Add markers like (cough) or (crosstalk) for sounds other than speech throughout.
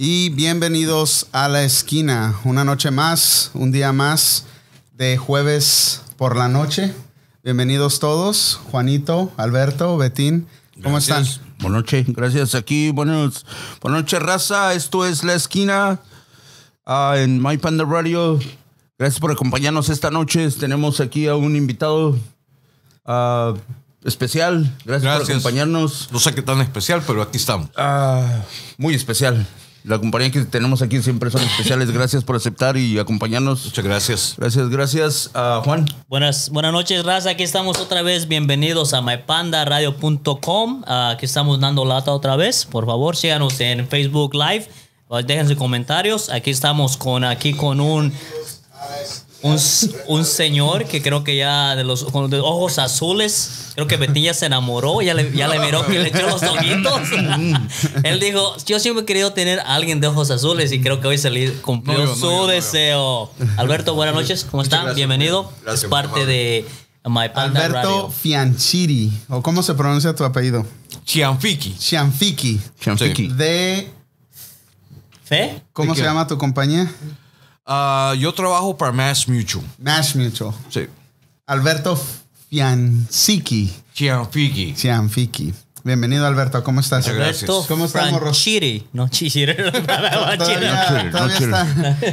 y bienvenidos a la esquina. Una noche más, un día más de jueves por la noche. Bienvenidos todos, Juanito, Alberto, Betín. ¿Cómo están? Buenas noches, gracias. Aquí, buenos, buenas noches, raza. Esto es La Esquina ah, en My Panda Radio. Gracias por acompañarnos esta noche. Tenemos aquí a un invitado ah, especial. Gracias, por acompañarnos. No sé qué tan especial, pero aquí estamos. Ah, muy especial. La compañía que tenemos aquí siempre son especiales. Gracias por aceptar y acompañarnos. Muchas gracias. Gracias, gracias. a Juan. Buenas, buenas noches, raza. Aquí estamos otra vez. Bienvenidos a mypandaradio.com. Ah, aquí estamos dando lata otra vez. Por favor, síganos en Facebook Live. Dejen sus comentarios. Aquí estamos con, aquí con un un, un, señor que creo que ya de los, con los ojos azules, creo que Betilla se enamoró, ya le, ya le miró que le echó los ojitos. (laughs) Él dijo, yo siempre he querido tener a alguien de ojos azules y creo que hoy se le cumplió su deseo. Alberto, buenas noches, ¿cómo están? Bienvenido. es parte de My Panda Alberto Fianchiri, o cómo se pronuncia tu apellido? Chianfiki. Chianfiki. Chianfiki. De... ¿Fe? ¿Cómo se llama tu compañía? Uh, yo trabajo para Mass Mutual. Mass Mutual. Sí. Alberto Fianciki. Cianfiki. Cianfiki. Bienvenido, Alberto. ¿Cómo estás? Muchas gracias. Alberto ¿Cómo estás, morro? Franchiri. No, Chichiri. (laughs) Todavía, todavía, está- (laughs)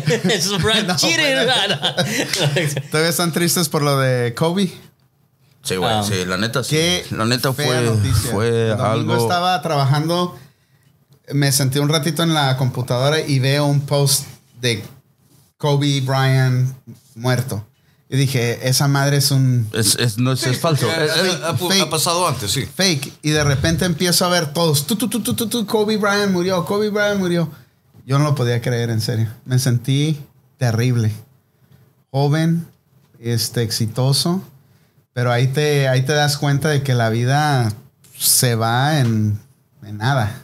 Es (laughs) todavía están tristes por lo de Kobe. Sí, güey, Ah. sí, la neta sí. Qué la neta fue, noticia. fue El domingo algo. estaba trabajando, me senté un ratito en la computadora y veo un post de Kobe Bryant muerto. Y dije, esa madre es un Es, es- no, es, es falso. Eh, eh, ha, Fake. ha pasado antes, sí. fake. Y de repente empiezo a ver todos. Tu, tu, tu, tu, tu, tu, Kobe Bryant murió, Kobe Bryant murió. Yo no lo podía creer, en serio. Me sentí terrible. Joven, este, exitoso. Pero ahí te, ahí te das cuenta de que la vida se va en, en nada.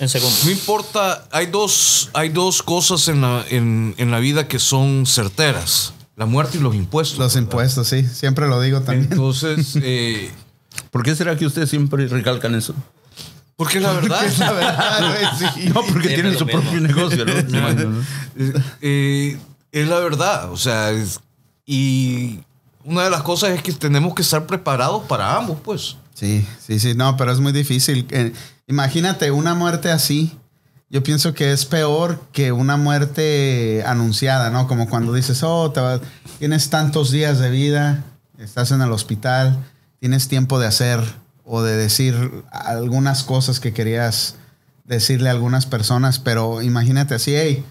En segundo. No importa, hay dos, hay dos cosas en la, en, en la vida que son certeras. La muerte y los impuestos. Los impuestos, sí. Siempre lo digo también. Entonces, (laughs) eh, ¿Por qué será que ustedes siempre recalcan eso? porque la verdad, Es la verdad, (laughs) sí. No, porque Siempre tienen su mismo. propio negocio, ¿no? (laughs) eh, eh, es la verdad. O sea, es- y una de las cosas es que tenemos que estar preparados para ambos, pues. Sí, sí, sí, no, pero es muy difícil. Eh, imagínate una muerte así. Yo pienso que es peor que una muerte anunciada, ¿no? Como cuando dices, oh, te vas- tienes tantos días de vida, estás en el hospital, tienes tiempo de hacer o de decir algunas cosas que querías decirle a algunas personas, pero imagínate así, hey,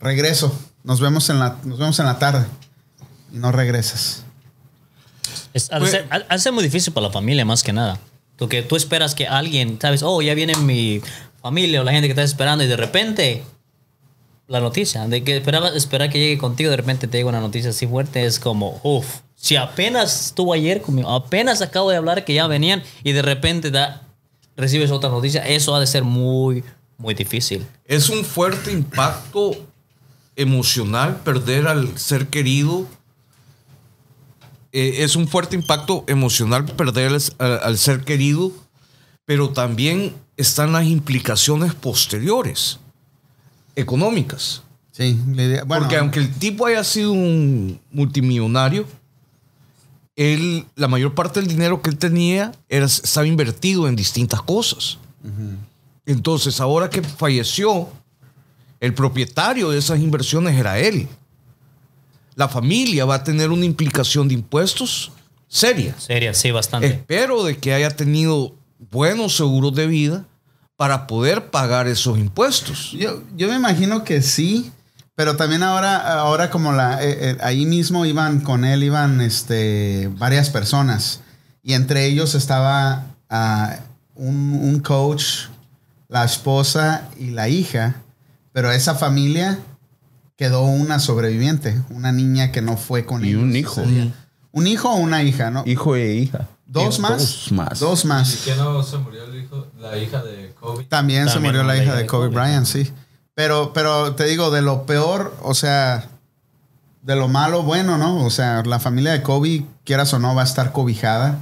regreso, nos vemos en la, nos vemos en la tarde y no regresas. Es, ha, de ser, ha- ha de ser muy difícil para la familia más que nada. Porque tú esperas que alguien, sabes, oh, ya viene mi familia o la gente que está esperando y de repente la noticia, de que esperaba esperar que llegue contigo, de repente te llega una noticia así fuerte, es como, uff, si apenas estuvo ayer conmigo, apenas acabo de hablar que ya venían y de repente da, recibes otra noticia, eso ha de ser muy, muy difícil. Es un fuerte impacto emocional perder al ser querido. Eh, es un fuerte impacto emocional perder al, ser querido, pero también están las implicaciones posteriores, económicas. Sí, la idea- bueno, Porque aunque el tipo haya sido un multimillonario, él, la mayor parte del dinero que él tenía era, estaba invertido en distintas cosas. Entonces, ahora que falleció, el propietario de esas inversiones era él. La familia va a tener una implicación de impuestos seria. Seria, sí, bastante. Espero de que haya tenido buenos seguros de vida para poder pagar esos impuestos. Yo, yo me imagino que sí, pero también ahora, ahora como la, eh, eh, ahí mismo iban con él, iban este, varias personas. Y entre ellos estaba ah, un, un coach, la esposa y la hija. Pero esa familia quedó una sobreviviente, una niña que no fue con Y ellos un hijo. Un hijo o una hija, ¿no? Hijo e hija. ¿Dos más? Dos más. Dos ¿Y más. que no se murió el hijo, la hija de Kobe? También, se murió la hija de Kobe Kobe. Bryant, sí. Pero, pero te digo, de lo peor, o sea, de lo malo, bueno, ¿no? O sea, la familia de Kobe, quieras o no, va a estar cobijada.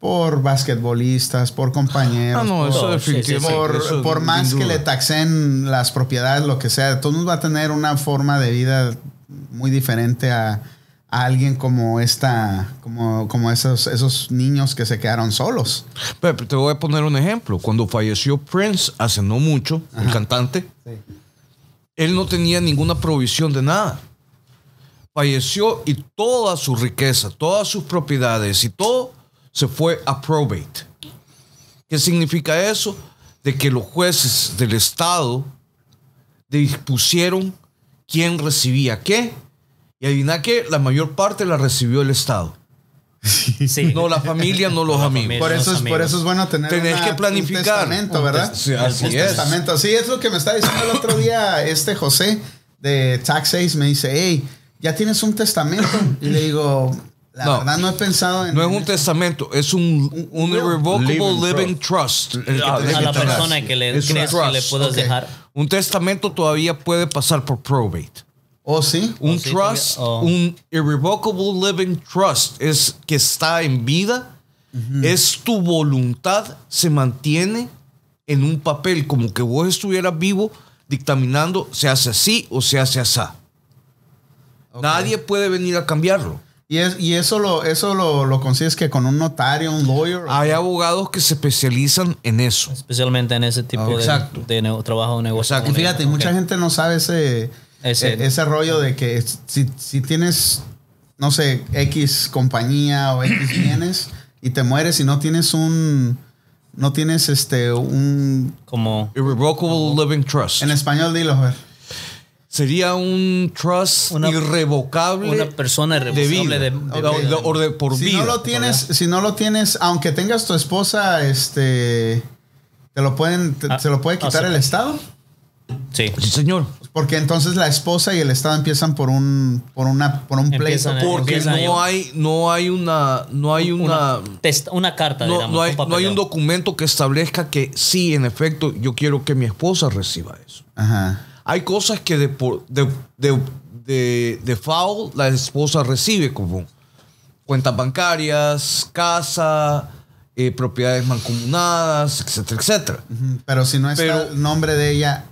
Por basquetbolistas, por compañeros. Ah, no, por, eso sí, definitivamente. por, eso por sin más que le taxen las propiedades, lo que sea, todo el mundo va a tener una forma de vida muy diferente a, a alguien como esta, como, como esos, esos niños que se quedaron solos. Pepe, te voy a poner un ejemplo. Cuando falleció Prince hace no mucho, el cantante, él no tenía ninguna provisión de nada. Falleció y toda su riqueza, todas sus propiedades y todo se fue a probate. ¿Qué significa eso? De que los jueces del Estado dispusieron quién recibía qué. Y adivina qué, la mayor parte la recibió el Estado. Sí. No la familia, no los amigos. familia. Por los eso, es, por amigos. eso es bueno tener Tenés una- que planificar. un testamento, Un ¿verdad? sí, así Un es. testamento. Sí, es lo que me está diciendo el otro día este José de Tax 6. Me dice, hey, ¿ya tienes un testamento? Y le digo, la No. verdad no he pensado en... No es un testamento, es un, un irrevocable Living living trust. el que tenés a la persona que le Es un crees que le trust. puedas Ok. dejar. Un testamento todavía puede pasar por probate. ¿Oh, sí? Un sí, trust, todavía- oh. un irrevocable living trust es que está en vida, es tu voluntad, se mantiene en un papel como que vos estuvieras vivo dictaminando se hace así o se hace así. Nadie puede venir a cambiarlo. Y, es, y eso lo, eso lo, lo consigues que con un notario, un lawyer. Hay abogados que se especializan en eso. Especialmente en ese tipo Ah, de, exacto. de trabajo de negocio. Exacto. Y fíjate, mucha gente no sabe ese, Ese- ese, ese rollo de que si, si tienes, no sé, X compañía o X (clears throat) bienes y te mueres y no tienes un, no tienes este, un, Como Irrevocable living trust. en español dilo, a ver. Sería un trust Una- irrevocable. una persona de irrevocable vida. de- de- O de- de por si vida. no lo tienes, si no lo tienes, aunque tengas tu esposa, este, te lo pueden, te- Ah, se lo puede ah, quitar sí. el Estado. Sí. Sí, señor. Porque entonces la esposa y el Estado empiezan por un, por una, por un pleito. Porque no hay, no hay una, no hay una, Una, carta, no, digamos. no hay, un no hay un documento que establezca que sí, en efecto, yo quiero que mi esposa reciba eso. Ajá. Hay cosas que de, por- de, de, de, de foul la esposa recibe como cuentas bancarias, casa, eh, propiedades mancomunadas, etcétera, etcétera. Pero si no está el nombre de ella,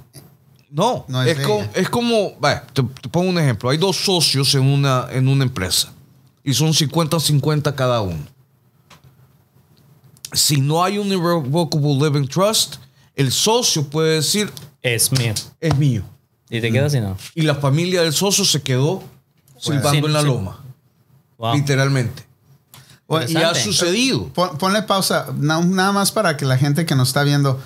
No, No es es, como, ella. es como, vaya, te, te pongo un ejemplo. Hay dos socios en una, en una empresa y son 50-50 cada uno. Si no hay un irrevocable living trust, el socio puede decir, Es mío. es mío. Y te quedas así, ¿no? Y la familia del socio se quedó silbando Sí, en la loma, Wow. literalmente. Y ha Interesante. sucedido. pon- ponle pausa, na- nada más para que la gente que nos está viendo,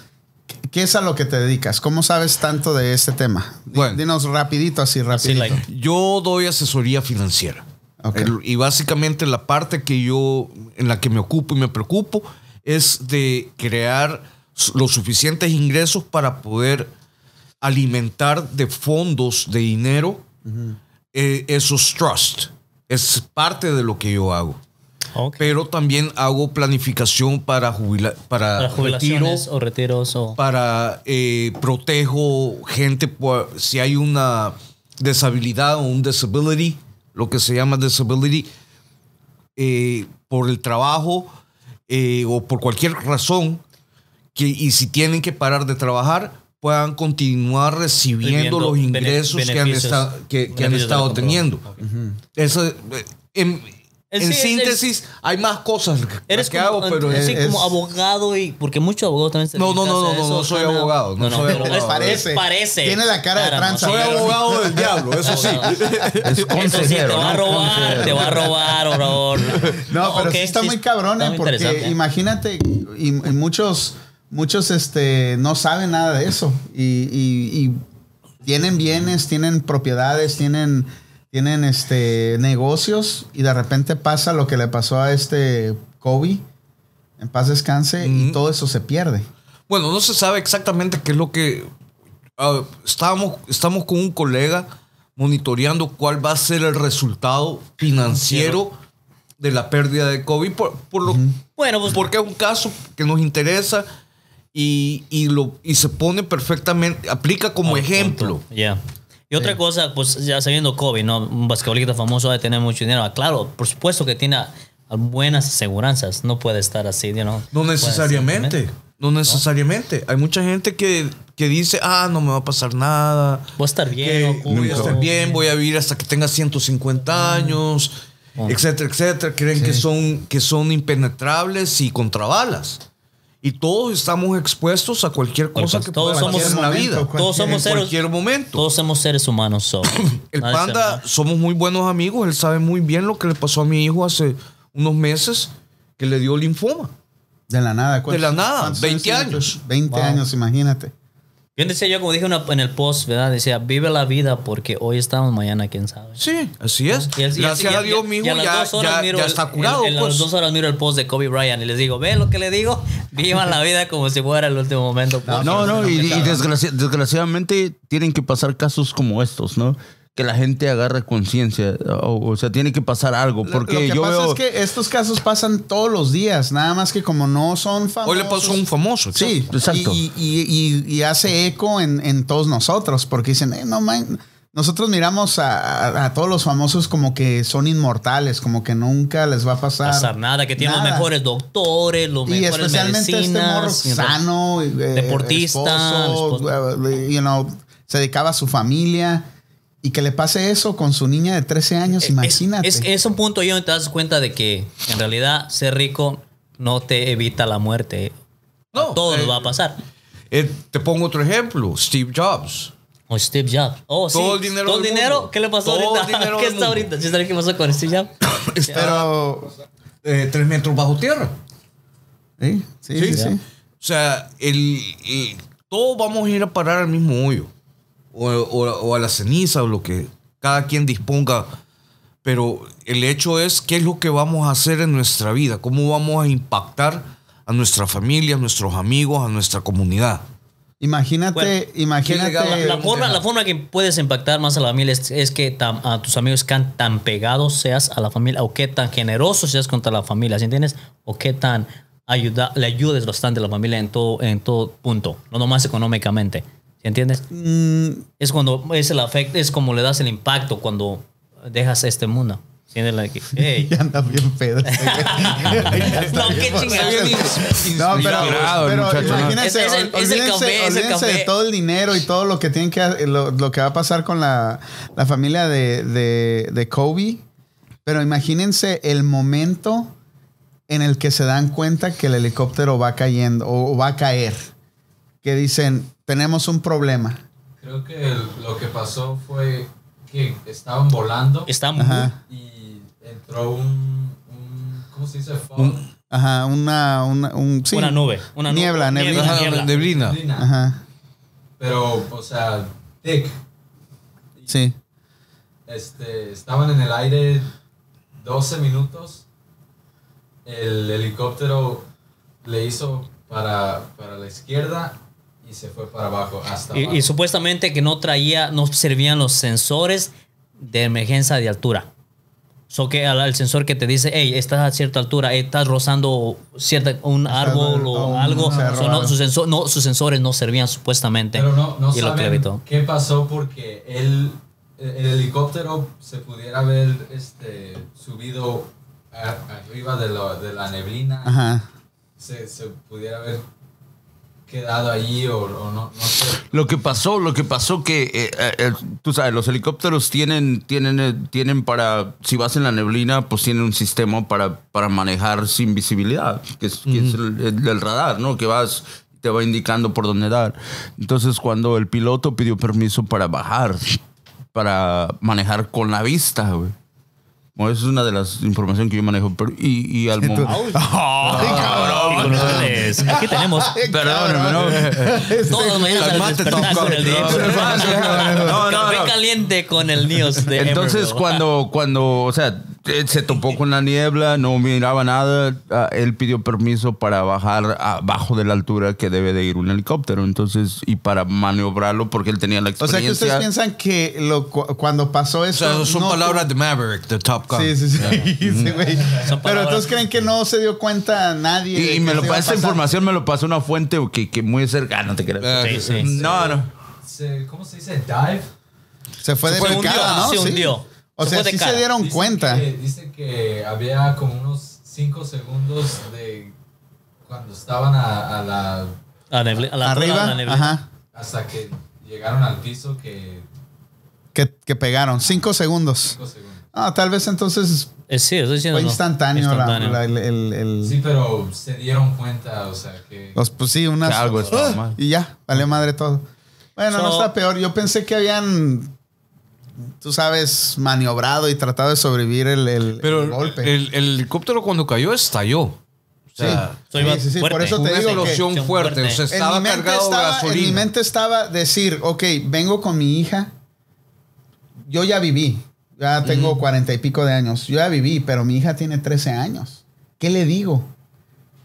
¿qué es a lo que te dedicas? ¿Cómo sabes tanto de este tema? Di- Bueno. Dinos rapidito, así rapidito. like- Yo doy asesoría financiera. Ok. El- y básicamente la parte que yo, en la que me ocupo y me preocupo, es de crear los suficientes ingresos para poder alimentar de fondos de dinero eh, esos trusts. Es parte de lo que yo hago. Pero también hago planificación para, jubila- para, Para retiro, jubilaciones o retiros o... para eh, protejo gente por- si hay una deshabilidad o un disability, lo que se llama disability, eh, por el trabajo eh, o por cualquier razón, que, y si tienen que parar de trabajar, puedan continuar recibiendo los ingresos que han, estado, que, que han de estado teniendo. comprobación. Eso, eh, en, en sí, síntesis, hay más cosas Eres que como, hago, pero sí, es- como abogado y porque muchos abogados también se No, no, no, no, no, eso, no soy abogado, no soy pero abogado. es- Parece. parece. Tiene la cara de Claro, tranza, soy abogado del (laughs) diablo, eso sí. Es Eso sí, te consejero, va a ¿no? robar, Consejero. te va a robar, horror. No, pero ok, sí está muy cabrón, está ¿eh? porque imagínate, y, y muchos, muchos este, no saben nada de eso. Y, y- y tienen bienes, tienen propiedades, tienen, tienen este, negocios, y de repente pasa lo que le pasó a este Kobe, en paz descanse, y todo eso se pierde. Bueno, no se sabe exactamente qué es lo que. ah, estábamos, estamos con un colega monitoreando cuál va a ser el resultado financiero de la pérdida de COVID, por, por lo, Bueno, pues porque es un caso que nos interesa y, y lo, y se pone perfectamente, aplica como ejemplo. Ya. Y otra cosa, pues ya sabiendo Kobe, ¿no? Un basquetbolista famoso de tener mucho dinero. Ah, Claro, por supuesto que tiene buenas aseguranzas. No puede estar así, you know. No necesariamente. No necesariamente. Hay mucha gente que, que dice, ah, no me va a pasar nada. Voy a estar bien. que voy a estar bien, voy a vivir hasta que tenga 150 años, etcétera, etcétera. Creen que, son, que son impenetrables y contra balas. Y todos estamos expuestos a cualquier cosa que Todos pueda somos- pasar en la vida. Todos somos en seres, cualquier momento. todos somos seres humanos. so, (clears throat) El nadie panda, somos muy buenos amigos. Él sabe muy bien lo que le pasó a mi hijo hace unos meses, que le dio linfoma. De la nada. De la nada, cuántos 20 tiene? años. 20 años, imagínate. Bien decía yo, como dije una- en el post, ¿verdad? Decía, vive la vida porque hoy estamos, mañana quién sabe. Sí, así es. Y el- y el- Gracias y- a Dios, y- mi y hijo a las ya, ya- miro ya el- está curado. en- en pues. las dos horas miro el post de Kobe Bryant y les digo, ¿ven lo que le digo? Vivan la vida como si fuera el último momento. pues. No, no, y, y desgraci- desgraciadamente tienen que pasar casos como estos, ¿no? Que la gente agarre conciencia, o, o sea, tiene que pasar algo, Lo- porque lo que yo pasa veo... es que estos casos pasan todos los días, nada más que como no son famosos. Hoy le pasó a un famoso. Sí, Exacto. Y, y- y- y hace eco en, en todos nosotros, porque dicen, "Eh, no man, nosotros miramos a, a- a todos los famosos como que son inmortales, como que nunca les va a pasar, pasar nada, que tienen los mejores doctores, los Y mejores especialmente este morro medicinas. sano, eh, Deportista, esposo, eh, you know, se dedicaba a su familia y que le pase eso con su niña de 13 años, imagínate. Es, es, es un punto yo donde te das cuenta de que en realidad ser rico no te evita la muerte. No, Todo eh, va a pasar. Eh, te pongo otro ejemplo. Steve Jobs. O Steve Jobs. Oh, sí. Todo el dinero Todo el del dinero. mundo. ¿Qué le pasó Todo el ahorita? dinero (laughs) ¿Qué está mundo. ahorita? ¿Sí sabes qué pasó con Steve Jobs? (coughs) Pero, Eh, tres metros bajo tierra. sí, sí, sí, sí. O sea, el, el- todos vamos a ir a parar al mismo hoyo. O, o- o a la ceniza o lo que cada quien disponga. Pero el hecho es qué es lo que vamos a hacer en nuestra vida. Cómo vamos a impactar a nuestra familia, a nuestros amigos, a nuestra comunidad. Imagínate, Bueno, imagínate. ¿qué legado- La forma, la forma que puedes impactar más a la familia es, es que a tus amigos que tan pegados seas a la familia o qué tan generoso seas contra la familia, ¿sí entiendes? O qué tan ayuda, le ayudes bastante a la familia en todo, en todo punto, no nomás económicamente, ¿sí entiendes? Mm, Es cuando es el afecto, es como le das el impacto cuando dejas este mundo. Like, hey. (laughs) ya anda bien pedo. (laughs) no, qué chingada. No, pero, pero muchacho, imagínense, Es- es el- es el olvídense, café, es el olvídense de todo el dinero y todo lo que tienen que lo, lo que va a pasar con la, la familia de, de, de Kobe. Pero imagínense el momento en el que se dan cuenta que el helicóptero va cayendo o va a caer. Que dicen, tenemos un problema. Creo que el- lo que pasó fue que estaban volando. Ajá. y entró un, un ¿cómo se dice? Fog. Ajá, una, una, un, sí. Una nube. Una nube. Niebla, neblina. Ajá, niebla. neblina. Neblina. Ajá, Pero, o sea, thick. sí. Este, estaban en el aire 12 minutos. El helicóptero le hizo para, para la izquierda y se fue para abajo hasta abajo. Y, y supuestamente que no traía, no servían los sensores de emergencia de altura. So que al, al sensor que te dice, hey, estás a cierta altura, eh, estás rozando cierta, un árbol o algo. So, no, sus, sensor- no, sus sensores no servían supuestamente. Pero no, no y lo saben evitó. qué pasó porque el, el helicóptero se pudiera haber este, subido a- arriba de, la- de la neblina. Ajá. Se, se pudiera haber quedado allí o, o no, no sé. Lo que pasó, lo que pasó que, eh, eh, tú sabes, los helicópteros tienen, tienen, eh, tienen para, si vas en la neblina, pues tienen un sistema para, para manejar sin visibilidad, que es, que es el, el- el radar, ¿no? Que vas, te va indicando por dónde dar. Entonces, cuando el piloto pidió permiso para bajar, para manejar con la vista, güey. Bueno, esa es una de las informaciones que yo manejo. pero- y, y al momento... (laughs) Con ustedes, Aquí tenemos Perdóname, ¿no? Calmate, despertar Tom con el Cook. día. No, no, Café caliente con el News de Entonces, cuando, cuando, o sea, se topó con la niebla, no miraba nada, ah, él pidió permiso para bajar abajo de la altura que debe de ir un helicóptero. Entonces, y para maniobrarlo, porque él tenía la O sea que experiencia. ustedes piensan que lo, cu- cuando pasó O eso. sea, son no- palabras de Maverick, de Top Gun. Sí, sí, sí. (laughs) Pero entonces creen que no se dio cuenta nadie. de y, me lo esa información me lo pasó una fuente que, que muy cercana, no te creas. Eh, Sí, sí. No, no. ¿Cómo se dice? Dive. Se fue de Se hundió, picada, ¿no? se Sí. hundió. O Se sea, sí cara. se dieron Dicen cuenta. Que, dicen que había como unos cinco segundos de cuando estaban a, a la A, neble- a la altura Arriba, la neblina. ajá. hasta que llegaron al piso que Que, que pegaron. Cinco segundos. cinco segundos. Ah, tal vez entonces Eh, sí, estoy diciendo. fue no. instantáneo, la- Instantáneo. la- el, el- el- Sí, pero se dieron cuenta, o sea que los- pues sí, unas. Que algo estaba ¡Ah! mal. Y ya, valió madre todo. Bueno, no So- está peor. Yo pensé que habían, tú sabes, maniobrado y tratado de sobrevivir el, el- Pero el golpe. el, el helicóptero cuando cayó estalló. O sea, Sí, sí, sí, por eso te una digo explosión que- fuerte. fuerte. O sea, en, estaba mi mente cargado de estaba, en gasolina. mi mente estaba decir, ok, vengo con mi hija. Yo ya viví. Ya tengo cuarenta y pico de años. Yo ya viví, pero mi hija tiene 13 años. ¿Qué le digo?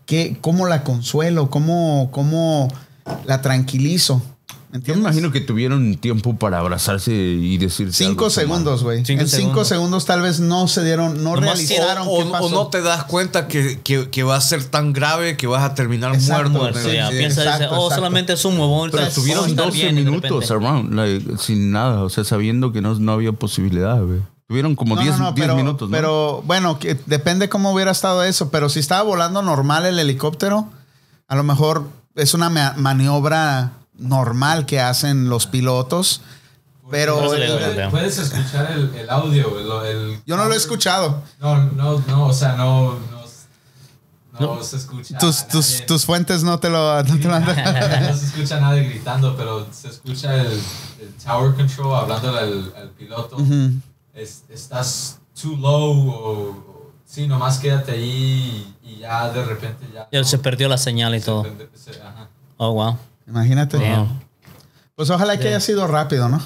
¿Qué, ¿Cómo la consuelo? ¿Cómo, cómo la tranquilizo? ¿Me Yo me imagino que tuvieron tiempo para abrazarse y decir Cinco segundos, güey. En Cinco cinco segundos. tal vez no se dieron, no Nomás realizaron o, qué o- pasó. o no te das cuenta que, que- que va a ser tan grave que vas a terminar Exacto, muerto. Ya. Sí, Piensa, exacto, dice, oh, exacto. solamente es un huevón. Pero estuvieron vamos a estar 12 bien", y de minutos around, like, sin nada, o sea, sabiendo que no, no había posibilidad, güey. Tuvieron como No, 10 no, no, 10 pero, minutos, ¿no? Pero bueno, que depende cómo hubiera estado eso. Pero si estaba volando normal el helicóptero, a lo mejor es una ma- maniobra normal que hacen los pilotos. Pero Puedes, puedes escuchar el, el audio. el- el- yo no lo he escuchado. No, no, no, o sea, no, no, no se escucha. Tus, tus, tus fuentes no te lo, no te lo han (laughs) no se escucha nadie gritando, pero se escucha el, el tower control hablándole al, al piloto. Es- estás too low o, o- sí, nomás quédate ahí y, y ya de repente ya. Ya se perdió la señal y se todo. se- ajá. Oh, wow. Imagínate. Pues ojalá que haya sido rápido, ¿no?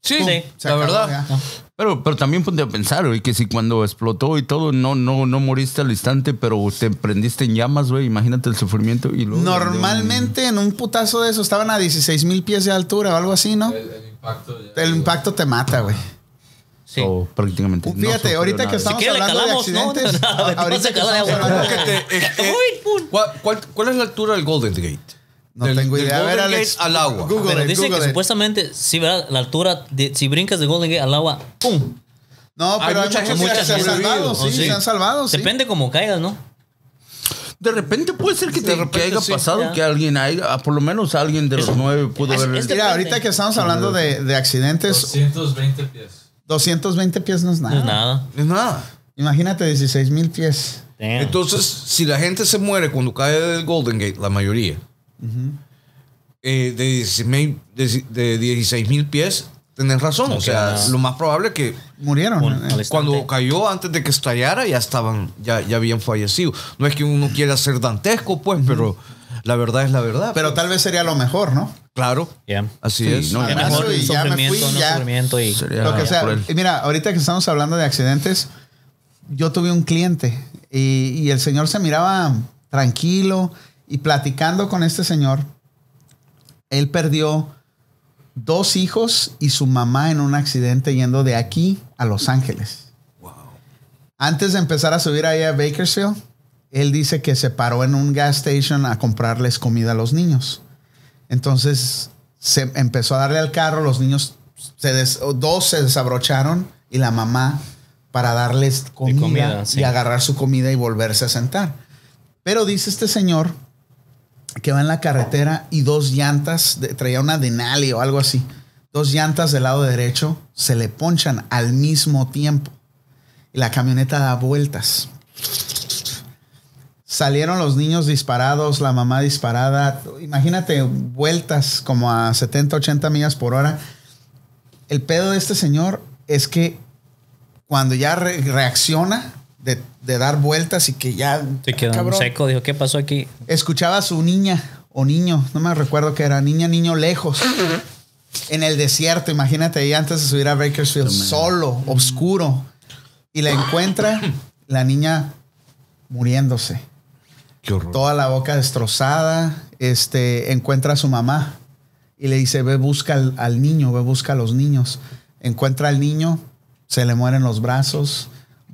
Sí, Sí. La verdad. ya. Pero, pero también ponte a pensar, güey, que si cuando explotó y todo, no, no, no moriste al instante, pero te prendiste en llamas, güey, imagínate el sufrimiento. Y luego Normalmente en un putazo de eso estaban a 16 mil pies de altura o algo así, ¿no? El, el impacto. ya- El impacto te mata, güey. Sí. o prácticamente. no Fíjate, ahorita nada. que estamos Si hablando de calamos, ¿no? accidentes. (laughs) Ver, ahorita que estamos agua. hablando Que te- eh, (laughs) eh, Uy, pum. ¿cuál, cuál, cuál es la altura del Golden Gate? No Del- tengo del idea. A ver, Golden Alex. Gate al agua. Google Pero it, dice Google que it. supuestamente, si ¿verdad? la altura, de, si brincas de Golden Gate al agua, ¡pum! No, Hay pero hay, mucha muchos gente que se han salvado, sí, sí. se han salvado, sí. Depende cómo caigas, ¿no? De repente puede ser que, De te, repente que haya sí, pasado ya. que alguien haya, ah, por lo menos alguien de los Eso- nueve pudo haber. es de- Mira, Depende. ahorita que estamos hablando de, de accidentes, 220 pies. 220 pies no es No nada. es nada. Es nada. Imagínate 16 mil pies. Damn. Entonces, si la gente se muere cuando cae del Golden Gate, la mayoría, eh, de 16 mil de, de 16 mil pies, tenés razón. No o sea, nada. lo más probable es que Murieron. Eh, cuando cayó antes de que estallara ya estaban, ya, ya habían fallecido. No es que uno quiera ser dantesco, pues, pero la verdad es la verdad. Pero pues. tal vez sería lo mejor, ¿no? claro, Yeah. así Sí, es. no, Además, mejor y ya me sufrimiento, fui, no ya. sufrimiento y... Sería- lo que sea. mira, ahorita que estamos hablando de accidentes, yo tuve un cliente y, y el señor se miraba tranquilo y platicando con este señor, él perdió dos hijos y su mamá en un accidente yendo de aquí a Los Ángeles. Antes de empezar a subir ahí a Bakersfield, él dice que se paró en un gas station a comprarles comida a los niños. Entonces se empezó a darle al carro, los niños, se des- dos se desabrocharon y la mamá para darles comida, comida, sí. y agarrar su comida y volverse a sentar. Pero dice este señor que va en la carretera y dos llantas, de- traía una Denali o algo así, dos llantas del lado derecho se le ponchan al mismo tiempo y la camioneta da vueltas. Salieron los niños disparados, la mamá disparada. Imagínate vueltas como a 70, 80 millas por hora. El pedo de este señor es que cuando ya re- reacciona de, dar vueltas y que ya... Se quedó cabrón, seco, dijo, ¿qué pasó aquí? escuchaba a su niña o niño, no me recuerdo qué era, niña, niño lejos, en el desierto, imagínate ahí antes de subir a Bakersfield, solo, oscuro, y la encuentra la niña muriéndose, Qué horror. toda la boca destrozada, este, encuentra a su mamá y le dice, ve busca al, al niño, ve busca a los niños, encuentra al niño, se le mueren los brazos,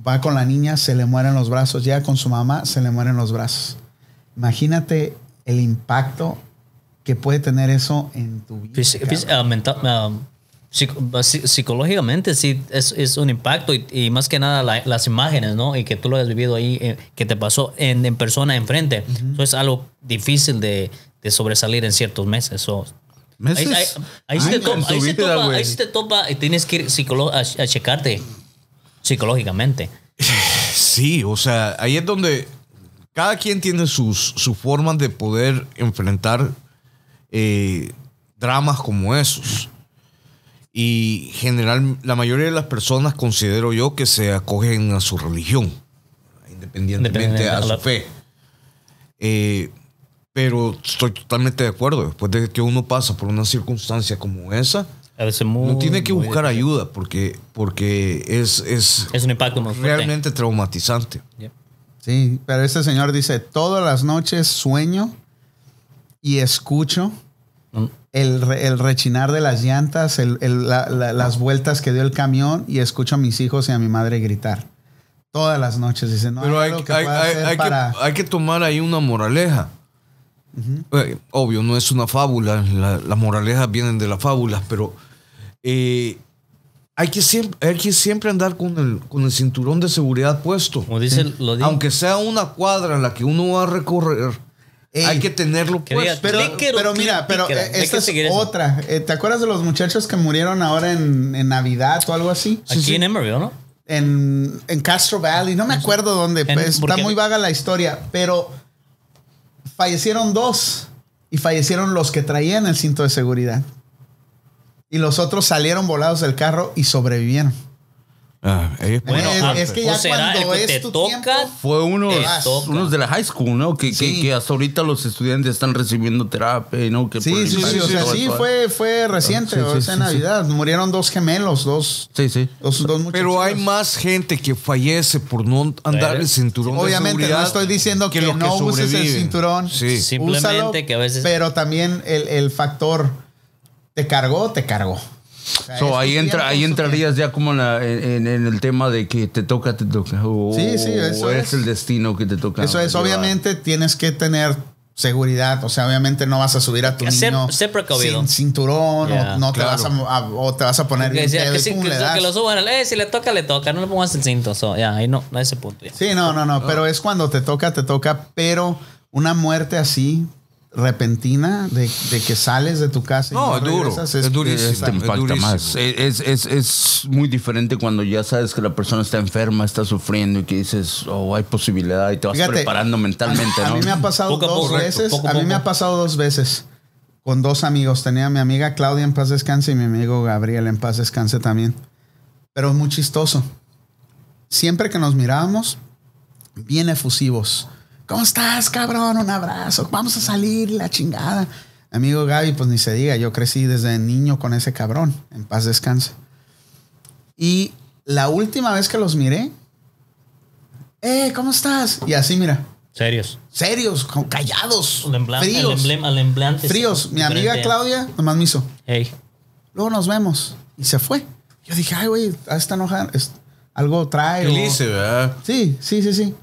va con la niña, se le mueren los brazos, llega con su mamá, se le mueren los brazos. Imagínate el impacto que puede tener eso en tu vida. Fis- ah, psicológicamente sí es, es un impacto y, y más que nada la- las imágenes, ¿no? Y que tú lo has vivido ahí, eh, que te pasó en, en persona enfrente. Eso es algo difícil de, de sobresalir en ciertos meses. So, Meses. Ahí, ahí- ahí sí te topa, ahí sí vida, topa, güey. ahí sí te topa y tienes que ir a, a checarte psicológicamente. Sí, o sea, ahí es donde cada quien tiene sus, sus formas de poder enfrentar eh, dramas como esos. Y general, la mayoría de las personas considero yo que se acogen a su religión, independientemente Independiente a su fe. Eh, pero estoy totalmente de acuerdo. Después de que uno pasa por una circunstancia como esa, A veces muy, uno tiene que muy buscar difícil. ayuda porque, porque es, es Es un impacto muy fuerte. realmente traumatizante. Yep. Sí, pero este señor dice, todas las noches sueño y escucho Mm. el, re- el rechinar de las llantas, el- el- la- la- las vueltas que dio el camión y escucho a mis hijos y a mi madre gritar. Todas las noches. Dice, no Pero hay, que hay- hay- hay que, para... hay que tomar ahí una moraleja. Eh, obvio, no es una fábula, la- las moralejas vienen de las fábulas, pero eh, hay, que siempre, hay que siempre andar con el, con el cinturón de seguridad puesto. Como dice, lo digo. Aunque sea una cuadra en la que uno va a recorrer, Ey, hay que tenerlo que diga, puesto. Pero, Clicker o pero mira, pero eh, esta es otra. Eh, ¿Te acuerdas de los muchachos que murieron ahora en, en Navidad o algo así? Aquí en Emeryville, ¿no? en, en Castro Valley, no me acuerdo dónde, En- pues, está muy vaga la historia, pero fallecieron dos y fallecieron los que traían el cinto de seguridad. Y los otros salieron volados del carro y sobrevivieron. Ah, es Bueno, es, ah, es que ya será cuando el que es te tu toca, tiempo, Fue unos, unos de la high school, ¿no? Que, que- Sí. que hasta ahorita los estudiantes están recibiendo terapia, ¿no? Que Sí, sí, sí, impacto o sea, sí, fue, fue reciente, Sí, o sí, sea, sí, Navidad. Murieron dos gemelos, dos, Sí, sí. dos, dos. Pero hay más gente que fallece por no andar el cinturón de Obviamente, seguridad. no estoy diciendo que, los no uses el cinturón. Sí. Simplemente úsalo, que a veces- Pero también el, el factor te cargó, te cargó. O sea, So, es ahí, entra, ahí es entrarías ya como en, la- en- en el tema de que te toca, te toca. O, Sí, sí, eso o es. el destino que te toca. Eso es, llevar. obviamente tienes que tener seguridad. O sea, obviamente no vas a subir a tu Ser- niño ser precavido. sin cinturón Yeah, o no te claro. vas a, a- o te vas a poner Que, pedo que, pum, que, que lo suban. Eh, si le toca, le toca. No le pongas el cinto. So, ya, ahí no, no a ese punto. ya. Sí, no, no, no, pero es cuando te toca, te toca, pero una muerte así repentina de, de que sales de tu casa y No, es duro, regresas, es durísimo. Es- te Es impacta durísimo. más. Es, es, es muy diferente cuando ya sabes que la persona está enferma, está sufriendo y que dices, oh, hay posibilidad y te vas Fíjate, preparando mentalmente, a, mí me ha pasado Poco dos poco, veces. poco a a mí me ha pasado dos veces con dos amigos. Tenía a mi amiga Claudia en paz descanse y mi amigo Gabriel en paz descanse también. Pero es muy chistoso. Siempre que nos mirábamos, bien efusivos. ¿Cómo estás, cabrón? Un abrazo. Vamos a salir, la chingada. Mi amigo Gaby, pues ni se diga. Yo crecí desde niño con ese cabrón. En paz descanse. Y la última vez que los miré, eh, ¿cómo estás? Y así, mira, Serios. serios, callados, El emblema, el fríos, emblema, el emblante fríos. Mi amiga. Claudia nomás me hizo, Hey. luego nos vemos. Y se fue. Yo dije, ay, güey, está enojada. es- Algo trae. o- Feliz, ¿verdad? Sí, sí, sí, sí.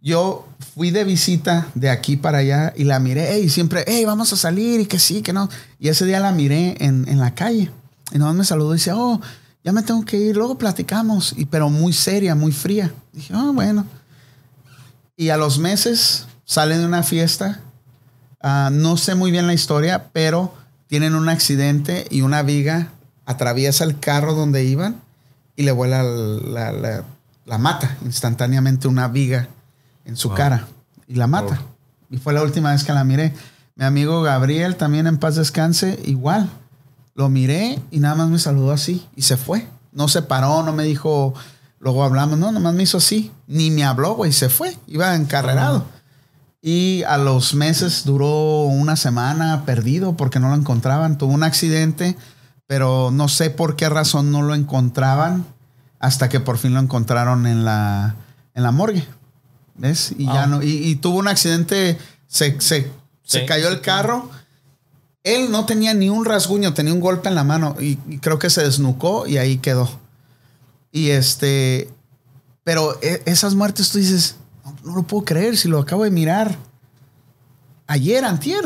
Yo fui de visita de aquí para allá y la miré, hey, siempre, hey, vamos a salir y que sí, que no. Y ese día la miré en, en la calle y nomás me saludó y dice, oh, ya me tengo que ir, luego platicamos, y, pero muy seria, muy fría. Dije, oh, bueno. Y a los meses salen de una fiesta, ah, no sé muy bien la historia, pero tienen un accidente y una viga atraviesa el carro donde iban y le vuela la, la- la mata instantáneamente una viga en su cara y la mata. Y fue la última vez que la miré. Mi amigo Gabriel, también en paz descanse, igual. Lo miré y nada más me saludó así y se fue. No se paró, no me dijo, luego hablamos, no, nomás me hizo así. Ni me habló, güey, se fue. Iba encarrerado. Y a los meses duró una semana perdido porque no lo encontraban. Tuvo un accidente, pero no sé por qué razón no lo encontraban hasta que por fin lo encontraron en la, en la morgue. ¿Ves? Y ya no. Y, y tuvo un accidente, se, se, se Sí, cayó el carro. Él no tenía ni un rasguño, tenía un golpe en la mano y, y creo que se desnucó y ahí quedó. Y este, pero e- esas muertes tú dices, no, no lo puedo creer si lo acabo de mirar ayer, antier.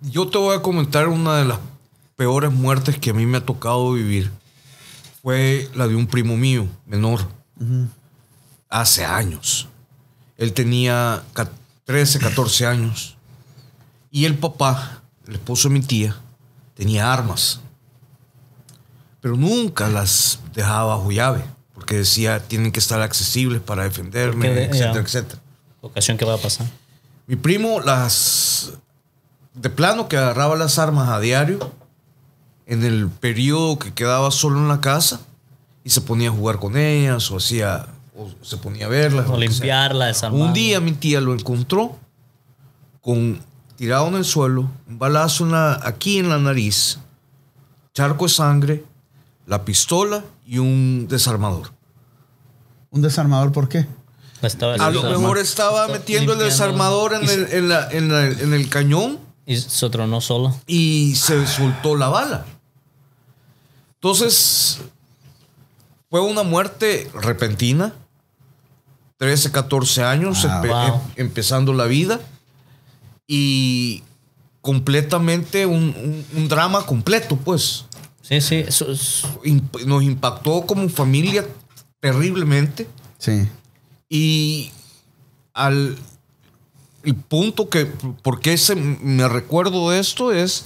Yo te voy a comentar una de las peores muertes que a mí me ha tocado vivir fue la de un primo mío, menor, hace años. Él tenía ca- 13, 14 años. Y el papá, el esposo de mi tía, tenía armas. Pero nunca las dejaba bajo llave, porque decía, tienen que estar accesibles para defenderme, de- etcétera, ya. etcétera. Ocasión que va a pasar. Mi primo las de plano que agarraba las armas a diario en el periodo que quedaba solo en la casa y se ponía a jugar con ellas o hacía o se ponía a verlas. O limpiarla, desarmarla. Un día mi tía lo encontró con tirado en el suelo, un balazo en la- aquí en la nariz, charco de sangre, la pistola y un desarmador. ¿Un desarmador por qué? Estaba A lo desarmado. mejor estaba Está metiendo el desarmador en el, en la- en la- en el cañón Y se tronó solo. y se soltó la bala. Entonces, fue una muerte repentina. 13, 14 años, empe- Wow. em- empezando la vida. Y completamente un, un- un drama completo, pues. Sí, sí. eso es- Imp- nos impactó como familia terriblemente. Sí. Y al el punto que, ¿por qué se, me recuerdo de esto? Es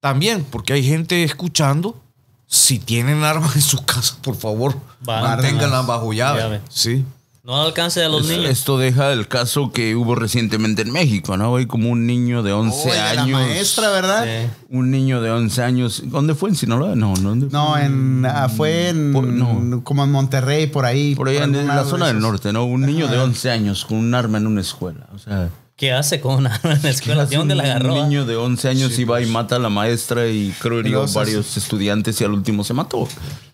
también porque hay gente escuchando. Si tienen armas en su (laughs) casa, por favor, manténganlas bajo llave. Llave. Sí. No al alcance de los Es- niños. Esto deja el caso que hubo recientemente en México, ¿no? Hay como un niño de 11 Oh, de la años. maestra, ¿verdad? Sí. Un niño de 11 años. ¿Dónde fue? ¿En Sinaloa? No, no. ¿dónde No, fue? en, ah, fue en, Por- no. como en Monterrey, por ahí. Por ahí en, la zona del norte, ¿no? Un niño de 11 años con un arma en una escuela. O sea, ¿Qué hace con una arma en la escuela? ¿De dónde la agarró? Un niño de 11 años iba y mata a la maestra y creo hirió varios estudiantes y al último se mató.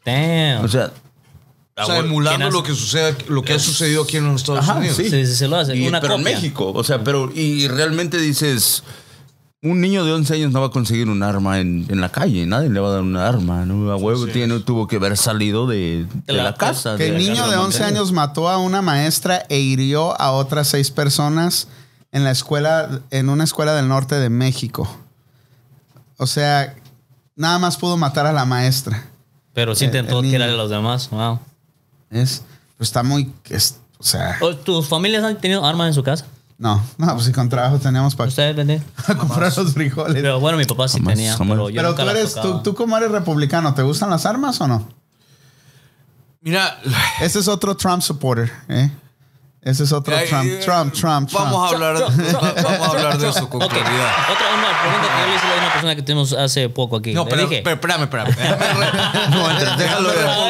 Damn. O sea, O sea, ¿quién emulando lo que sucede, lo que ha sucedido aquí en los Estados Ajá, Unidos. sí. Sí, sí, se lo hace. y- una pero copia. en México, o sea, pero y realmente dices, un niño de 11 años no va a conseguir un arma en, en la calle, nadie le va a dar una arma, ¿no? A huevo tiene, tuvo que haber salido de, de la- la, casa. Que el niño de 11 montaña. años mató a una maestra e hirió a otras seis personas en la escuela, en una escuela del norte de México. O sea, nada más pudo matar a la maestra. Pero sí El- intentó el tirarle a los demás. Wow. Es, pues está muy, es- o sea, ¿O ¿Tus familias han tenido armas en su casa? no, no, pues si con trabajo teníamos para ¿Ustedes (laughs) comprar los frijoles. Pero bueno, mi papá sí Jamás, tenía. jamás. Pero yo Pero nunca tú eres, tú como eres republicano, ¿te gustan las armas o no? Mira, Ese es otro Trump supporter, ¿eh? Ese es otro Ay, Trump, eh, Trump, Trump, Trump. vamos a hablar, Trump, Trump, Trump, vamos a hablar de eso con claridad. Otra una pregunta que yo le hice a una persona que tuvimos hace poco aquí. No, pero, dije, pero espérame, espérame. (laughs) No, entres, déjalo No.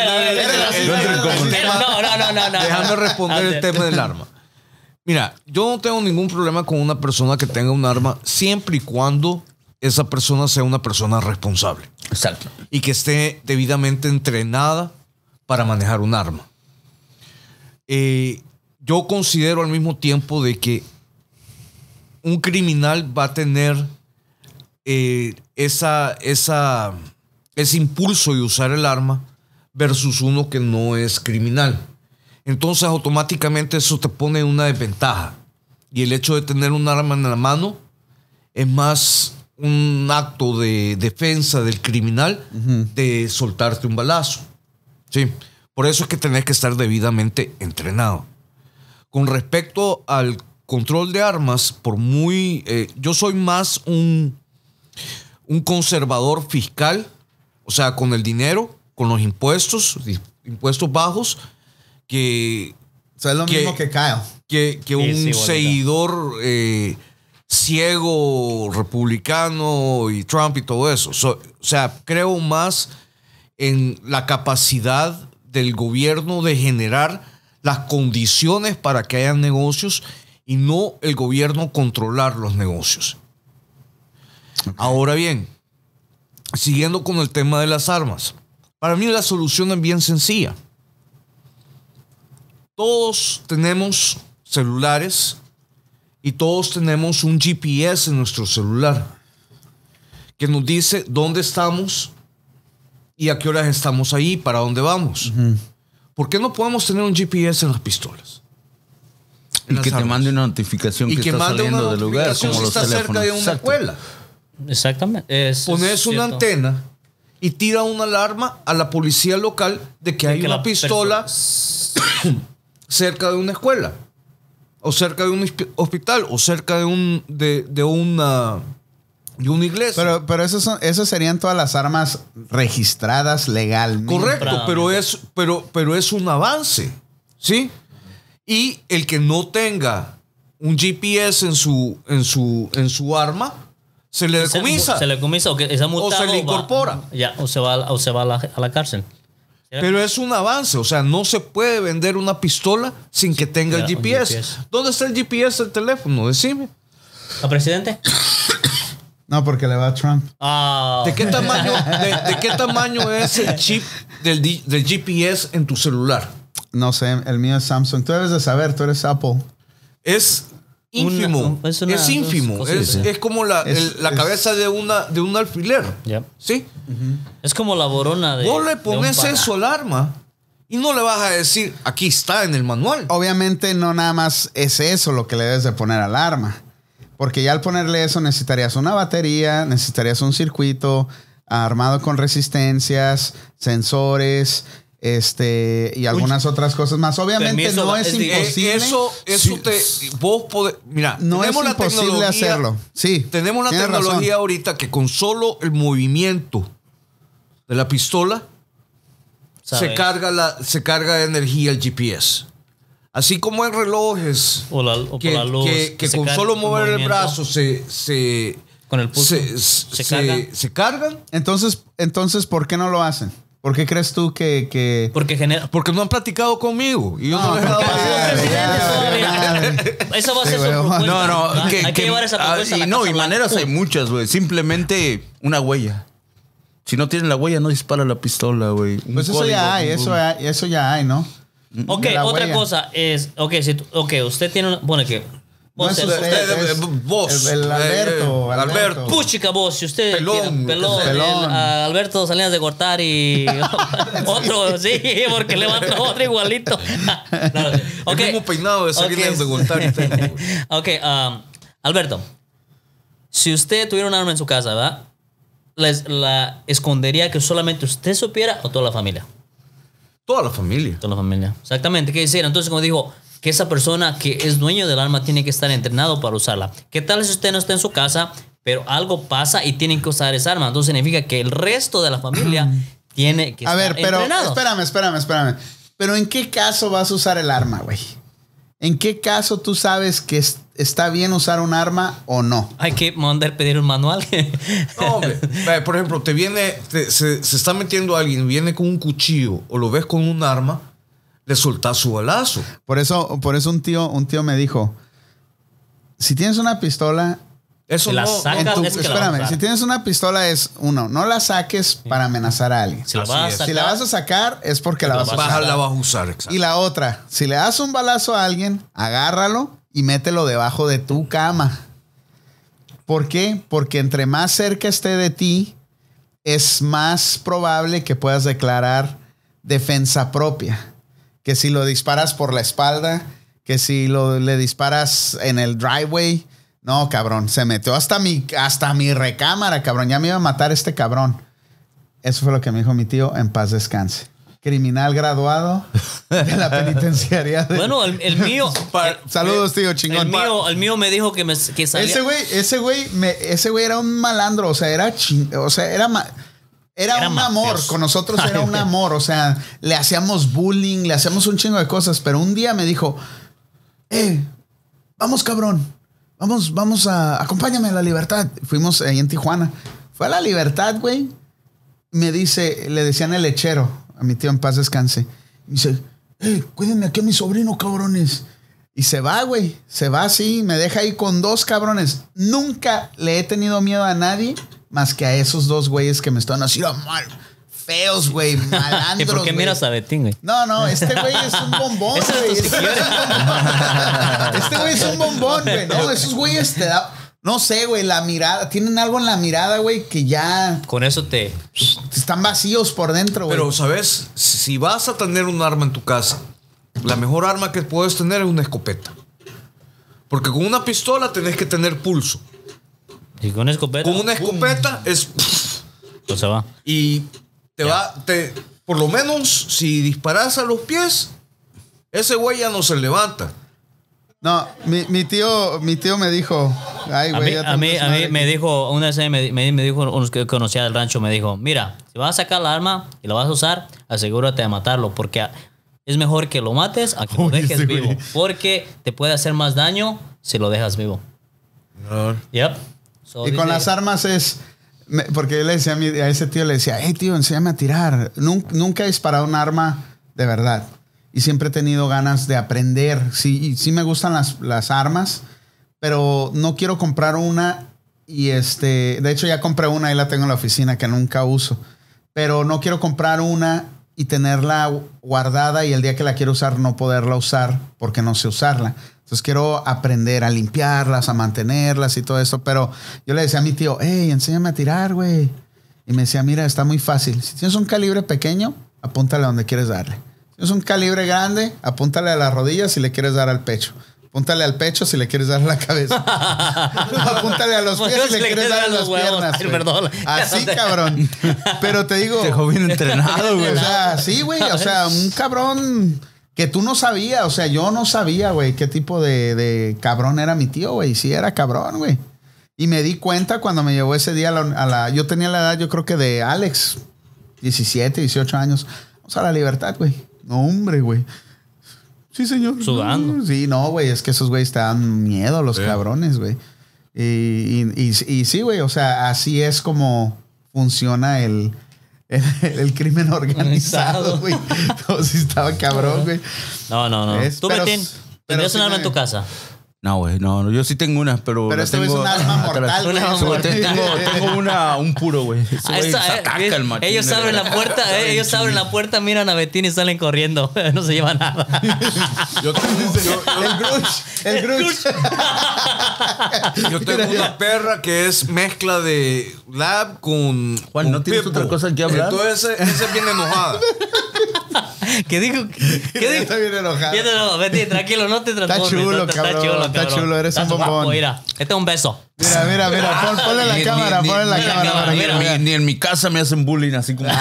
No, no, no, no. Déjame responder el tema del arma. Mira, yo no tengo ningún problema con una persona que tenga un arma siempre y cuando esa persona sea una persona responsable Exacto. y que esté debidamente entrenada para manejar un arma. Eh, yo considero al mismo tiempo de que un criminal va a tener eh, esa, esa, ese impulso de usar el arma versus uno que no es criminal. Entonces automáticamente eso te pone en una desventaja. Y el hecho de tener un arma en la mano es más un acto de defensa del criminal de soltarte un balazo. Sí. Por eso es que tenés que estar debidamente entrenado. Con respecto al control de armas, por muy. eh, yo soy más un, un conservador fiscal, o sea, con el dinero, con los impuestos, impuestos bajos, que, O sea, es lo que- mismo que Kyle. que, que Sí, un sí, seguidor eh, ciego, republicano y Trump y todo eso. So- o sea, creo más en la capacidad del gobierno de generar las condiciones para que haya negocios y no el gobierno controlar los negocios. Ahora bien, siguiendo con el tema de las armas, para mí la solución es bien sencilla. Todos tenemos celulares y todos tenemos un GPS en nuestro celular que nos dice dónde estamos y a qué horas estamos ahí, para dónde vamos. ¿Por qué no podemos tener un GPS en las pistolas? En Y las que te mande una notificación y que, que está mande saliendo una del lugar, notificación como si los está teléfonos. cerca de una Exacto. escuela. Exactamente. Es- Pones es una cierto. antena y tira una alarma a la policía local de que De hay que una la pistola (coughs) cerca de una escuela o cerca de un hospi- hospital o cerca de un de, de una de una iglesia. Pero, pero esas, son, esas serían todas las armas registradas legalmente. Correcto, pero es, pero, pero es un avance, ¿sí? Y el que no tenga un GPS en su, en su, en su arma, se le decomisa. Se le comisa o que se le va- incorpora. ya, o se va, a- o se va a, la, a la cárcel. Pero es un avance, o sea, no se puede vender una pistola sin que tenga el Ya, GPS. GPS. ¿Dónde está el GPS del teléfono? Decime. ¿A presidente? No, porque le va a Trump. Ah, ¿De qué tamaño, de, de qué tamaño es el (laughs) chip del, GPS en tu celular? No sé, el mío es Samsung. Tú debes de saber, tú eres Apple. Es ínfimo. Una- es es, una- ínfimo. Es, como la, Es- el- la es- cabeza de, una, de un alfiler. Ya. ¿Sí? Es como la borona de. Vos le pones eso al arma y no le vas a decir, aquí está en el manual. Obviamente no nada más es eso lo que le debes de poner al arma. Porque ya al ponerle eso necesitarías una batería, necesitarías un circuito armado con resistencias, sensores, este y algunas otras cosas más. Obviamente no es, imposible. eso eso te. Vos podés. Mira, No es tenemos imposible hacerlo. Sí, Tenemos la tienes tecnología razón. ahorita que con solo el movimiento de la pistola se carga, la, se carga de energía el GPS. Así como en relojes O, la, o que, la luz. que- que se con solo mover el brazo se, se, Con el pulso. se, Se se- carga. se cargan Entonces, entonces, ¿por qué no lo hacen? ¿Por qué crees tú que, que Porque genera. porque no han platicado conmigo. Y yo no, No, he dado. Eso va a Sí, ser su propuesta. No, no, que, hay que, que- llevar esa ah, propuesta. a y la no, Casa y Blanca. maneras hay muchas, güey. Simplemente una huella. Si no tienen la huella, no dispara la pistola, güey. Pues eso código, ya hay, un- eso, hay- eso ya hay, ¿no? Ok, otra huella. cosa es. Ok, si tú- ok, usted tiene. una- Bueno, que. No vos es el- usted, usted, es eh, vos, El, el eh, Alberto, eh, Alberto. Alberto. Puchica vos, si usted Pelón, tiene- pelón, pelón. el, Alberto Salinas de Cortar y (laughs) otro, sí, porque levanta otro igualito. (laughs) No, ok. El mismo peinado de Salinas Ok. de tengo. (laughs) ok, um, Alberto, si usted tuviera un arma en su casa, ¿verdad? ¿Les- ¿La escondería que solamente usted supiera o toda la familia? Toda la familia. Toda la familia. Exactamente, ¿qué decir? Entonces, como dijo, que esa persona que es dueño del arma tiene que estar entrenado para usarla. ¿Qué tal si usted no está en su casa, pero algo pasa y tienen que usar esa arma? Entonces significa que el resto de la familia (clears throat) tiene que A estar ver, pero entrenado. espérame, espérame, espérame. Pero ¿en qué caso vas a usar el arma, güey? ¿En qué caso tú sabes que es- está bien usar un arma o no? Hay que mandar pedir un manual. No, hombre. (laughs) Por ejemplo, te viene, te- se, se está metiendo alguien, viene con un cuchillo o lo ves con un arma, le soltás su balazo. Por eso, por eso un tío, un tío me dijo, si tienes una pistola, Eso la no, tu- es que espérame, si tienes una pistola es uno, no la saques para amenazar a alguien. si la vas a sacar, Si la vas a sacar es porque la vas a vas a usar. La vas a usar, exacto. Y la otra, si le das un balazo a alguien, agárralo y mételo debajo de tu cama. ¿Por qué? Porque entre más cerca esté de ti, es más probable que puedas declarar defensa propia. Que si lo disparas por la espalda, que si lo, le disparas en el driveway. No, cabrón, se metió hasta mi, hasta mi recámara, cabrón. Ya me iba a matar este cabrón. Eso fue lo que me dijo mi tío, en paz descanse. Criminal graduado de la penitenciaría de... Bueno, el, el mío. (laughs) Pa- Saludos, tío, El chingón. mío, el mío me dijo que, me, que salía. Ese güey, ese güey, me- ese güey era un malandro, o sea, era ching- o sea, era ma- era, Era un amor, con nosotros era (laughs) un amor, o sea, le hacíamos bullying, le hacíamos un chingo de cosas, pero un día me dijo, eh, vamos cabrón, vamos, vamos a, acompáñame a la libertad. Fuimos ahí en Tijuana, fue a la libertad, güey. Me dice, le decían el lechero, a mi tío en paz descanse. Me dice, eh, cuídenme aquí a mi sobrino, cabrones. Y se va, güey. Se va así, me deja ahí con dos cabrones. Nunca le he tenido miedo a nadie más que a esos dos güeyes que me están haciendo mal. Feos, güey, (laughs) ¿Y malandros. por qué miras a Betín, güey? No, no, este güey es un (laughs) bombón, güey. tu Este güey es un bombón. Este güey es un bombón, güey. No, esos güeyes te da. No sé, güey, la mirada. Tienen algo en la mirada, güey, que ya Con eso te. están vacíos por dentro, güey. Pero, ¿sabes? Si vas a tener un arma en tu casa, la mejor arma que puedes tener es una escopeta. Porque con una pistola tenés que tener pulso. Y con escopeta. Con una escopeta es. Pues se va. Y te va. Te, por lo menos, si disparas a los pies, ese güey ya no se levanta. No, mi, mi tío, mi tío me dijo, ay, A güey, mí, ya a mí, a mí me aquí". dijo, una vez me, me, dijo unos que conocía del rancho, me dijo, mira, si vas a sacar la arma y la vas a usar, asegúrate de matarlo, porque es mejor que lo mates a que lo (laughs) Uy, dejes güey. vivo, porque te puede hacer más daño si lo dejas vivo. Yep. So, Y con las armas es. me- porque yo le decía a, mi- a ese tío, le decía, hey tío, enséñame a tirar. Nunca, nunca he disparado un arma de verdad. Y siempre he tenido ganas de aprender. Sí, sí me gustan las, las armas, pero no quiero comprar una. Y este, de hecho ya compré una y la tengo en la oficina que nunca uso. Pero no quiero comprar una y tenerla guardada y el día que la quiero usar no poderla usar porque no sé usarla. Entonces quiero aprender a limpiarlas, a mantenerlas y todo esto. Pero yo le decía a mi tío, hey, enséñame a tirar, güey. Y me decía, mira, está muy fácil. Si tienes un calibre pequeño, apúntale donde quieres darle. Tienes un calibre grande, apúntale a las rodillas si le quieres dar al pecho. Apúntale al pecho si le quieres dar a la cabeza. (laughs) apúntale a los pies si le quieres dar a las huevos. piernas. Ay, güey. perdón. Así, (laughs) cabrón. Pero te digo... Dejó bien entrenado, güey. O sea, sí, güey. O sea, un cabrón que tú no sabías. O sea, yo no sabía, güey, qué tipo de, de cabrón era mi tío, güey. Sí, era cabrón, güey. Y me di cuenta cuando me llevó ese día a la, a la- Yo tenía la edad, yo creo que de Alex. 17, 18 años. Vamos a la libertad, güey. No, hombre, güey. Sí, señor. Sudando. Sí, no, güey. Es que esos güeyes te dan miedo, los cabrones, güey. Y, y, y- y sí, güey. O sea, así es como funciona el, el, el crimen organizado, güey. (laughs) No, sí estaba cabrón, güey. No, no, no. Es- Tú, pero- Betín, pero ¿tendrías sí un arma en tu casa? No, güey, no, no, yo sí tengo una, pero. Pero esto es tengo un arma (laughs) atrás. mortal, güey. Una mortal. tengo, tengo una, un puro, güey. (laughs) Ah, eh, el ellos abren la puerta, eh, ellos abren la puerta, miran a Betín y salen corriendo. (laughs) No se lleva nada. Yo tengo, yo- El Grudge. El yo tengo una perra que es mezcla de lab con. Juan, con ¿no tienes otra cosa que hablar? Entonces, esa es bien enojada. (laughs) ¿Qué dijo? (laughs) ¿Qué dijo? Está bien enojado. Ya te lo- Betín, tranquilo, no te transformes. chulo, no te- cabrón, está chulo, eres un guapo, bombón. Mira, este es un beso. Mira, mira, mira. Pon, ponle la Ni- cámara, ni- ponle la cámara. mira, vean. ni- ni en mi casa me hacen bullying así como. (laughs)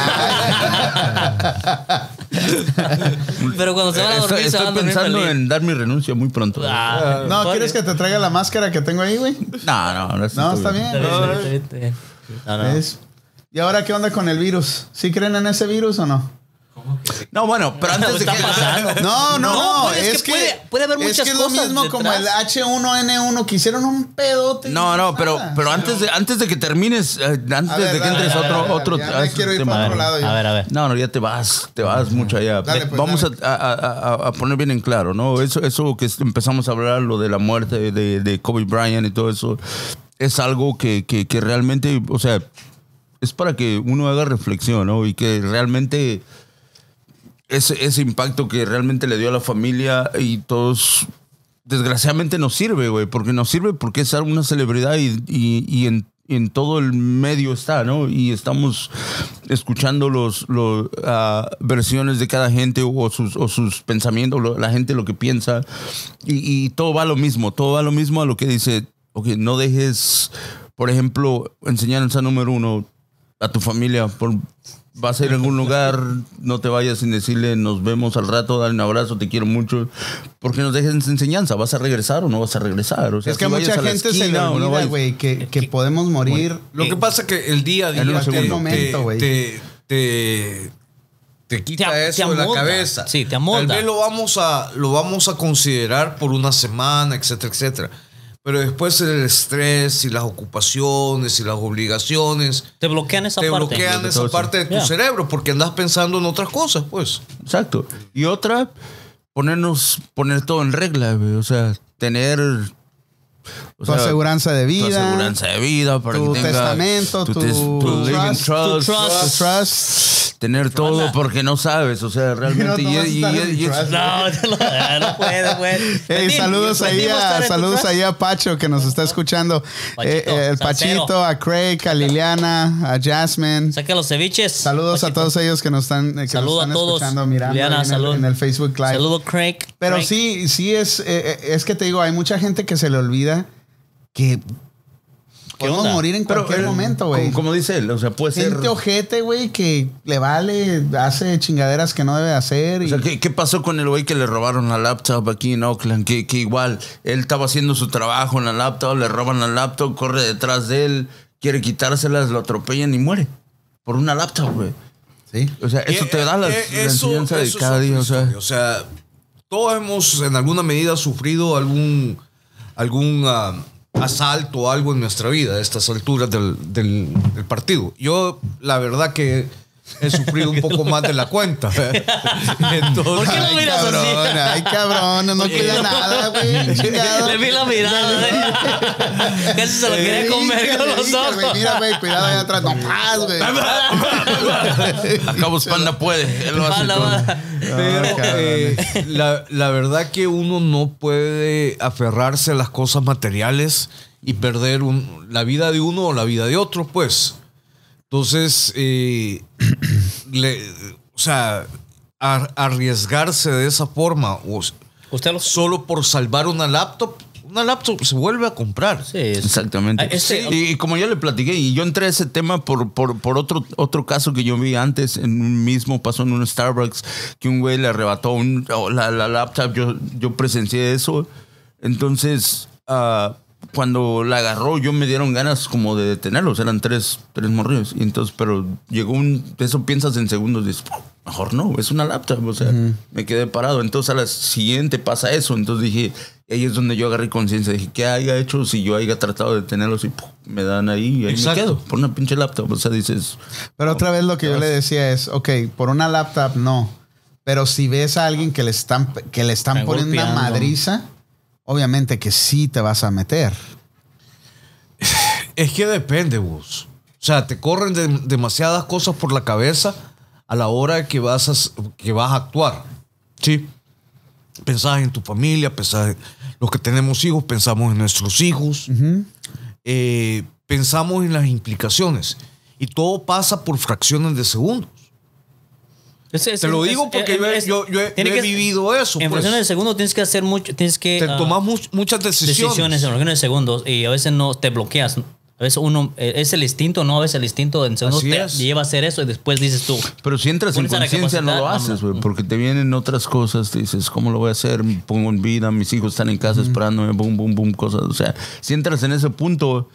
Pero cuando se van a Estoy, dormir, se estoy van a dormir pensando en dar mi renuncia muy pronto. Ah, No, ¿por ¿quieres que te traiga la máscara que tengo ahí, güey? No, no, no. No, está bien. Está bien. No, no. ¿Y ahora qué onda con el virus? ¿Sí creen en ese virus o no? No, bueno, pero antes de que. pasando? (laughs) No, no, No, no. pues, es es, que que, puede- puede haber es muchas que es lo cosas mismo como el detrás. H1N1 que hicieron un pedote. No, no, pero, pero antes de, antes de que termines, eh, antes ver, de que entres a otro, dale, otro ya me quiero ir tema. para otro lado. ya. A ver, a ver. No, no, ya te vas, te vas mucho allá. Dale, pues, Vamos a- a- a poner bien en claro, ¿no? Eso, eso que empezamos a hablar, lo de la muerte de, de Kobe Bryant y todo eso, es algo que, que, que realmente, o sea, es para que uno haga reflexión, ¿no? Y que realmente ese, ese impacto que realmente le dio a la familia y todos, desgraciadamente nos sirve, güey, porque nos sirve porque es una celebridad y, y- y en, en todo el medio está, ¿no? Y estamos escuchando los, los ah, versiones de cada gente o sus, o sus pensamientos, la gente lo que piensa y, y todo va lo mismo, todo va lo mismo a lo que dice, ok, no dejes, por ejemplo, enseñanza número uno a tu familia, por, vas a ir a algún lugar, no te vayas sin decirle nos vemos al rato, dale un abrazo, te quiero mucho, porque nos dejes enseñanza, ¿vas a regresar o no vas a regresar? O sea, Es que si mucha gente se le no olvida, güey, que, que podemos morir. Lo que pasa que el día a día En un te, momento, te, te, te quita Te- eso te de la cabeza. Sí, te amolda. Tal vez lo vamos a, lo vamos a considerar por una semana, etcétera, etcétera. Pero después el estrés y las ocupaciones y las obligaciones Te bloquean esa te parte. bloquean De esa parte de tu Yeah. cerebro porque andas pensando en otras cosas, pues. Exacto. Y otra, ponernos, poner todo en regla. O sea, tener o Tu aseguranza de Tu vida. aseguranza de vida para tu que tenga testamento, tu, tu living trust, trust, tu trust, tu trust. Tener todo porque no sabes, o sea, realmente No, no y-. No, no, no (laughs) puede, güey. Hey, Betín, saludos ahí a saludos ahí a Pacho que nos está escuchando. Pachito, Eh, eh, el. Pachito, a Craig, a Liliana, a Jasmine. Saca los ceviches. Saludos a todos ellos que nos están, eh, que a todos. escuchando, mirando Liliana, en, salud. el, en el Facebook Live. Saludo, Craig. Pero Craig. sí, sí es, es que te digo, hay mucha gente que se le olvida que Podemos onda? morir en cualquier momento, güey. Como, como dice él, o sea, puede ser. Gente ojete, güey, que le vale, hace chingaderas que no debe hacer. Y... O sea, ¿qué, qué pasó con el güey que le robaron la laptop aquí en Oakland? Que, que igual, él estaba haciendo su trabajo en la laptop, le roban la laptop, corre detrás de él, quiere quitárselas, lo atropellan y muere. Por una laptop, güey. sí. O sea, eso Eh, te da la, eh, la eso- enseñanza de eso cada día. O sea. O sea, todos hemos en alguna medida sufrido algún, algún ah, asalto o algo en nuestra vida a estas alturas del, del- del partido. Yo, la verdad que he sufrido un poco más de la cuenta. Entonces, (laughs) ¿Por qué no Ay, miras así? ay, cabrón, no cuida nada, güey. (laughs) Le vi la mirada. ¿eh? Casi se lo quería comer con los ojos. güey, Mira, güey, cuidado allá atrás. No más, güey. acá Panda puede. Él lo hace todo. va. Pero Ah, eh, la, la verdad que uno no puede aferrarse a las cosas materiales y perder un- la vida de uno o la vida de otro, pues. Entonces, eh, le- o sea, ar- arriesgarse de esa forma o s- Usted lo solo por salvar una laptop, una laptop se vuelve a comprar. Sí, es- Exactamente. Ah, este- y, y como yo le platiqué, y yo entré a ese tema por, por, por otro, otro caso que yo vi antes, en un mismo pasó en un Starbucks, que un güey le arrebató un- oh, la, la laptop, yo, yo presencié eso. Entonces, ah, cuando la agarró, yo me dieron ganas como de detenerlos, eran tres, tres morrillos. Y entonces, pero llegó un, eso piensas en segundos, dices, mejor no, es una laptop, o sea, me quedé parado. Entonces a la siguiente pasa eso, entonces dije, ahí es donde yo agarré conciencia, dije, ¿qué haya hecho si yo haya tratado de detenerlos y ¡pum! me dan ahí y ahí Exacto. me quedo por una pinche laptop? O sea, dices, Pero otra vez lo que yo le decía es, ok, por una laptop no. Pero si ves a alguien que le están, que le están Están poniendo una golpeando. madriza, obviamente que sí te vas a meter. Es que depende, vos. O sea, te corren de- demasiadas cosas por la cabeza a la hora que vas a, que vas a actuar. Sí. Pensás en tu familia, pensás en los que tenemos hijos, pensamos en nuestros hijos, eh, pensamos en las implicaciones. Y todo pasa por fracciones de segundos. Es- es- Te lo digo porque yo he- es- yo- yo he- tiene yo he que- vivido eso, En pues. fracciones de segundo tienes que hacer mucho, tienes que Te ah, tomas much- muchas decisiones. decisiones en fracciones de segundos y a veces no te bloqueas. A veces uno eh, es el instinto, no a veces el instinto en segundos te lleva a hacer eso y después dices tú. pero si entras en conciencia no lo haces, güey, porque te vienen otras cosas, te dices, ¿cómo lo voy a hacer? Me pongo en vida, mis hijos están en casa esperándome, boom, boom, boom, cosas. O sea, si entras en ese punto,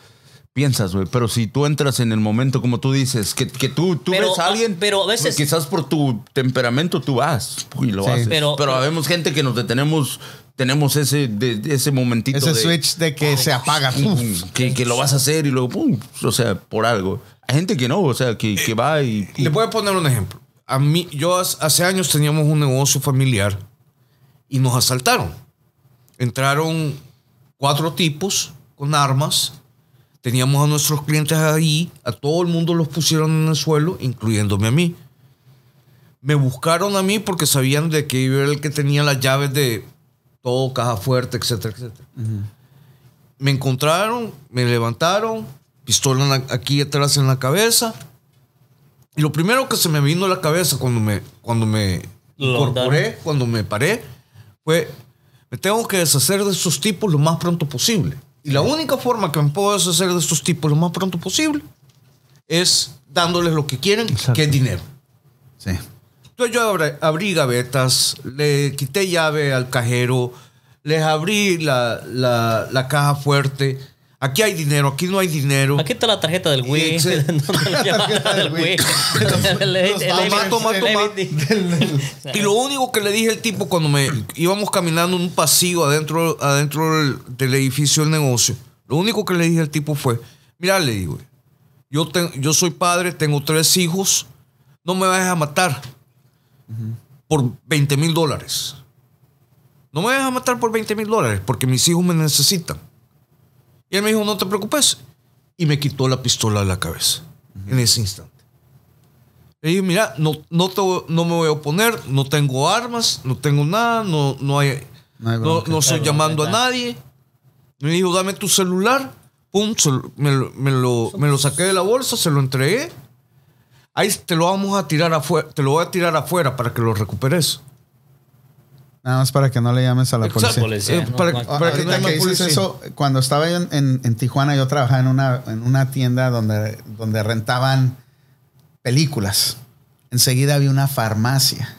piensas, güey, pero si tú entras en el momento, como tú dices, que, que tú, tú Pero, ves a alguien, pero a veces- quizás por tu temperamento tú vas y lo Sí. haces. Pero- Pero, habemos gente que nos detenemos, tenemos ese, de, ese momentito Ese de- switch de que se apaga. (laughs) pum, que, que lo vas a hacer y luego, pum, o sea, por algo. Hay gente que no, o sea, que, que va y... Le voy a poner un ejemplo. A mí, yo hace años teníamos un negocio familiar y nos asaltaron. Entraron cuatro tipos con armas. Teníamos a nuestros clientes ahí, a todo el mundo los pusieron en el suelo, incluyéndome a mí. Me buscaron a mí porque sabían de que yo era el que tenía las llaves de todo, caja fuerte, etcétera, etcétera. Me encontraron, me levantaron, pistola aquí atrás en la cabeza. Y lo primero que se me vino a la cabeza cuando me, cuando me incorporé, cuando me paré, fue, me tengo que deshacer de estos tipos lo más pronto posible. Y la única forma que me puedo deshacer de estos tipos lo más pronto posible es dándoles lo que quieren, que es dinero. Sí. Entonces yo abra- abrí gavetas, le quité llave al cajero, les abrí la, la- la caja fuerte. Aquí hay dinero, aquí no hay dinero. Aquí está la tarjeta del Wii. Y lo único que le dije al tipo cuando me íbamos caminando en un pasillo adentro, adentro del, del edificio del negocio, lo único que le dije al tipo fue, mira, le digo, yo, ten- yo soy padre, tengo tres hijos, no me vayas a matar por 20 mil dólares. No me vayas a matar por 20 mil dólares porque mis hijos me necesitan. Y él me dijo, no te preocupes. Y me quitó la pistola de la cabeza en ese instante. Le dije, mira, no, no, te no me voy a oponer, no tengo armas, no tengo nada, no, no hay, No hay no, no estoy llamando a nadie. Me dijo, dame tu celular. Pum, me, lo- me lo, me lo saqué de la bolsa, se lo entregué. Ahí te lo vamos a tirar afuera, te lo voy a tirar afuera para que lo recuperes. Nada más para que no le llames a la Exacto. policía. Policía, Eh, no, para, no, para que no dices eso, cuando estaba yo en, en- en Tijuana, yo trabajaba en una, en una tienda donde, donde rentaban películas. Enseguida había una farmacia.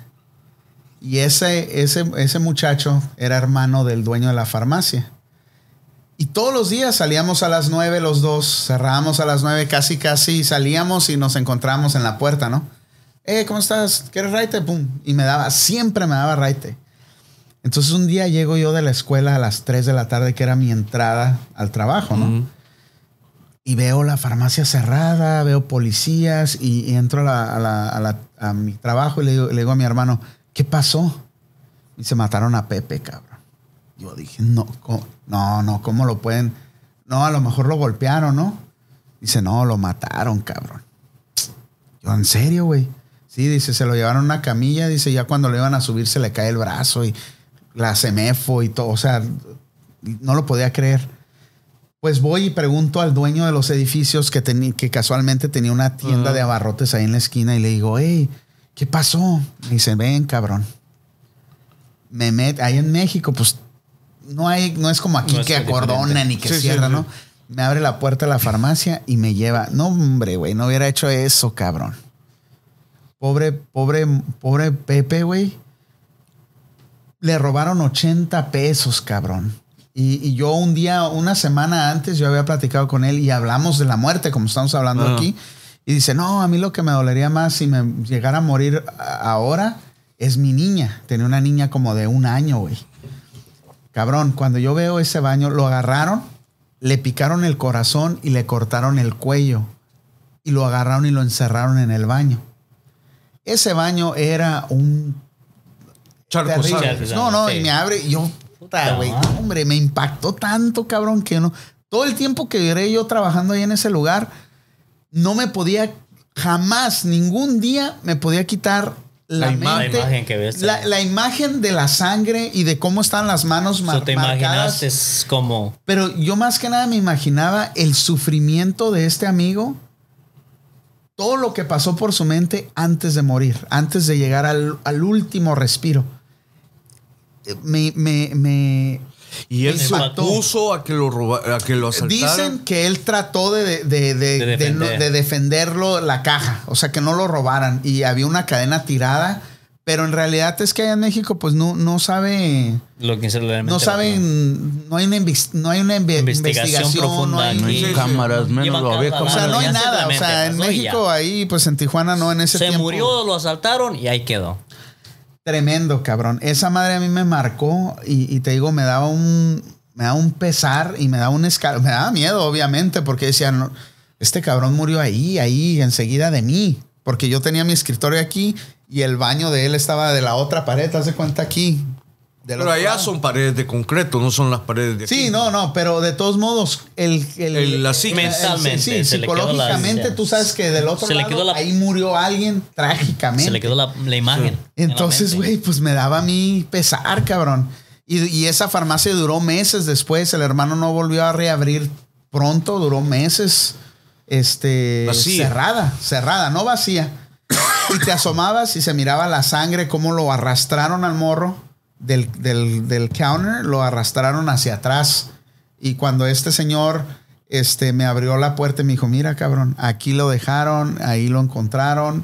Y ese, ese, ese muchacho era hermano del dueño de la farmacia. Y todos los días salíamos a las nueve los dos, cerrábamos a las nueve, casi casi salíamos y nos encontramos en la puerta, ¿no? Eh, ¿cómo estás? ¿Quieres raite? Pum. Y me daba, siempre me daba raite. Entonces un día llego yo de la escuela a las 3 de la tarde, que era mi entrada al trabajo, ¿no? Y veo la farmacia cerrada, veo policías y, y entro a, la- a la- a la- a mi trabajo y le digo, le digo a mi hermano, ¿qué pasó? Y se mataron a Pepe, cabrón. Yo dije, no, ¿cómo? no, no, ¿cómo lo pueden? No, a lo mejor lo golpearon, ¿no? Dice, no, lo mataron, cabrón. Yo, ¿en serio, güey? Sí, dice, se lo llevaron a una camilla, dice, ya cuando le iban a subir se le cae el brazo y la semefo y todo, o sea, no lo podía creer. Pues voy y pregunto al dueño de los edificios que, que casualmente tenía una tienda de abarrotes ahí en la esquina y le digo, hey, ¿qué pasó? Me dice, ven, cabrón. Me met, ahí en México, pues no hay, no es como aquí No que diferente. ni que Sí, sí, cierran, sí. ¿no? Me abre la puerta de la farmacia y me lleva. No, hombre, güey, no hubiera hecho eso, cabrón. Pobre, pobre, pobre Pepe, güey. Le robaron 80 pesos, cabrón. Y, y yo un día, una semana antes, yo había platicado con él y hablamos de la muerte, como estamos hablando Ajá. aquí. Y dice, no, a mí lo que me dolería más si me llegara a morir ahora es mi niña. Tenía una niña como de un año, güey. Cabrón, cuando yo veo ese baño, lo agarraron, le picaron el corazón y le cortaron el cuello. Y lo agarraron y lo encerraron en el baño. Ese baño era un Charco. No, no, Sí. y me abre y yo, puta, güey, no, hombre, me impactó tanto, cabrón, que no. Todo el tiempo que duré yo trabajando ahí en ese lugar, no me podía, jamás, ningún día me podía quitar la, La ima- mente, La imagen que ves. La, la imagen de la sangre y de cómo están las manos mar- So, te marcadas. es como Pero yo más que nada me imaginaba el sufrimiento de este amigo, todo lo que pasó por su mente antes de morir, antes de llegar al, al último respiro. Me, me, me- Y él se opuso a que lo roba- a que lo asaltaran. dicen que él trató de, de- de- defender. de defenderlo la caja, o sea, que no lo robaran y había una cadena tirada, pero en realidad es que allá en México pues no, no sabe... lo que se No saben, no hay una, no hay una inve- Investigación investigación, profunda no hay, No cámaras, menos lo había cámaras. O sea, no hay nada. O sea, en México, ahí, pues en Tijuana, no, en ese Se tiempo. murió, lo asaltaron y ahí quedó. Tremendo, cabrón. Esa madre a mí me marcó y, te digo, me daba un, me daba un pesar y me daba un escal, me daba miedo, obviamente, porque decía, no, este cabrón murió ahí, ahí, enseguida de mí, porque yo tenía mi escritorio aquí y el baño de él estaba de la otra pared, haz de cuenta aquí. Pero allá son paredes de concreto, no son las paredes de Sí, aquí. no, no, pero de todos modos, el, el, El- la. Mentalmente, sí, se la- psicológicamente, tú sabes que del otro se le lado quedó la- ahí murió alguien trágicamente. Se le quedó la, la imagen. Entonces, güey, pues me daba a mí pesar, cabrón. Y, y esa farmacia duró meses después. El hermano no volvió a reabrir pronto, duró meses. Este, Vacía. cerrada, cerrada, no vacía. Y te asomabas y se miraba la sangre, cómo lo arrastraron al morro del, del, del counter, lo arrastraron hacia atrás. Y cuando este señor este, me abrió la puerta y me dijo, mira, cabrón, aquí lo dejaron, ahí lo encontraron.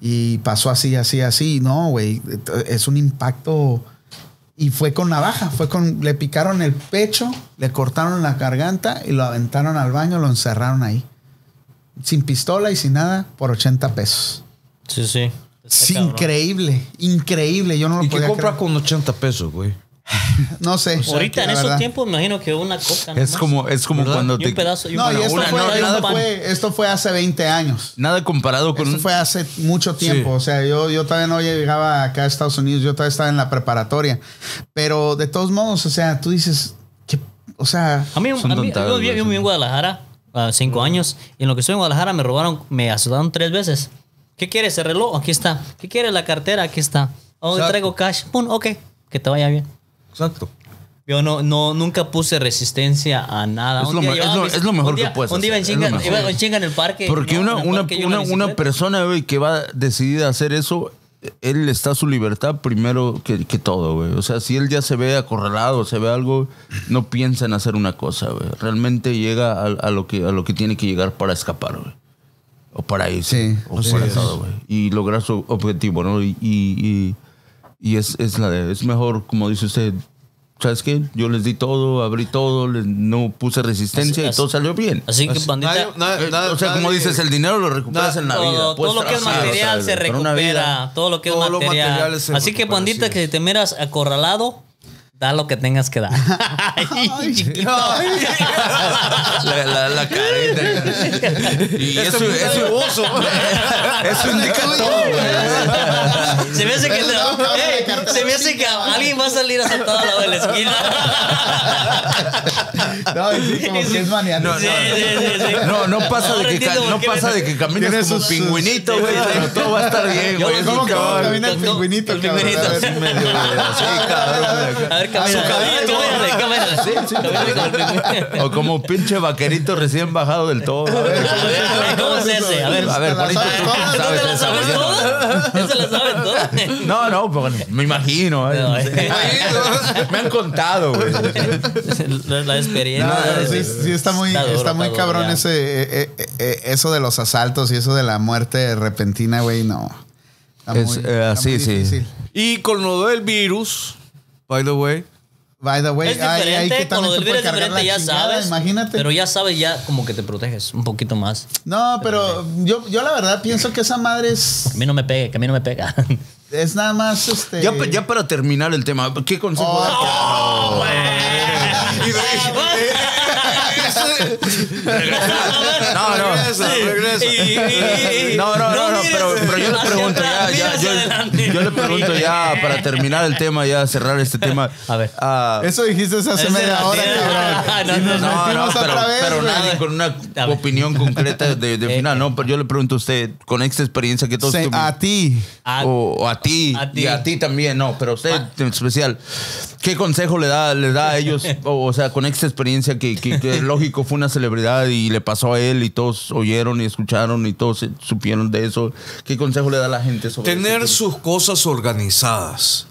Y pasó así, así, así. No, güey, es un impacto. Y fue con navaja, fue con, le picaron el pecho, le cortaron la garganta y lo aventaron al baño, lo encerraron ahí. Sin pistola y sin nada, por 80 pesos. Sí, sí. Es increíble, increíble. Yo no lo ¿Y qué podía compra creer. con 80 pesos, güey? (laughs) No sé. Ahorita en la esos verdad. tiempos imagino que una coca. Es como, es como ¿Verdad? cuando Y un te. pedazo. y No, una- y esto, una- fue, esto, un pan. fue, esto fue hace 20 años. Nada comparado con. Eso fue hace mucho tiempo. Sí. O sea, yo, yo todavía no llegaba acá a Estados Unidos, yo todavía estaba en la preparatoria. Pero de todos modos, o sea, tú dices, ¿qué? o sea, A mí, Son a mí- yo, viví- en Guadalajara a cinco años y en lo que estoy en Guadalajara me robaron, me asaltaron tres veces. ¿Qué quieres? ¿El reloj? Aquí está. ¿Qué quieres? La cartera? Aquí está. Oh, traigo cash. Pum, ok. Que te vaya bien. Exacto. Yo no, no, nunca puse resistencia a nada. Es lo me- es lo- es lo mejor día- que puedes Un día iba en hacer, es lo chinga, iba en chinga en el parque. Porque no, una, en el una, parque en una, una bicicleta. persona güey, que va decidida a hacer eso él está a su libertad primero que, que todo, güey. O sea, si él ya se ve acorralado, se ve algo, no piensa en hacer una cosa, güey. Realmente llega a, a lo que, a lo que tiene que llegar para escapar, güey. O para irse. Sí, o para es. todo, güey. Y lograr su objetivo, ¿no? Y, y, y- y es, es, la de- es mejor, como dice usted, ¿sabes qué? Yo les di todo, abrí todo, les- no puse resistencia Así- y todo salió bien. Así que, bandita. Nadie- na- Eh, na- o sea, como nadie- dices, el dinero lo recuperas en la vida. todo, Puedes todo lo que es material o sea, se una vida- recupera. Todo lo que es Todo lo material. material se Así que, recupera, bandita, sí. que te miras acorralado, da lo que tengas que dar. Ay, chiquito. La, la, la carita. Y eso, eso, eso indica todo, güey. Se me hace que, cartera se me hace que alguien va a salir asaltado al lado de la esquina. No, y sí, como que es maniático. Sí, sí, sí, sí. No, no pasa Ahora de que, no pasa de que como pingüinito, güey, pero todo va a estar bien, güey. ¿Cómo que Cabrón. camina el pingüinito, el pingüinito, medio, así, cabrón. Ver. O como pinche vaquerito recién bajado del todo. A ver, ¿Cómo es ese? A ver, a ver, ¿te la Juanito, sabes tú todas? ¿tú sabes te la eso, sabes güey, yo no. todas? ¿Tú se la sabes todas? No, no, pues, me imagino. ¿eh? No, eh. (laughs) Me han contado, güey. La, la experiencia. No, sí, sí está muy, Está muy está cabrón ese, eh, eso de los asaltos y eso de la muerte repentina, güey, no. Está Es, eh, está sí, sí. Y con lo del virus, by the way, By the way, Es ay, ay, diferente, que con lo también del te puede virus es cargar diferente, la ya chingada, sabes. Imagínate. Pero ya sabes, ya como que te proteges un poquito más. No, pero yo, yo la verdad pienso que esa madre es, A mí no me pegue, que a mí no me pega. (laughs) es nada más este. Ya, pa- ya para terminar el tema, ¿qué consejo? Oh, (laughs) (laughs) No, no. regresa, regresa. No, no, no, no, pero, pero yo le pregunto ya, ya, yo, yo le pregunto ya para terminar el tema, ya cerrar este tema. (laughs) A ver. Ah, Eso dijiste hace media hora, cabrón. no, Y no, nos no, no, metimos pero, otra vez, pero güey. nadie con una A ver. opinión concreta de, de (laughs) Eh, final. ¿no? Pero yo le pregunto a usted, con esta experiencia que todos Se- tuvimos- a ti. O, o a ti, a ti. y a ti también, no, pero usted en especial, ¿qué consejo le da, le da a (laughs) ellos? O, o sea, con esta experiencia que, que- que lógico fue una celebridad y le pasó a él y todos oyeron y escucharon y todos supieron de eso. ¿Qué consejo le da a la gente sobre tener eso? sus cosas organizadas.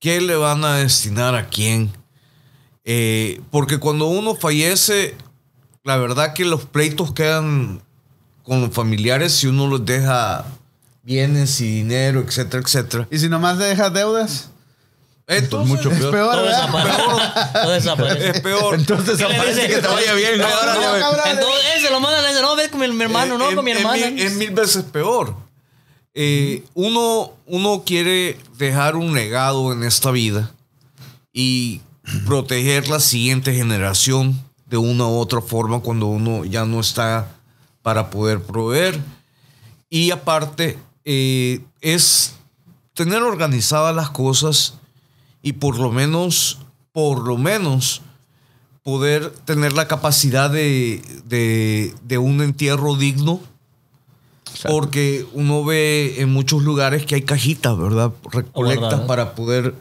¿Qué le van a destinar a quién? Eh, porque cuando uno fallece, la verdad que los pleitos quedan con los familiares si uno los deja bienes y dinero, etcétera, etcétera. Y si nomás le dejas deudas, Entonces, mucho es peor. peor, Todo desaparece. Todo desaparece. es peor. Entonces ¿Qué le aparece dice? que te vaya bien. No, no, cabrón. Entonces, se lo mandan, le dice, no, ve con mi, mi hermano, no, Eh, con mi hermana. Es, mil- es mil veces peor. Eh, uno, uno quiere dejar un legado en esta vida y proteger la siguiente generación de una u otra forma cuando uno ya no está para poder proveer. Y aparte, eh, es tener organizadas las cosas y por lo menos, por lo menos, poder tener la capacidad de, de, de un entierro digno. Porque uno ve en muchos lugares que hay cajitas, ¿verdad? Recolectas para poder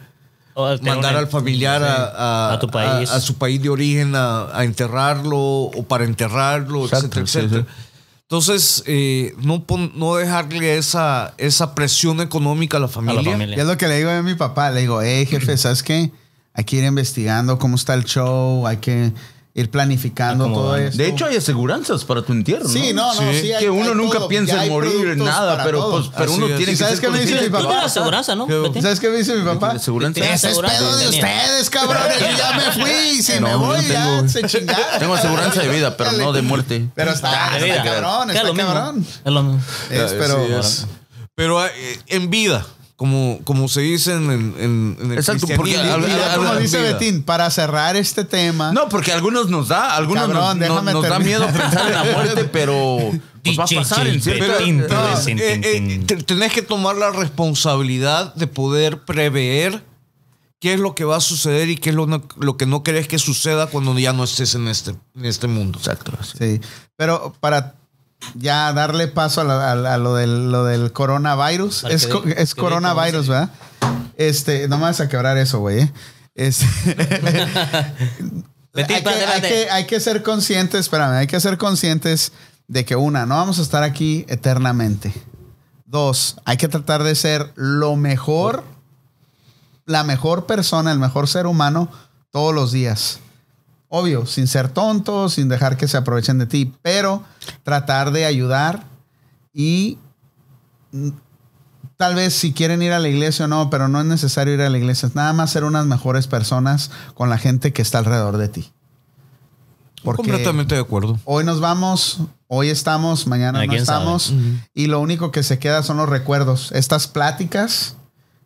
mandar una- al familiar a, a- A tu país. a- a su país de origen a, a enterrarlo o para enterrarlo, Exacto, etcétera, sí, etcétera. sí. Entonces, eh, no, pon- no dejarle esa, esa presión económica a la familia. la Y familia. es lo que le digo a mi papá. Le digo, hey, jefe, ¿sabes qué? Hay que ir investigando cómo está el show, hay que ir planificando todo esto. De hecho, hay aseguranzas para tu entierro. Sí, no, no, sí, hay- que uno hay nunca todo. piensa Ya en morir, en nada, pero, todo. pues, pero Así uno es. tiene ¿Y que sabes ser qué me dice mi ¿Tú papá? aseguranza, no? ¿Sabes qué me dice mi papá? ¿Tienes aseguranza? ¿Tienes Ese es pedo de ustedes, cabrones. Yo ya me fui. Si No, me no voy, ya se chingaron. Tengo aseguranza de vida, pero no de (laughs) muerte. Pero está, vida. cabrón, está cabrón. Es lo mismo. Es, pero, Sí, es. Pero eh, en vida, como, como se dice en, en- en- el Exacto, porque al- ya como dice vida. Betín, para cerrar este tema, No, porque a algunos nos da, algunos Cabrón, nos, nos- nos da miedo pensar en la muerte, pero pues va a pasar en tin, eh, eh, tenés que tomar la responsabilidad de poder prever qué es lo que va a suceder y qué es lo, no- lo que no querés que suceda cuando ya no estés en este, en este mundo. Exacto. sí. Sí, pero para ya darle paso a, la- a- a lo, del, lo del coronavirus, es, co- de- coronavirus, ¿cómo ¿verdad? Este, no me vas a quebrar eso, güey. ¿eh? (laughs) Hay, que, espérate, hay, que, hay que ser conscientes, espérame, hay que ser conscientes de que una, no vamos a estar aquí eternamente. Dos, hay que tratar de ser lo mejor, la mejor persona, el mejor ser humano todos los días. Obvio, sin ser tonto, sin dejar que se aprovechen de ti, pero tratar de ayudar y mm, tal vez si quieren ir a la iglesia o no, pero no es necesario ir a la iglesia, es nada más ser unas mejores personas con la gente que está alrededor de ti. Porque Completamente de acuerdo. hoy nos vamos, hoy estamos, mañana ¿A no estamos y lo único que se queda son los recuerdos. Estas pláticas,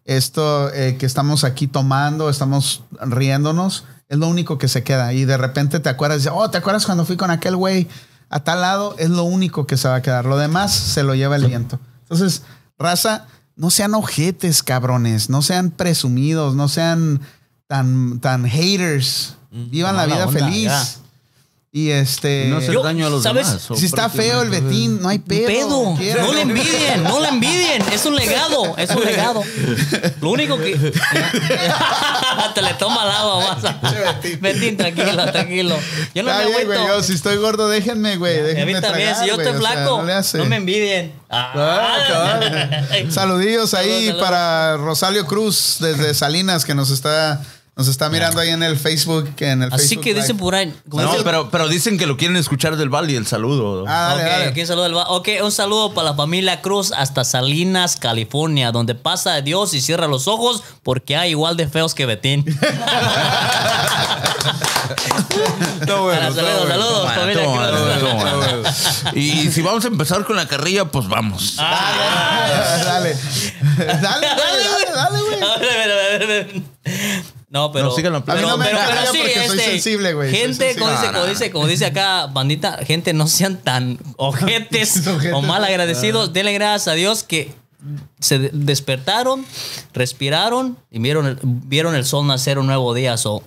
esto eh, que estamos aquí tomando, estamos riéndonos, es lo único que se queda. Y de repente te acuerdas, oh, ¿te acuerdas cuando fui con aquel güey a tal lado? Es lo único que se va a quedar. Lo demás se lo lleva el viento. Entonces, raza, no sean ojetes, cabrones, no sean presumidos, no sean tan, tan haters. Vivan la vida onda, feliz. ya. Y este. No hacer Yo- daño a los ¿sabes? demás. Si está feo el Betín, no hay pedo. Pedo. No le envidien, no le envidien. Es un legado, es un legado. Lo único que. (laughs) Te le toma el agua más. Betín. Betín, tranquilo, tranquilo. Yo no Está me bien, güey. Yo, si estoy gordo, déjenme, güey. Y a Déjenme mí también, tragar, si yo güey, estoy o sea, flaco, no me envidien. Ah. Saludillos ahí Saludos, saludos. para Rosalio Cruz desde Salinas que nos está, nos está mirando ahí en el Facebook. En el Así Facebook que Live. dicen por ahí. como No, dice- pero, pero ddicen que lo quieren escuchar del Valle, el saludo. Ah, dale, Ok, dale. aquí va- ok, un saludo para la familia Cruz hasta Salinas, California, donde pasa a Dios y cierra los ojos porque hay igual de feos que Betín. Está (laughs) bueno. Para está saludos, bueno. saludos, Toma, familia toma, Cruz. toma, toma. (laughs) Y si vamos a empezar con la carrilla, pues vamos. Ah. Dale, (laughs) dale, dale, dale, dale, güey. A ver, a ver, a ver, a ver. No, pero. No, pero, A mí no me pero, encanta pero sí, porque soy este, sensible, güey, soy Gente, sensible. como dice, como dice, como dice acá, bandita, gente, no sean tan ojetes (laughs) o mal agradecidos. Denle gracias a Dios que se de- despertaron, respiraron y vieron el, vieron el sol nacer un nuevo día. So,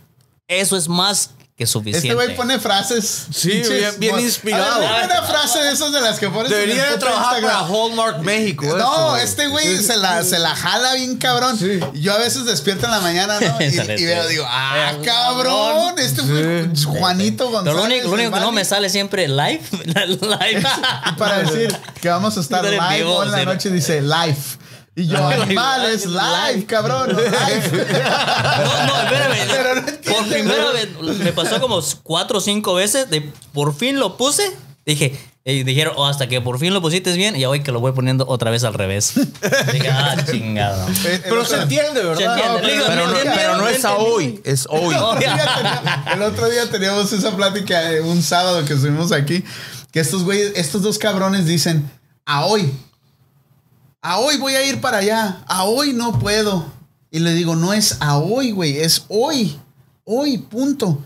eso es más que suficiente. Este güey pone frases. Sí, pinches, bien- bien inspirado. A ver, una frase de esas de las que pones Debería de trabajar para. Hallmark México. No, este, este güey se la, se la jala bien cabrón. Sí. Yo a veces despierto en la mañana, ¿no? (laughs) Y, y veo, sí. digo, ah, cabrón, este fue Juanito González. Pero lo único, lo único que no me sale siempre live. (laughs) live. Y para decir que vamos a (laughs) estar live en la sí. noche, dice live. Y yo, (laughs) Live, animal, live, es live, live. cabrón, no (laughs) live. No, no, espérame. Pero no por primera vez, me pasó como cuatro o cinco veces. De, por fin lo puse. Dije, y dijeron, oh, hasta que por fin lo pusiste bien. Y hoy que lo voy poniendo otra vez al revés. (laughs) Dije, ah, chingado. Eh, Pero se entiende, ¿verdad? Se entiende. No, Digo, Pero no, ¿me pero no es a hoy, es hoy. Otro el otro día teníamos esa plática eh, un sábado que estuvimos aquí. Que estos güeyes, estos dos cabrones dicen, a hoy. A hoy voy a ir para allá. A hoy no puedo. Y le digo, no es a hoy, güey, es hoy. Hoy, punto.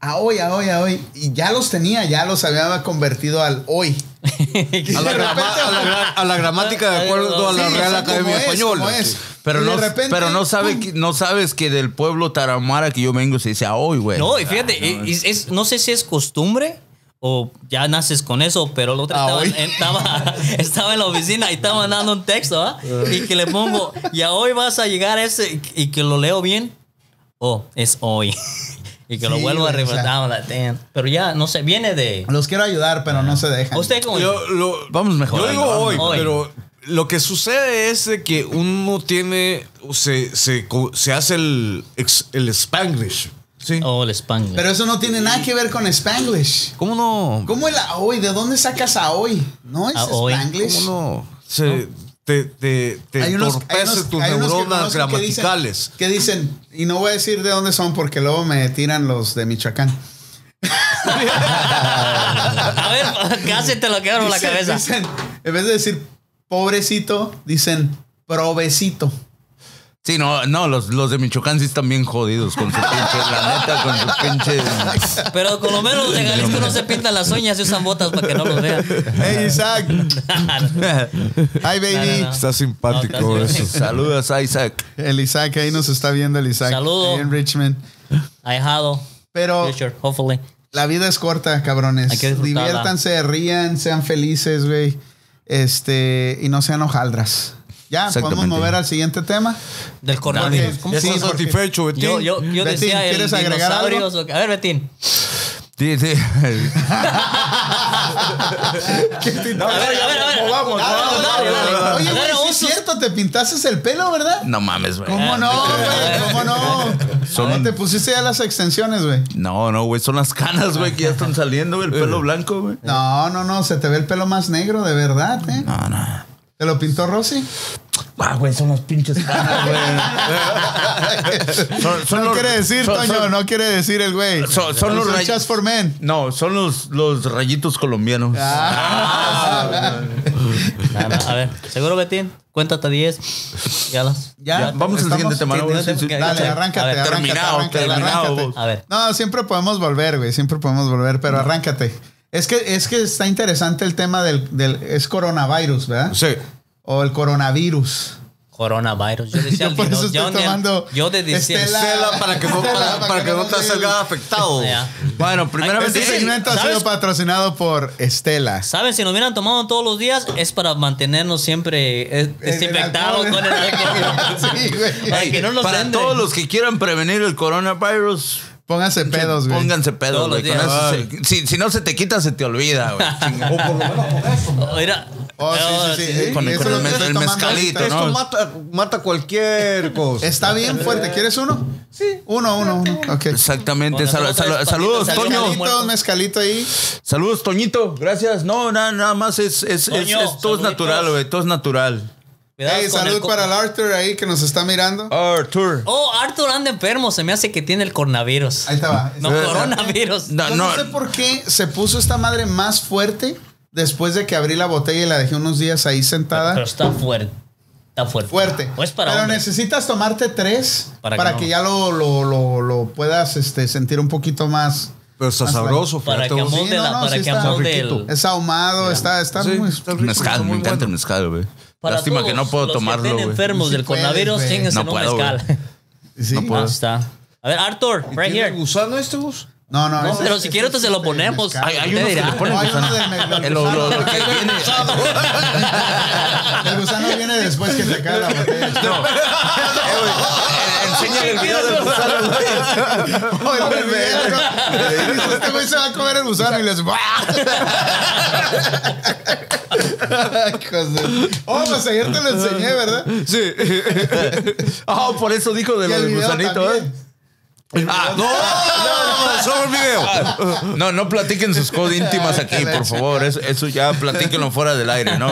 A hoy, a hoy, a hoy. Y ya los tenía, ya los había convertido al hoy. (laughs) A la, grama- a la gra- a la gramática de acuerdo a la Sí, Real Academia Española. es. Pero no, repente, pero no, sabe ¡pum! que- no sabes que del pueblo Taramara que yo vengo se dice a hoy, güey. No, y fíjate, es- no sé si es costumbre o ya naces con eso, pero el otro Ah, estaba, estaba, (laughs) estaba en la oficina y estaba mandando un texto, ¿ah? Y que le pongo, y a hoy vas a llegar a ese, y que lo leo bien. Oh, es hoy. (laughs) Y que lo vuelvo a damn. Pero ya, no sé, viene de. Los quiero ayudar, pero no se dejan. ¿Usted cómo Yo, lo- Vamos mejorando, Yo digo vamos hoy, pero lo que sucede es de que uno tiene, se, se, se hace el, el Spanglish. ¿Sí? Oh, el Spanglish. Pero eso no tiene nada que ver con Spanglish. ¿Cómo no? ¿Cómo el hoy? ¿De dónde sacas a hoy? ¿No es. Spanglish? ¿Cómo no? Se, Te, te, te hay unos, hay entorpece unos- tus hay unos que neuronas que dicen- gramaticales. Que dicen, y no voy a decir de dónde son porque luego me tiran los de Michoacán. (laughs) A ver, casi te lo quedaron en la Dicen- cabeza. dicen, en vez de decir pobrecito, dicen provecito. Sí, no, no, los, los de Michoacán sí están bien jodidos con su pinche, la neta, con su pinche. Pero con lo menos los de Jalisco no se pintan las uñas y usan botas para que no los vean. Hey, Isaac. (laughs) Hi, baby. No, no, no. Está simpático No, eso. Saludos a Isaac. El Isaac ahí nos está viendo el Isaac. Saludo. ahí en Richmond. Ahijado. Pero Future, hopefully. la vida es corta, cabrones. Hay que. Diviértanse, rían, sean felices, güey. Este, y no sean hojaldras. Ya, podemos mover al siguiente tema. Del coronavirus. ¿Cómo Ya Sí, estás satisfecho, Betín. Yo, yo, yo Betín, decía el ¿quieres agregar algo? dinosaurios. o- A ver, Betín. Sí, sí. (laughs) A ver, a ver, a ver. Vamos, Ah, vamos. Oye, güey, sí es cierto, te pintaste el pelo, ¿verdad? No mames, güey. ¿Cómo no, güey? ¿Cómo no? Son- Ah, Te pusiste ya las extensiones, güey. No, no, güey, son las canas, güey, que ya están saliendo, güey, el pelo blanco, güey. No, no, no, se te ve el pelo más negro, de verdad, ¿eh? No, no. ¿Te lo pintó Rosy? Ah, güey, son las pinches (laughs) canas, güey. Son- son no los- quiere decir, son- Toño, son- no quiere decir el güey. Son- son los ray- Just for men. No, son los, los rayitos colombianos. Ah. No, no, a ver, seguro Betín, cuéntate 10. Ya las. Ya, Vamos al siguiente tema. Dale, arráncate, arráncate, terminado, arráncate, terminado, arráncate. A ver. No, siempre podemos volver, güey. Siempre podemos volver, pero arráncate. Es que, es que está interesante el tema del, del es coronavirus, ¿verdad? Sí. O el coronavirus. Coronavirus. Yo (laughs) decía Yo por eso yo estoy tomando Yo te decía. Estela. Estela, para que no, para, para que no te salga afectado. (laughs) Ya. Bueno, primeramente. Este segmento ha sido patrocinado por Estela. ¿Saben? Si nos hubieran tomado todos los días, es para mantenernos siempre eh, desinfectados con el alcohol. (laughs) Sí, güey. Para que no nos Para todos los que quieran prevenir el coronavirus, Pónganse pedos, güey. pónganse pedos, güey. Si, si no se te quita, se te olvida, güey. (laughs) Chinga. Mira. Oh, sí, sí, sí. sí, con el- Eso con el lo mezcalito. ¿no? Esto mata, mata cualquier (laughs) cosa. Está bien fuerte. ¿Quieres uno? Sí. Uno, uno, uno. Exactamente. Bueno, Sal- saludos, Toño. saludos. Mezcalito, mezcalito ahí. Saludos, Toñito. Gracias. No, nada, nada más es, es, es- Toño, es- todo es natural, güey. Todo es natural. Cuidado Hey, con salud el para el Arthur ahí que nos está mirando. Arthur. Oh, Arthur anda enfermo. Se me hace que tiene el coronavirus. Ahí va. No, Eh, coronavirus. No, Yo no, no. sé por qué se puso esta madre más fuerte después de que abrí la botella y la dejé unos días ahí sentada. Pero está fuerte. Está fuerte. fuerte. Pues para Pero necesitas tomarte tres Para para, que que, no. ya lo, lo, lo, lo puedas este, sentir un poquito más. Pero está sabroso. Para que amolde Sí, no, no, para sí está el. Es ahumado, está, está Sí, muy. está rico, Mezcal, está me encanta el mezcal, güey. Para Lástima todos que no puedo los tomarlo, Que estén enfermos Sí del coronavirus, No en un mezcal. Sí. No puedo. está. A ver, Arthur, right ¿Tiene here. gusano este bus? No, no, No, ese- pero si quieres te se lo ponemos. mezcal. Hay, hay unos que dirá. le ponen No, uno gusano. El, gusano. (laughs) viene. El gusano viene después que se cae la botella. (laughs) Enséñale el video del gusano. Oh, el bebé, ¿no? Este güey se va a comer el gusano y les. De- (laughs) Oh, pues ayer te lo enseñé, ¿verdad? Sí. (laughs) Ah, por eso dijo de lo el del gusanito, también. ¿eh? Ah, No, no, no, solo el video. (laughs) No, no platiquen sus cosas íntimas aquí, por favor. Eso, eso ya platíquenlo fuera del aire, ¿no?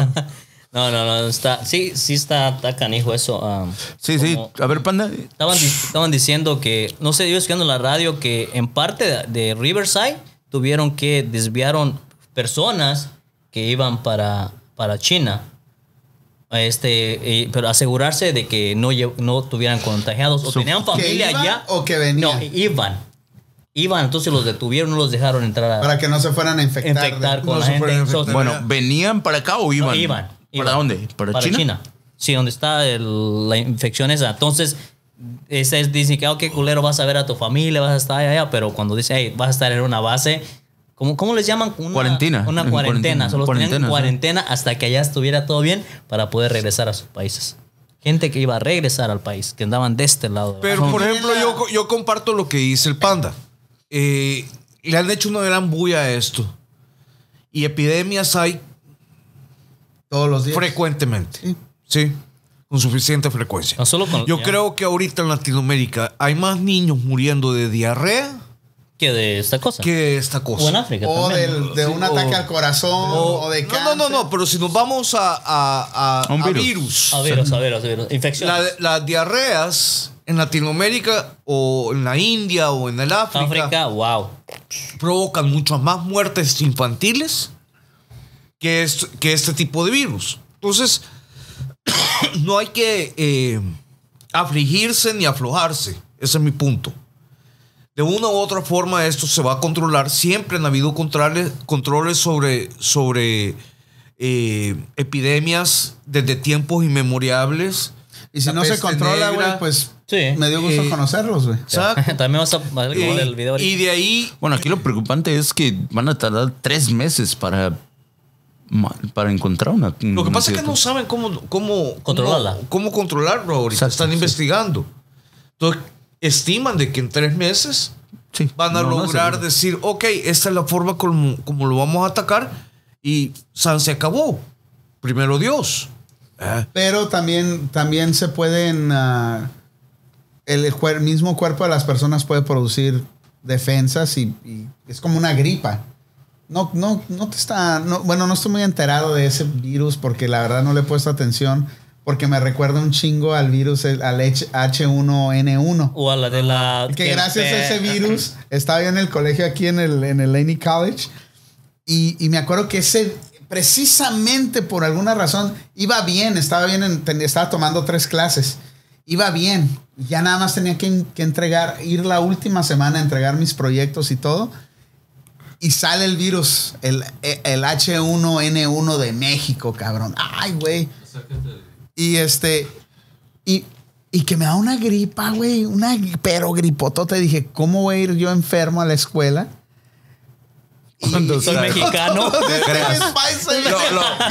No, no, no. Está, sí, sí está, está canijo eso. um, Sí, sí. A ver, panda. Estaban, di- estaban diciendo que, no sé, yo escuchando en la radio que en parte de, de Riverside tuvieron que desviaron personas que iban para, para China. Este, y- pero asegurarse de que no, no tuvieran contagiados o So- tenían familia iban allá. o que venían? No, iban. Iban, entonces los detuvieron, no los dejaron entrar a Para que no se fueran a infectar. infectar de- con no la se gente. fueran a So- infectar. Bueno, ¿venían para acá o iban? no, iban. ¿Para iban. dónde? ¿Para, China? Sí, donde está el- la infección esa. Entonces, ese es, dice que, oh, qué culero, vas a ver a tu familia, vas a estar allá, pero cuando dice, hey, vas a estar en una base, ¿cómo, cómo les llaman? Una, Cuarentena. Una En cuarentena. cuarentena. Solo tenían Cuarentena, hasta que allá estuviera todo bien para poder regresar a sus países. Gente que iba a regresar al país, que andaban de este lado. Pero, por ejemplo, yo, yo comparto lo que dice el panda. Eh, le han hecho una gran bulla a esto. Y epidemias hay Todos los días. frecuentemente. Sí. Sí. Con suficiente frecuencia. No solo con- Yo ya. creo que ahorita en Latinoamérica hay más niños muriendo de diarrea que de esta cosa. que de esta cosa. o en África O también. del- de un ataque al corazón, o, de no, cáncer. no, no, no, pero si nos vamos a, a- a- A un a virus. virus, A virus, a virus, a virus. Infección. la- las diarreas en Latinoamérica o en la India o en el África, África, wow. provocan muchas más muertes infantiles que, est- que este tipo de virus. Entonces, (coughs) no hay que eh, afligirse ni aflojarse. Ese es mi punto. De una u otra forma esto se va a controlar. Siempre han habido controles, controles sobre, sobre eh, epidemias desde tiempos inmemoriales. Y si La no se controla, güey, pues Sí. me dio gusto Eh, conocerlos, güey. ¿Exacto? (laughs) También vas a vas a ver Y- el video. ahorita. y de ahí Bueno, aquí lo preocupante es que van a tardar tres meses para, para encontrar una. Lo que pasa es que no saben cómo, cómo Controlarla. Cómo, cómo controlarlo ahorita. Exacto, Están sí. investigando. Entonces, estiman de que en tres meses Sí, van a no, no, lograr decir, ok, esta es la forma como, como lo vamos a atacar y San se acabó. Primero Dios. Pero también, también se pueden. ah, el cuer- mismo cuerpo de las personas puede producir defensas y, y es como una gripa. No, no, no te está. no- bueno, no estoy muy enterado de ese virus porque la verdad no le he puesto atención. Porque me recuerda un chingo al virus, al H- H1N1. O a la de la. Que gracias a ese (laughs) virus estaba yo en el colegio aquí en el, en el Laney College. Y, y me acuerdo que ese, precisamente por alguna razón, iba bien. Estaba bien, en- estaba tomando tres clases. Iba bien. Ya nada más tenía que, que entregar, ir la última semana a entregar mis proyectos y todo. Y sale el virus, el, el H1N1 de México, cabrón. Ay, güey. Y este. Y, y que me da una gripa, güey. Una pero gripotota. Dije, ¿cómo voy a ir yo enfermo a la escuela? Y- Cuando soy mexicano. Este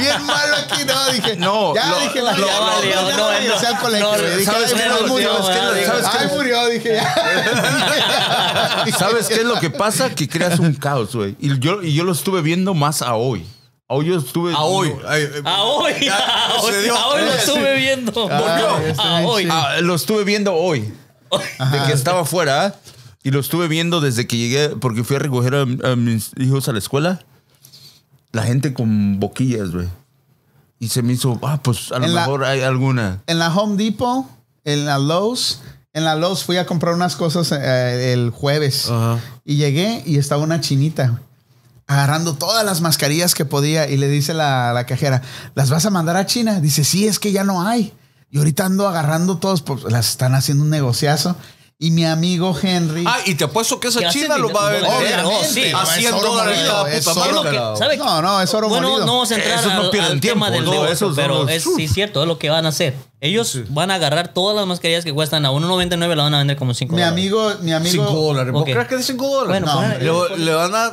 bien malo aquí, no. Dije, No, ya lo- dije, la lo- ya, no, no, no, colegio. no, güey. Dije, ¿sabes ay, qué? no, murió. Ay, murió, dije. (laughs) ¿Sabes qué es lo que pasa? Que creas un caos, güey. Y yo, y yo lo estuve viendo más a hoy. A hoy yo estuve. A hoy. A hoy. Ya, (laughs) A hoy, a hoy lo estuve viendo. Ah, ya está A bien hoy. Ah, lo estuve viendo hoy. De que estaba afuera. Y lo estuve viendo desde que llegué, porque fui a recoger a, a mis hijos a la escuela. La gente con boquillas, güey. Y se me hizo, ah, pues a lo En la- mejor hay alguna. En la Home Depot, en la Lowe's, en la Lowe's fui a comprar unas cosas eh, el jueves. Ajá. Y llegué y estaba una chinita güey, agarrando todas las mascarillas que podía y le dice la, la cajera, ¿las vas a mandar a China? Dice, sí, es que ya no hay. Y ahorita ando agarrando todos, pues las están haciendo un negociazo. Y mi amigo Henry... Ah, y te apuesto que esa ¿Qué hace china lo va a vender. Oh, sí. A es 100 oro dólares es. No, no, es oro bueno, molido. no vamos a entrar Esos no al, tiempo, tema del no, negocio, pero los- es sí cierto, es lo que van a hacer. Ellos van a agarrar todas las mascarillas que cuestan a 1.99 la van a vender como 5 mi amigo, mi amigo... 5 dólares. ¿Vos Ok. crees que de 5 dólares? Bueno, no, ponle- le, le van a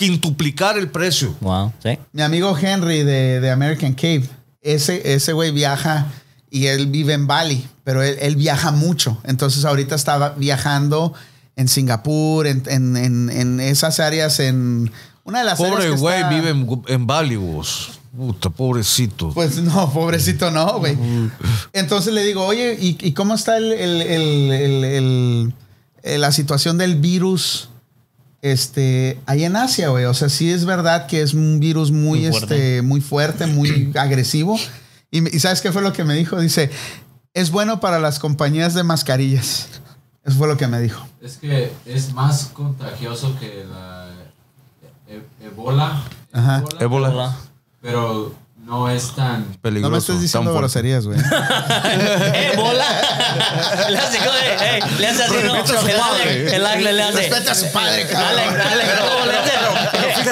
quintuplicar el precio. Wow, sí. Mi amigo Henry de, de American Cave, ese ese güey viaja y él vive en Bali, pero él, él viaja mucho. Entonces ahorita estaba viajando en Singapur, en, en- en- en esas áreas, en una de las áreas Pobre que güey, está- vive en, en Bali, vos. Puta, pobrecito. Pues no, pobrecito no, güey. Entonces le digo, oye, ¿y, y cómo está el, el- el- el- el- la situación del virus este, ahí en Asia, güey? O sea, sí es verdad que es un virus muy, Muy fuerte. este, muy fuerte, muy (clears throat) agresivo. Y, ¿sabes qué fue lo que me dijo? Dice, es bueno para las compañías de mascarillas. Eso fue lo que me dijo. Es que es más contagioso que la e- Ebola. Ajá. Ébola. Hola. Pero no es tan. Peligroso. No me estés diciendo groserías, güey. (laughs) ¡Eh, bola! le hace, eh, eh, le hace así, no. El padre. Ale, el Ale le hace. Respeta a su padre, cabrón. Dale, dale, ¿cómo le hace?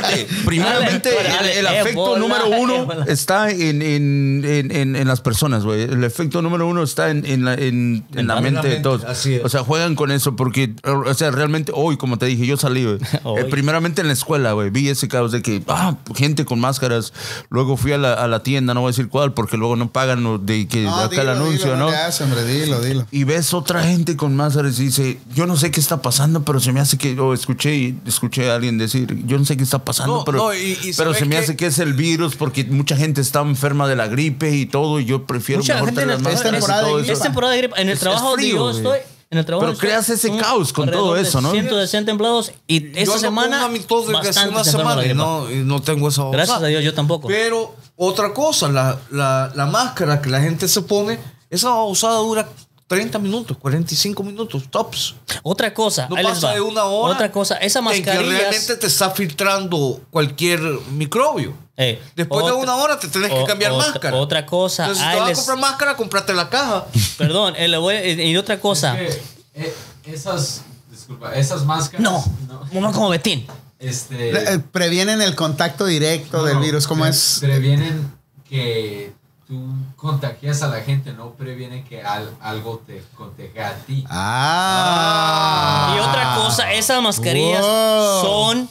Fíjate, (laughs) primeramente Dale, dale, el, el afecto bola, número uno está en, en, en, en, en las personas, güey. El efecto número uno está en, en la, en, en la En la mente de todos. así es. O sea, juegan con eso porque, o sea, realmente hoy, como te dije, yo salí, güey. (laughs) Eh, primeramente en la escuela, güey. Vi ese caos de que, ah, gente con máscaras. Luego fui a la, a la tienda, no voy a decir cuál, porque luego no pagan lo de que No, acá el dilo, anuncio, dilo, ¿no? le haces, hombre, dilo, dilo. y ves otra gente con máscaras y dice, yo no sé qué está pasando, pero se me hace que, o escuché escuché a alguien decir, yo no sé qué está pasando, No, pero, no, y- y pero ¿sabes se me qué? hace que es el virus porque mucha gente está enferma de la gripe y todo, y yo prefiero Mucha mejor gente en tener el es temporada de gripe. Es temporada de gripe. En el Es- trabajo es frío, yo estoy. En el trabajo Pero creas ese caos con todo eso, ¿no? 160 empleados y esta Yo semana. con una bastante semana y no, y no tengo esa Gracias a Dios, yo tampoco. Pero otra cosa, la, la, la máscara que la gente se pone, esa usada dura 30 minutos, 45 minutos, tops. Otra cosa, No pasa de una hora. Otra cosa, esa En que mascarilla. realmente te está filtrando cualquier microbio. Eh, Después de una hora te tenés que cambiar máscara. Otra cosa, Entonces, si te vas a comprar máscara, comprate la caja. (laughs) perdón, eh, le voy- eh, y otra cosa. Es que, eh, esas. Disculpa, esas máscaras. no, no como Betín. Este. Previenen el contacto directo del no, virus, como pre- es. Previenen que tú contagias a la gente, no previenen que al- algo te contagie a ti. Ah. Y otra cosa, esas mascarillas Wow. son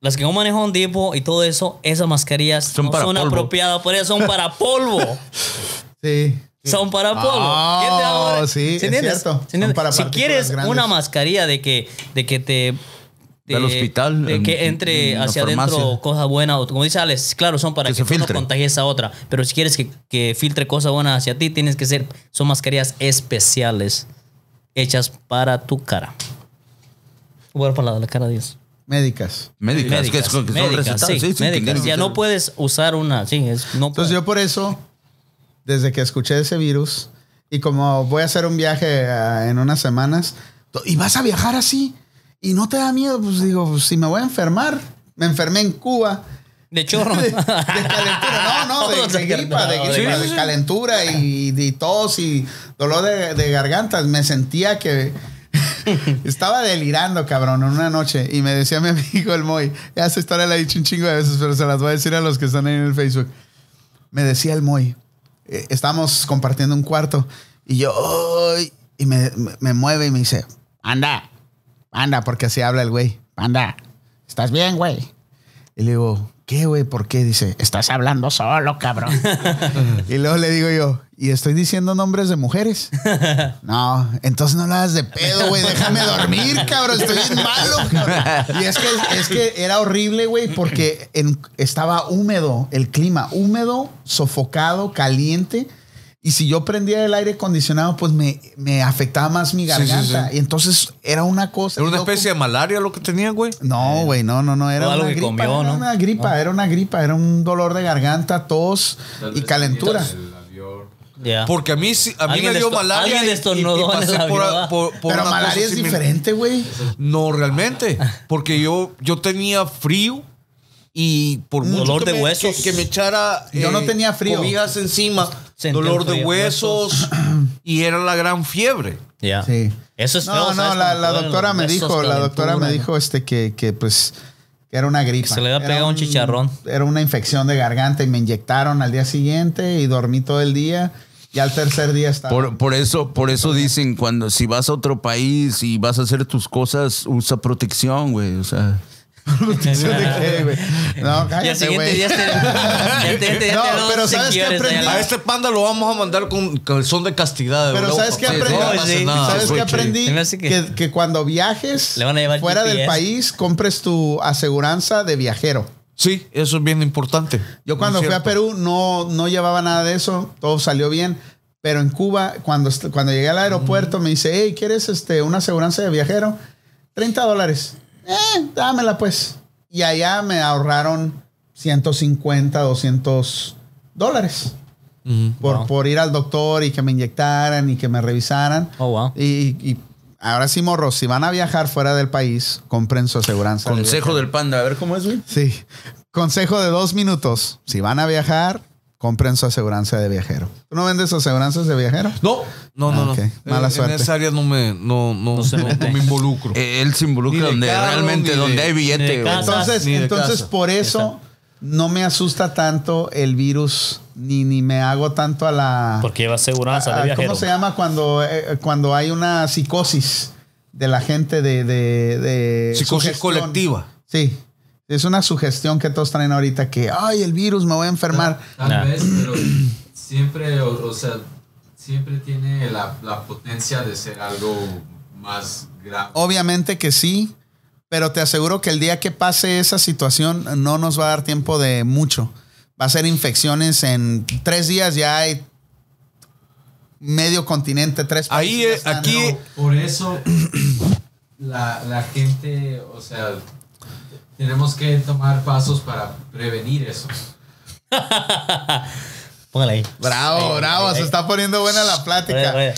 las que yo manejo en Depot y todo eso, esas mascarillas Son no para son polvo. apropiadas, por eso son para polvo. (laughs) Sí. Son para polvo. Ah, ¿Quién te va a- sí, es entiendes? cierto. ¿Sí entiendes? Son para si quieres grandes. una mascarilla de que, de que te Del hospital, de en- que entre en hacia farmacia. adentro cosas buenas. o Como dice Alex, claro, son para Que que, se tú no contagies a otra. Pero si quieres que, que filtre cosas buenas hacia ti, tienes que ser. Son mascarillas especiales hechas para tu cara. Bueno, para la, la cara de Dios. Médicas. Médicas, que, es- que son médicas, sí, Sí, sí, médicas. Ya no puedes usar una. Sí, es, no Entonces yo por eso, desde que escuché ese virus, y como voy a hacer un viaje ah, en unas semanas, to- y vas a viajar así, y no te da miedo, pues digo, si me voy a enfermar, me enfermé en Cuba. De chorro. De, (laughs) de calentura, no, no, de, Todos de gripa, de, enfermados. gripa, Sí, de sí. calentura y, de tos y dolor de, garganta. Me sentía que (laughs) estaba delirando, cabrón, en una noche. Y me decía mi (laughs) amigo el Moy, ya esa historia la he dicho un chingo de veces, pero se las voy a decir a los que están ahí en el Facebook. Me decía el Moy, eh, estábamos compartiendo un cuarto y yo, "Ay", y me, me- me mueve y me dice, anda, anda, porque así habla el güey, anda, ¿estás bien, güey? Y le digo, ¿qué, güey? ¿Por qué? Dice, estás hablando solo, cabrón. (laughs) y luego le digo yo, ¿y estoy diciendo nombres de mujeres? (laughs) no, entonces no la hagas de pedo, güey. Déjame dormir, cabrón. Estoy bien malo, cabrón. Y es que, es que era horrible, güey, porque en- estaba húmedo el clima, húmedo, sofocado, caliente. Y si yo prendía el aire acondicionado, pues me, me afectaba más mi sí, garganta. sí. Y entonces era una cosa. Era una especie de malaria lo que tenía, güey. no, güey, no, no, no, era algo una que gripa, comió, era ¿no? una gripa, era una gripa, era un dolor de garganta, tos y calentura. Porque a mí, sí- a mí me dio malaria. alguien y- y- y destornudó en pasé por- por- por Pero una cosa malaria es similar. diferente, güey. No, realmente. Porque yo, yo tenía frío y por mucho Dolor que de me- huesos. Que, que me echara. eh, Yo no tenía frío. Cobijas encima. Sentí dolor de huesos. (clears throat) y era la gran fiebre. Ya. Sí. Eso es feo, No, no, la, doctora me dijo, la doctora me dijo este que, que pues que era una gripa. Se le había pegado un chicharrón. Era una infección de garganta y me inyectaron al día siguiente y dormí todo el día y al tercer día estaba. Por, por eso, por eso dicen cuando si vas a otro país y vas a hacer tus cosas, usa protección, güey. O sea, (laughs) ¿De qué, güey? No, cállate, güey. No, pero ¿sabes qué aprendí? A este panda lo vamos a mandar con calzón de castidad. Pero. ¿sabes qué aprendí? ¿Sabes qué aprendí? Que- cuando viajes fuera del país, compres tu aseguranza de viajero. Sí, eso es bien importante. Yo cuando fui a. Perú no, no llevaba nada de eso, todo salió bien. Pero en Cuba, cuando, cuando llegué al aeropuerto, me dice, hey, ¿quieres este, una aseguranza de viajero? 30 dólares. Eh, dámela pues. Y allá me ahorraron 150, 200 dólares. Por, Wow. por ir al doctor y que me inyectaran y que me revisaran. Oh, wow. Y, y ahora sí, morros, si van a viajar fuera del país, compren su aseguranza. consejo viajero. del panda. A ver cómo es, güey. Sí. Consejo de dos minutos. Si van a viajar, compren su aseguranza de viajero. ¿Tú no vendes aseguranzas de viajero? No, no, no, Ah, no. En- Mala en, suerte. esa área no me, no, no, No se no me involucro. Eh, Él se involucra de donde carro, realmente, de- donde hay billete. Entonces, entonces casa. por eso no me asusta tanto el virus, ni, ni me hago tanto a la... Porque lleva aseguranza de viajero. ¿Cómo se llama cuando, eh, cuando hay una psicosis de la gente de... de, de Psicosis sugestión? colectiva. Sí. Es una sugestión que todos traen ahorita que, ay, el virus me voy a enfermar. Tal Nah. vez, pero siempre, o, o sea, siempre tiene la, la potencia de ser algo más grave. Obviamente que sí, pero te aseguro que el día que pase esa situación no nos va a dar tiempo de mucho. Va a ser infecciones en tres días, ya hay medio continente, tres Ahí, países eh, ya están, aquí- ¿no? Por eso la, la gente, o sea, tenemos que tomar pasos para prevenir eso. (laughs) Póngale ahí. Bravo, bravo, se está poniendo buena la plática. Oye, oye.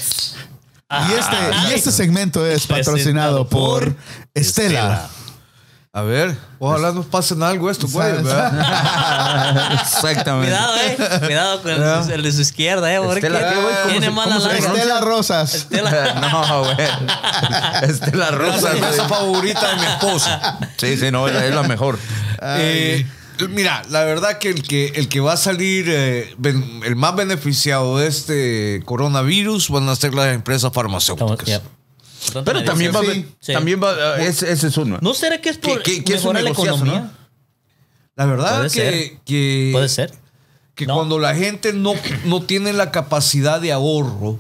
Y este, y este segmento es patrocinado por Estela. A ver, ojalá nos pasen algo esto, güey. ¿verdad? (laughs) Exactamente. Cuidado, eh. Cuidado con el, de su izquierda, eh. Porque Estela, ¿qué, güey? ¿Cómo tiene se- mala cómo se larga. Estela Rosas. Estela. (laughs) No, güey. Estela La Rosa. cerveza güey. favorita de mi esposa. Sí, sí, no, es la, es la mejor. Eh, mira, la verdad que el que, el que va a salir eh, ben- el más beneficiado de este coronavirus van a ser las empresas Estamos- farmacéuticas. Pero también va, Sí. también va, ese, ese es uno. ¿No será que es por ¿Qué- qué- mejorar la economía? no? La verdad Puede que, ser. que, Puede ser. que No. cuando la gente no, no tiene la capacidad de ahorro,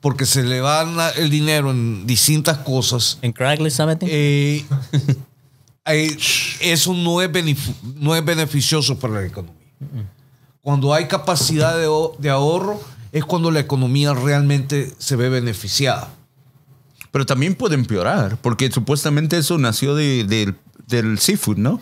porque se le va el dinero en distintas cosas, En Craigslist, ¿sabes? eh, eh, eso no es, no es beneficioso para la economía. Cuando hay capacidad de, de ahorro, es cuando la economía realmente se ve beneficiada. Pero también puede empeorar, porque supuestamente eso nació de- del- del seafood, ¿no?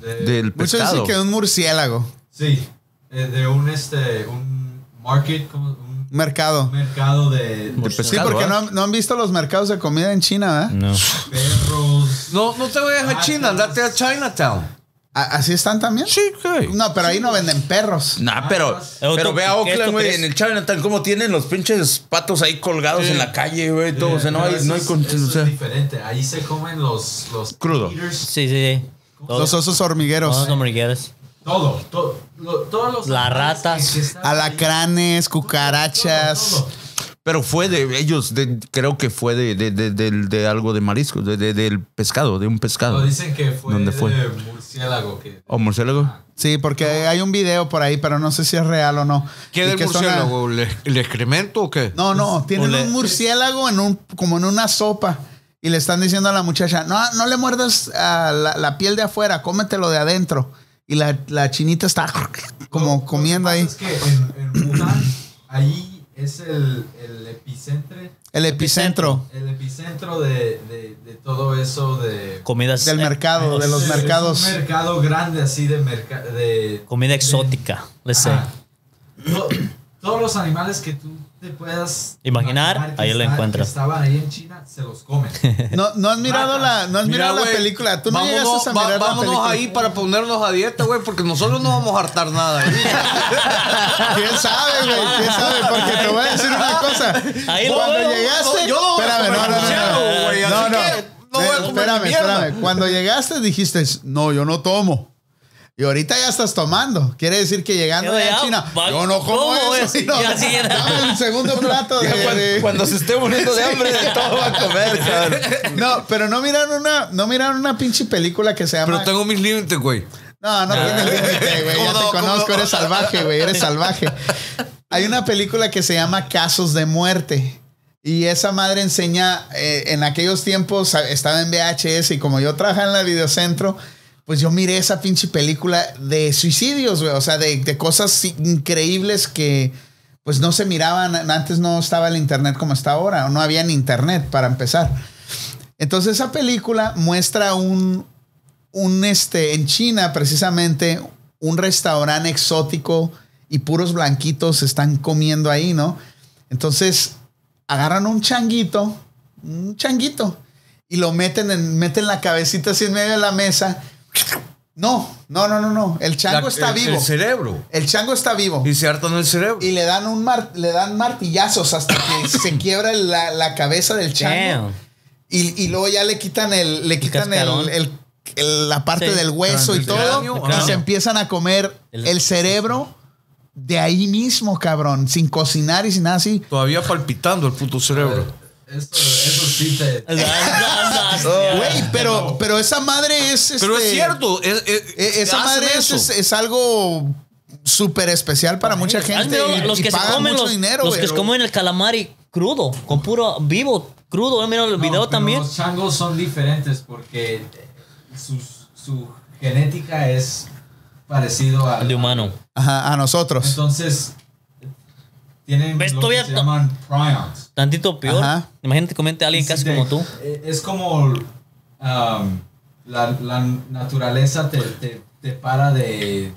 De- Del Muchos pescado. dicen que un murciélago. Sí, de un este un market como un Mercado. mercado de, De Sí, pescado, porque ¿eh? no, han- no han visto los mercados de comida en China, ¿verdad? No. perros. No, no te vayas a China, andate a Chinatown. ¿A- ¿Así están también? Sí, güey. No, pero ahí no venden perros. Nah, pero, Pero pero tú, ve a ¿qué Oakland, güey, en el Chinatown, cómo tienen los pinches patos ahí colgados en la calle, güey, todo. O sea, no Pero hay, no hay es- con- eso o sea, es diferente. Ahí se comen los los Crudo. eaters, Sí, sí, sí. Los osos hormigueros. Todos hamburguesas. todo, todo, lo- todos los Las ratas. Alacranes, cucarachas. Todo, todo. Pero fue de ellos, de- creo que fue de, de, de, algo de marisco, de, de- del pescado, de un pescado. Lo dicen que fue, ¿Dónde fue? de murciélago. Que, ¿O murciélago? Sí, porque hay un video por ahí, pero no sé si es real o no. ¿Qué del murciélago? ¿El, el excremento o qué? No, no, tienen Ole. un murciélago en un, como en una sopa. Y le están diciendo a la muchacha, no, no le muerdas a la, la piel de afuera, cómetelo de adentro. Y la, la chinita está (laughs) como comiendo ahí. Es que en, en Wuhan, ahí es el, el epicentro, El epicentro el epicentro de, de, de todo eso de... Comidas. del eh, mercado, de los Es- es mercados. un mercado grande así de mercado de Comida exótica. Let's say. Ajá. To- todos los animales que tú te puedas Imaginar, que ahí lo encuentras. estaban ahí en China, se los comen. (laughs) No, no has mirado la, no has Mira, mirado la güey, película. Tú no vámonos, llegaste a va- mirar la vámonos película. ahí para ponernos a dieta, güey, porque nosotros no vamos a hartar nada. (laughs) ¿Quién sabe, güey? ¿Quién sabe? Porque te voy a decir una cosa. Ahí lo Cuando veo. llegaste. No, yo no voy a espérame, comer no, no, no, murciélago, no. güey, así No, no. que no voy a comer espérame, mierda. espérame. Cuando llegaste dijiste, no, yo no tomo. Y ahorita ya estás tomando. Quiere decir que llegando allá a China, va- yo no como ¿cómo eso. es? no, Ya sí era. dame un segundo plato de, cuando, de- cuando se esté muriendo de hambre, de (laughs) todo va a comer, cabrón. No, pero no miraron una, no miraron una pinche película que se llama. Pero tengo mis límites, güey. No, no tienes límite, güey. Ya ¿Cómo te conozco, no? eres salvaje, güey. Eres (laughs) salvaje. Hay una película que se llama Casos de Muerte. Y esa madre enseña, eh, en aquellos tiempos estaba en VHS y como yo trabajaba en la videocentro, pues yo miré esa pinche película de suicidios, güey. O sea, de, de cosas increíbles que pues no se miraban. Antes no estaba el internet como está ahora. O no había ni internet para empezar. Entonces esa película muestra un, un este, en China precisamente, un restaurante exótico y puros blanquitos están comiendo ahí, ¿no? Entonces agarran un changuito, un changuito, y lo meten en, meten la cabecita así en medio de la mesa. No, no, no, no, no. El chango La- está el- vivo. El cerebro. El chango está vivo. Y se hartan el cerebro. Y le dan un mar- le dan martillazos hasta que (coughs) se quiebra la, la cabeza del chango. Damn. Y, y luego ya le quitan el, le quitan el, el- el- la parte Sí. del hueso y todo. cráneo, y se empiezan a comer El- el, cerebro de ahí mismo, cabrón. Sin cocinar y sin nada así. Todavía palpitando el puto cerebro. Eso, eso sí te... (laughs) (laughs) Güey, pero, pero esa madre es. Pero es este, cierto. es- es- e- Esa madre es, es- es algo súper especial para mucha ¿Has gente. y- los y que se pagan comen mucho los, dinero, los que se comen el calamari crudo, con puro vivo, crudo. ¿He mirado el No, video también? Los changos son diferentes porque eh, su, su genética es parecido a... El de humano. Ajá, a nosotros. Entonces, tienen ¿Ves? lo Todavía que se llaman prions. Tantito peor. Ajá. Imagínate comente a alguien casi Sí, como tú. eh, Es como um, la, la naturaleza te, te, te para de...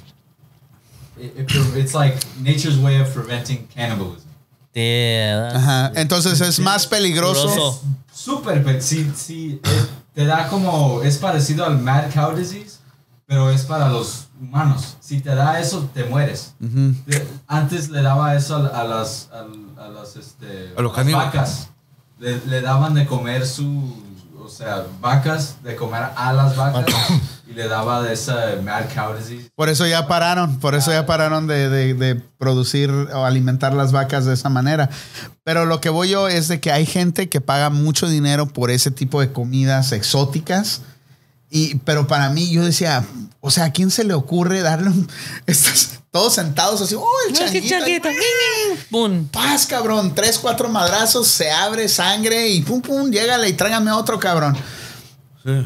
it- it- It's like nature's way of preventing cannibalism. Yeah, Ajá. Entonces es más peligroso. Peligroso. Súper, sí, sí, eh, te da como, es parecido al mad cow disease, pero es para los humanos. Si te da eso, te mueres. De- Antes le daba eso a, a las, a, a las, este, los las vacas. Le, le daban de comer su, o sea, vacas, de comer a las vacas, y le daba de esa mad cow disease. Por eso ya pararon, por eso ya pararon de, de- de producir o alimentar las vacas de esa manera. Pero lo que voy yo es de que hay gente que paga mucho dinero por ese tipo de comidas exóticas. Y, pero para mí yo decía, o sea, ¿a quién se le ocurre darle un... (laughs) Estos, todos sentados así, ¡oh, el changuito! changuito. Pum. Paz, cabrón. Tres, cuatro madrazos, se abre sangre y pum, pum, llégale y tráigame otro, cabrón.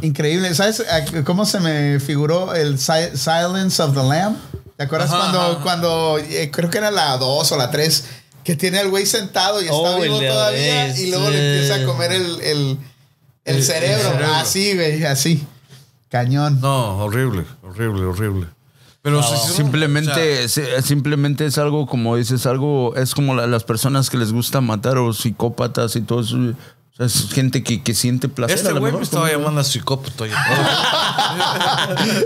Increíble. ¿Sabes cómo se me figuró el Si- Silence of the Lamb? ¿Te acuerdas Ajá, cuando, ajá. cuando eh, creo que era la 2 o la 3, que tiene al güey sentado y está Oh, vivo todavía y luego le sí. empieza a comer el, el, el El- cerebro? el cerebro. Así, güey, así. Cañón. No, horrible, horrible, horrible. Pero sí, sí, Simplemente, sí, simplemente es algo como dices, algo, es como la- las personas que les gusta matar o psicópatas y todo eso. O sea, es gente que, que siente placer. Este güey me estaba llamando a psicópata. (laughs)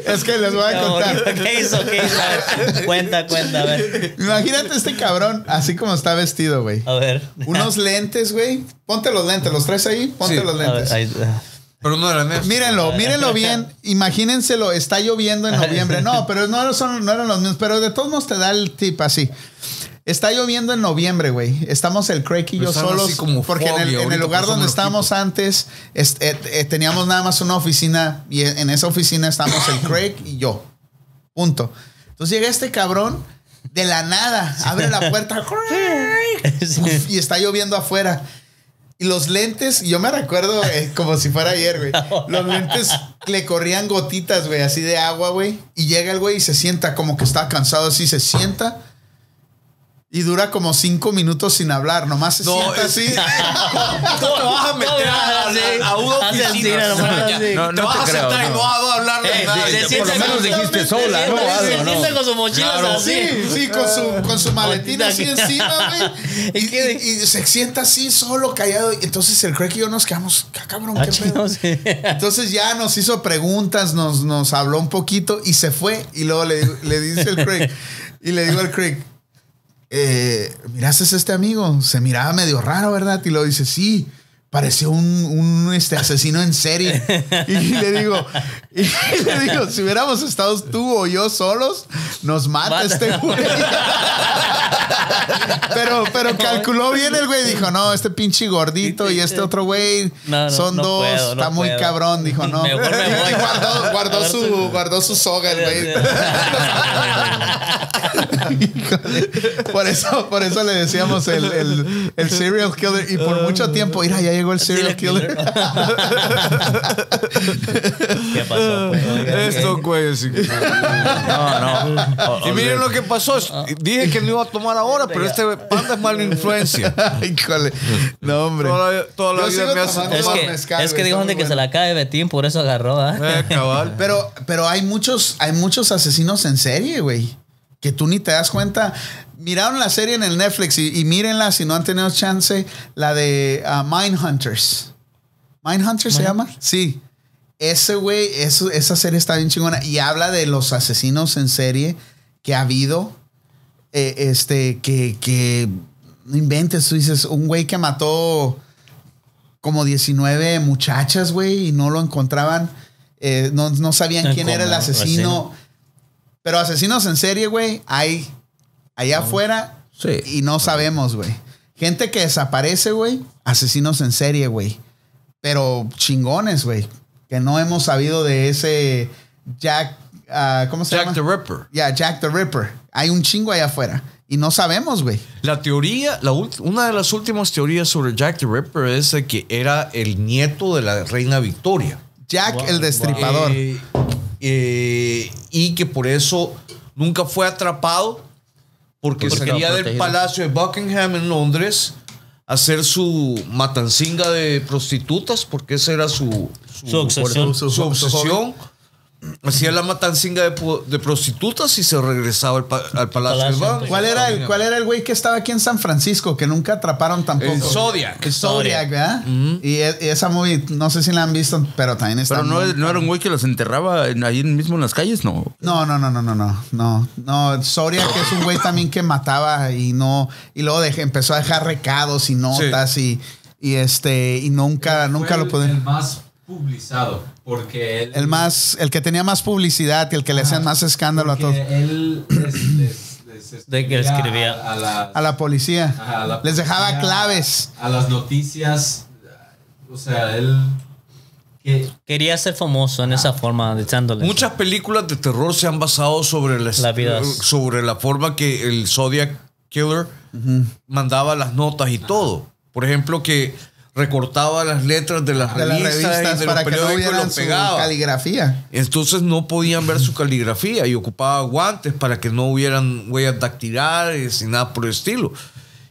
Es que les voy a contar. ¿Qué hizo? ¿Qué hizo? A ver, cuenta, cuenta, a ver. Imagínate este cabrón, así como está vestido, güey. A ver. Unos lentes, güey. Ponte los lentes, los traes ahí, ponte Sí, los A ver, lentes. ahí- Pero no eran. Mírenlo, mírenlo bien. (laughs) Imagínenselo, está lloviendo en noviembre. No, (laughs) pero no, son, no eran los mismos. Pero de todos modos te da el tip así. Está lloviendo en noviembre, güey. Estamos el Craig y yo solos. como porque en el, en lugar donde estábamos antes, es- eh, eh, teníamos nada más una oficina. Y en esa oficina estamos el (coughs) Craig y yo. Punto. Entonces llega este cabrón de la nada. Abre la puerta. (laughs) Uf, y está lloviendo afuera. Y los lentes, yo me recuerdo eh, (laughs) como si fuera ayer, güey. Los lentes le corrían gotitas, güey, así de agua, güey. Y llega el güey y se sienta como que está cansado, así se sienta. Y dura como cinco minutos sin hablar, nomás se No, sienta es- así. (laughs) ¿Cómo te vas a meter a, a- a una oficina? No, te no vas te a creo, sentar y no. no vas a hablar de Eh, nada. se- se Ya, sienta por lo menos con- dijiste sola, se ¿no? Sí, sí, con su, con su maletín así encima, güey. (laughs) Y, se sienta así solo, callado. Entonces el Craig y yo nos quedamos, "Ah, cabrón, Ah, qué pedo?". (laughs) Entonces ya nos hizo preguntas, nos, nos habló un poquito y se fue. Y luego le dice el Craig, y le digo al Craig, eh, ¿miraste a este amigo? Se miraba medio raro, ¿verdad? Y luego dice, sí, pareció un, un, este, asesino en serie. (laughs) Y le digo, y (laughs) le digo, si hubiéramos estado tú o yo solos, nos mata, Mata. este güey. (laughs) pero, pero calculó bien el güey. Dijo, no, este pinche gordito y este otro güey No, no, son no dos. puedo, está muy puedo. cabrón. Dijo, no. Me voy. Guardó, su, guardó su soga el güey. Por eso, por eso le decíamos el, el, el serial killer. Y por mucho tiempo, mira, ya llegó el serial killer. ¿Qué pasó? pues? (laughs) Estos güeyes. No, no. Y miren lo que pasó. Dije que no iba a tomar ahora, pero este panda es mala influencia. (laughs) Híjole. No, hombre. Toda la, toda la vida me hace Es Tomar que, mezcal, es que dijo gente que se la cae Betín, por eso agarró, ¿ah? Eh, cabal. Pero, pero hay muchos, hay muchos asesinos en serie, güey. Que tú ni te das cuenta. Miraron la serie en el Netflix y, y mírenla si no han tenido chance. La de uh, Mindhunters. ¿Mindhunters se llama? Sí. Ese güey, esa serie está bien chingona. Y habla de los asesinos en serie que ha habido. eh, este, que, que no inventes, tú dices, un güey que mató como 19 muchachas, güey, y no lo encontraban. eh, no, no sabían quién era el asesino. Pero asesinos en serie, güey, hay allá afuera Sí. y no sabemos, güey. Gente que desaparece, güey, asesinos en serie, güey. Pero chingones, güey. Que no hemos sabido de ese Jack, ah, ¿cómo se Jack the llama? Ripper. Ya, Jack the Ripper. Hay un chingo allá afuera. Y no sabemos, güey. La teoría, la una de las últimas teorías sobre Jack the Ripper es de que era el nieto de la reina Victoria. Jack Wow, el destripador. Eh, eh, y que por eso nunca fue atrapado porque Porque salía del palacio de Buckingham en Londres a hacer su matancinga de prostitutas porque esa era su, Su obsesión. su obsesión. Hacía la matancinga de, prostitutas y se regresaba al, pa- al palacio. ¿Cuál era, el, ¿Cuál era el güey que estaba aquí en San Francisco que nunca atraparon tampoco? El Zodiac. El Zodiac, ¿verdad? y, e- y esa movie, no sé si la han visto, pero también está. Pero no, muy- no era un güey que los enterraba en- ahí mismo en las calles, no. No, no, no, no, no, no, no, no. Soria, que es un güey también que mataba y no, y luego dejé- empezó a dejar recados y notas y, y este, y nunca, nunca lo pude. El más publicado, porque él... El más, el que tenía más publicidad y el que le hacían más escándalo a porque todos. Él les, les- les (clears throat) De que escribía. A, a la, A la policía. ajá, a la Les dejaba policía, claves. A las noticias. O sea, él... Que, Quería ser famoso en esa forma, echándole. Muchas películas de terror se han basado sobre la, La vida. sobre la forma que el Zodiac Killer mandaba las notas y todo. Por ejemplo, que recortaba las letras de las De las revistas, revistas y de para los que no periódicos y su caligrafía. Entonces no podían ver su caligrafía y ocupaba guantes para que no hubieran huellas dactilares ni nada por el estilo.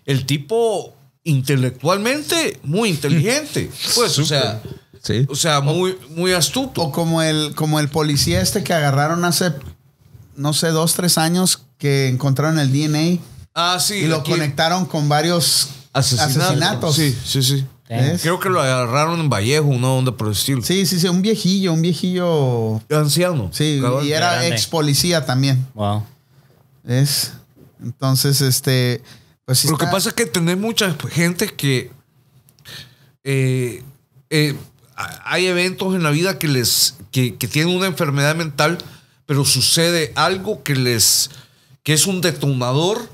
El tipo intelectualmente muy inteligente, pues, o sea, Sí. o sea, muy, muy astuto. O como el, como el policía este que agarraron hace, no sé, dos, tres años que encontraron el DNA Ah, sí. y lo aquí- conectaron con varios asesinatos. asesinatos. Sí, sí, sí. ¿Ves? Creo que lo agarraron en Vallejo, una onda por el estilo. Sí, sí, sí, un viejillo, un viejillo. Anciano. Sí, y era Grande. ex policía también. Wow. ¿Ves? Entonces, este. Pues Lo que pasa es que tenés mucha gente que eh, eh, a- hay eventos en la vida que les que, que tienen una enfermedad mental, pero sucede algo que les que es un detonador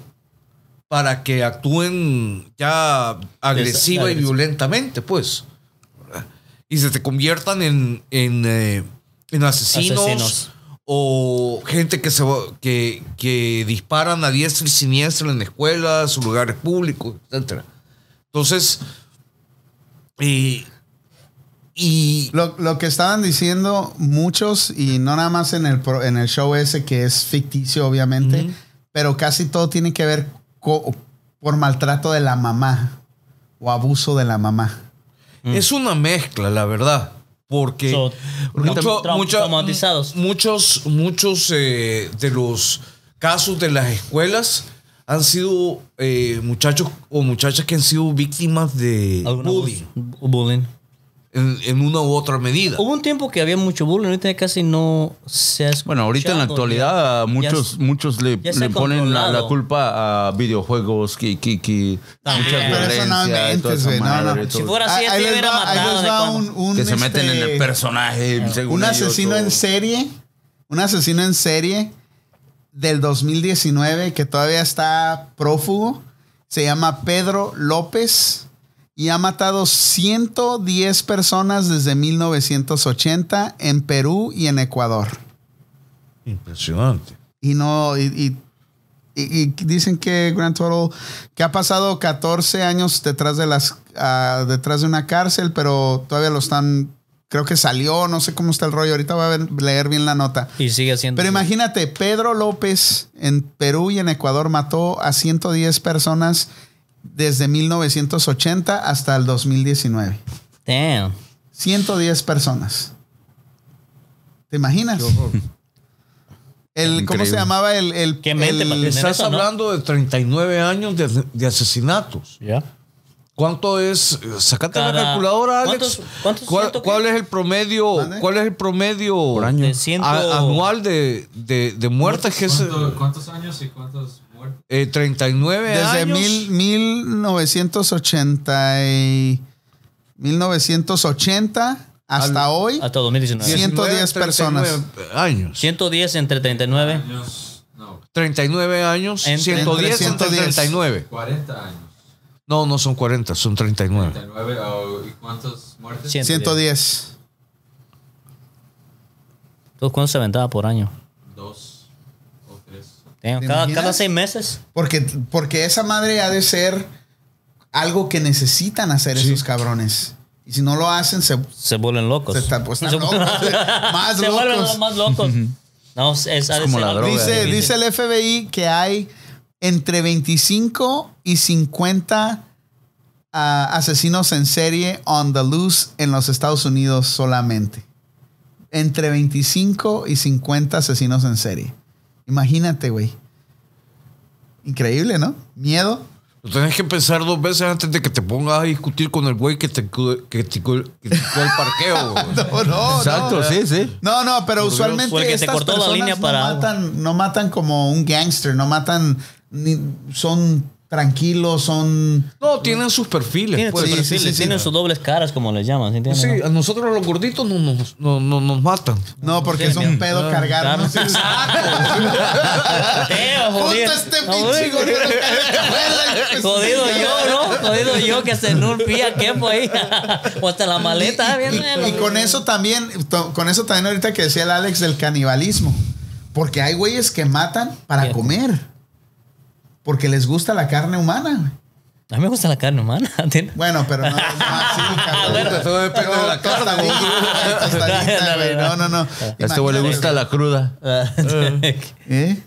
para que actúen ya agresiva y violentamente, pues. ¿verdad? Y se te conviertan en, en, eh, en asesinos, Asesinos. o gente que, se, que, que disparan a diestra y siniestra en escuelas o lugares públicos, etc. Entonces, y, y Lo, lo que estaban diciendo muchos, y no nada más en el, pro- en el show ese que es ficticio, obviamente, pero casi todo tiene que ver por maltrato de la mamá o abuso de la mamá. es una mezcla, la verdad. Porque So, mucho- traumatizados. muchos, muchos eh, de los casos de las escuelas han sido eh, muchachos o muchachas que han sido víctimas de bullying. En, en una u otra medida. Hubo un tiempo que había mucho bullying, ahorita casi no se ha Bueno, ahorita en la actualidad ya- muchos, ya- muchos le, le ponen la, la culpa a videojuegos que, que, que mucha violencia y toda inventes, esa güey, no, madre, no. Si fuera así, Ahí- ahí este les hubiera va- ahí les va un, un, que se meten en este, el personaje. según Un asesino en serie, un asesino en serie del 2019 que todavía está prófugo, se llama Pedro López y ha matado 110 personas desde 1980 en Perú y en Ecuador. Impresionante. Y no, y, y- y- y dicen que Grand Total, que ha pasado 14 años detrás de las, ah, detrás de una cárcel, pero todavía lo están, creo que salió, no sé cómo está el rollo, ahorita voy a ver- leer bien la nota. Y sigue siendo. Pero imagínate, Pedro López en Perú y en Ecuador mató a 110 personas desde 1980 hasta el 2019. Damn. 110 personas. ¿Te imaginas? El, ¿Cómo se llamaba el... el, Qué mente el- Estás eso, ¿no? hablando de 39 años de, de asesinatos. Ya. ¿Cuánto es? Sacate la calculadora, Alex. ¿Cuántos- cuántos ¿Cuál, cuál es el promedio? ¿Mande? ¿Cuál es el promedio Por año. De ciento- a- anual de, de, de muertes? Que es ¿Cuánto- ¿Cuántos años y cuántos eh, 39 Desde años. mil, 1980 y 1980 hasta Al- hoy. Hasta 2019. 110 personas. 39 Años. 110 entre 39. Años, no, 39 años. Entre- 110 entre entre 39. 40 años. No, no son 40, son 39. 39, oh, ¿y cuántos muertes? 110. Entonces, ¿Cuánto se aventaba por año? Dos o tres. Damn, ¿Te Cada, cada seis meses. Porque, porque esa madre ha de ser algo que necesitan hacer esos cabrones. Y si no lo hacen, se, Se vuelven locos. se están, pues, están Se- locos. (laughs) Más se vuelven locos. más locos. No, es, como la droga. Dice, dice el FBI que hay entre 25 y 50 ah, asesinos en serie on the loose en los Estados Unidos solamente. Entre 25 y 50 asesinos en serie. Imagínate, güey. Increíble, ¿no? Miedo. Lo tenés que pensar dos veces antes de que te pongas a discutir con el güey que te que te cu- que te cu- el parqueo. (laughs) No, no, Exacto, no. sí, sí. No, no, pero usualmente fue el que te estas cortó la línea para matan, no matan como un gangster, no matan, ni- son tranquilos, son No, tienen sus perfiles. Tienen pues. sus sí, sí, perfiles, sí, sí. tienen sus dobles caras, como les llaman. ¿sí entiendes, no? a nosotros los gorditos no nos, no, no nos matan. no porque es tienen un miedo. pedo Ah, cargar. ¿no? claro. Jodido. este pinche gordo (laughs) Jodido yo, ¿no? Jodido yo que se no qué fue ahí. (laughs) o hasta la maleta. Y, bien, y- y con eso también, to- con eso también ahorita que decía el Alex del canibalismo. Porque hay güeyes que matan para comer. Porque les gusta la carne humana. A mí me gusta la carne humana. (laughs) Bueno, pero no, no así, cabrón. bueno. Todo depende de la carne, (laughs) güey. Tostadita, tostadita, güey. No, no, no. A este güey le gusta la cruda. (laughs) ¿Eh?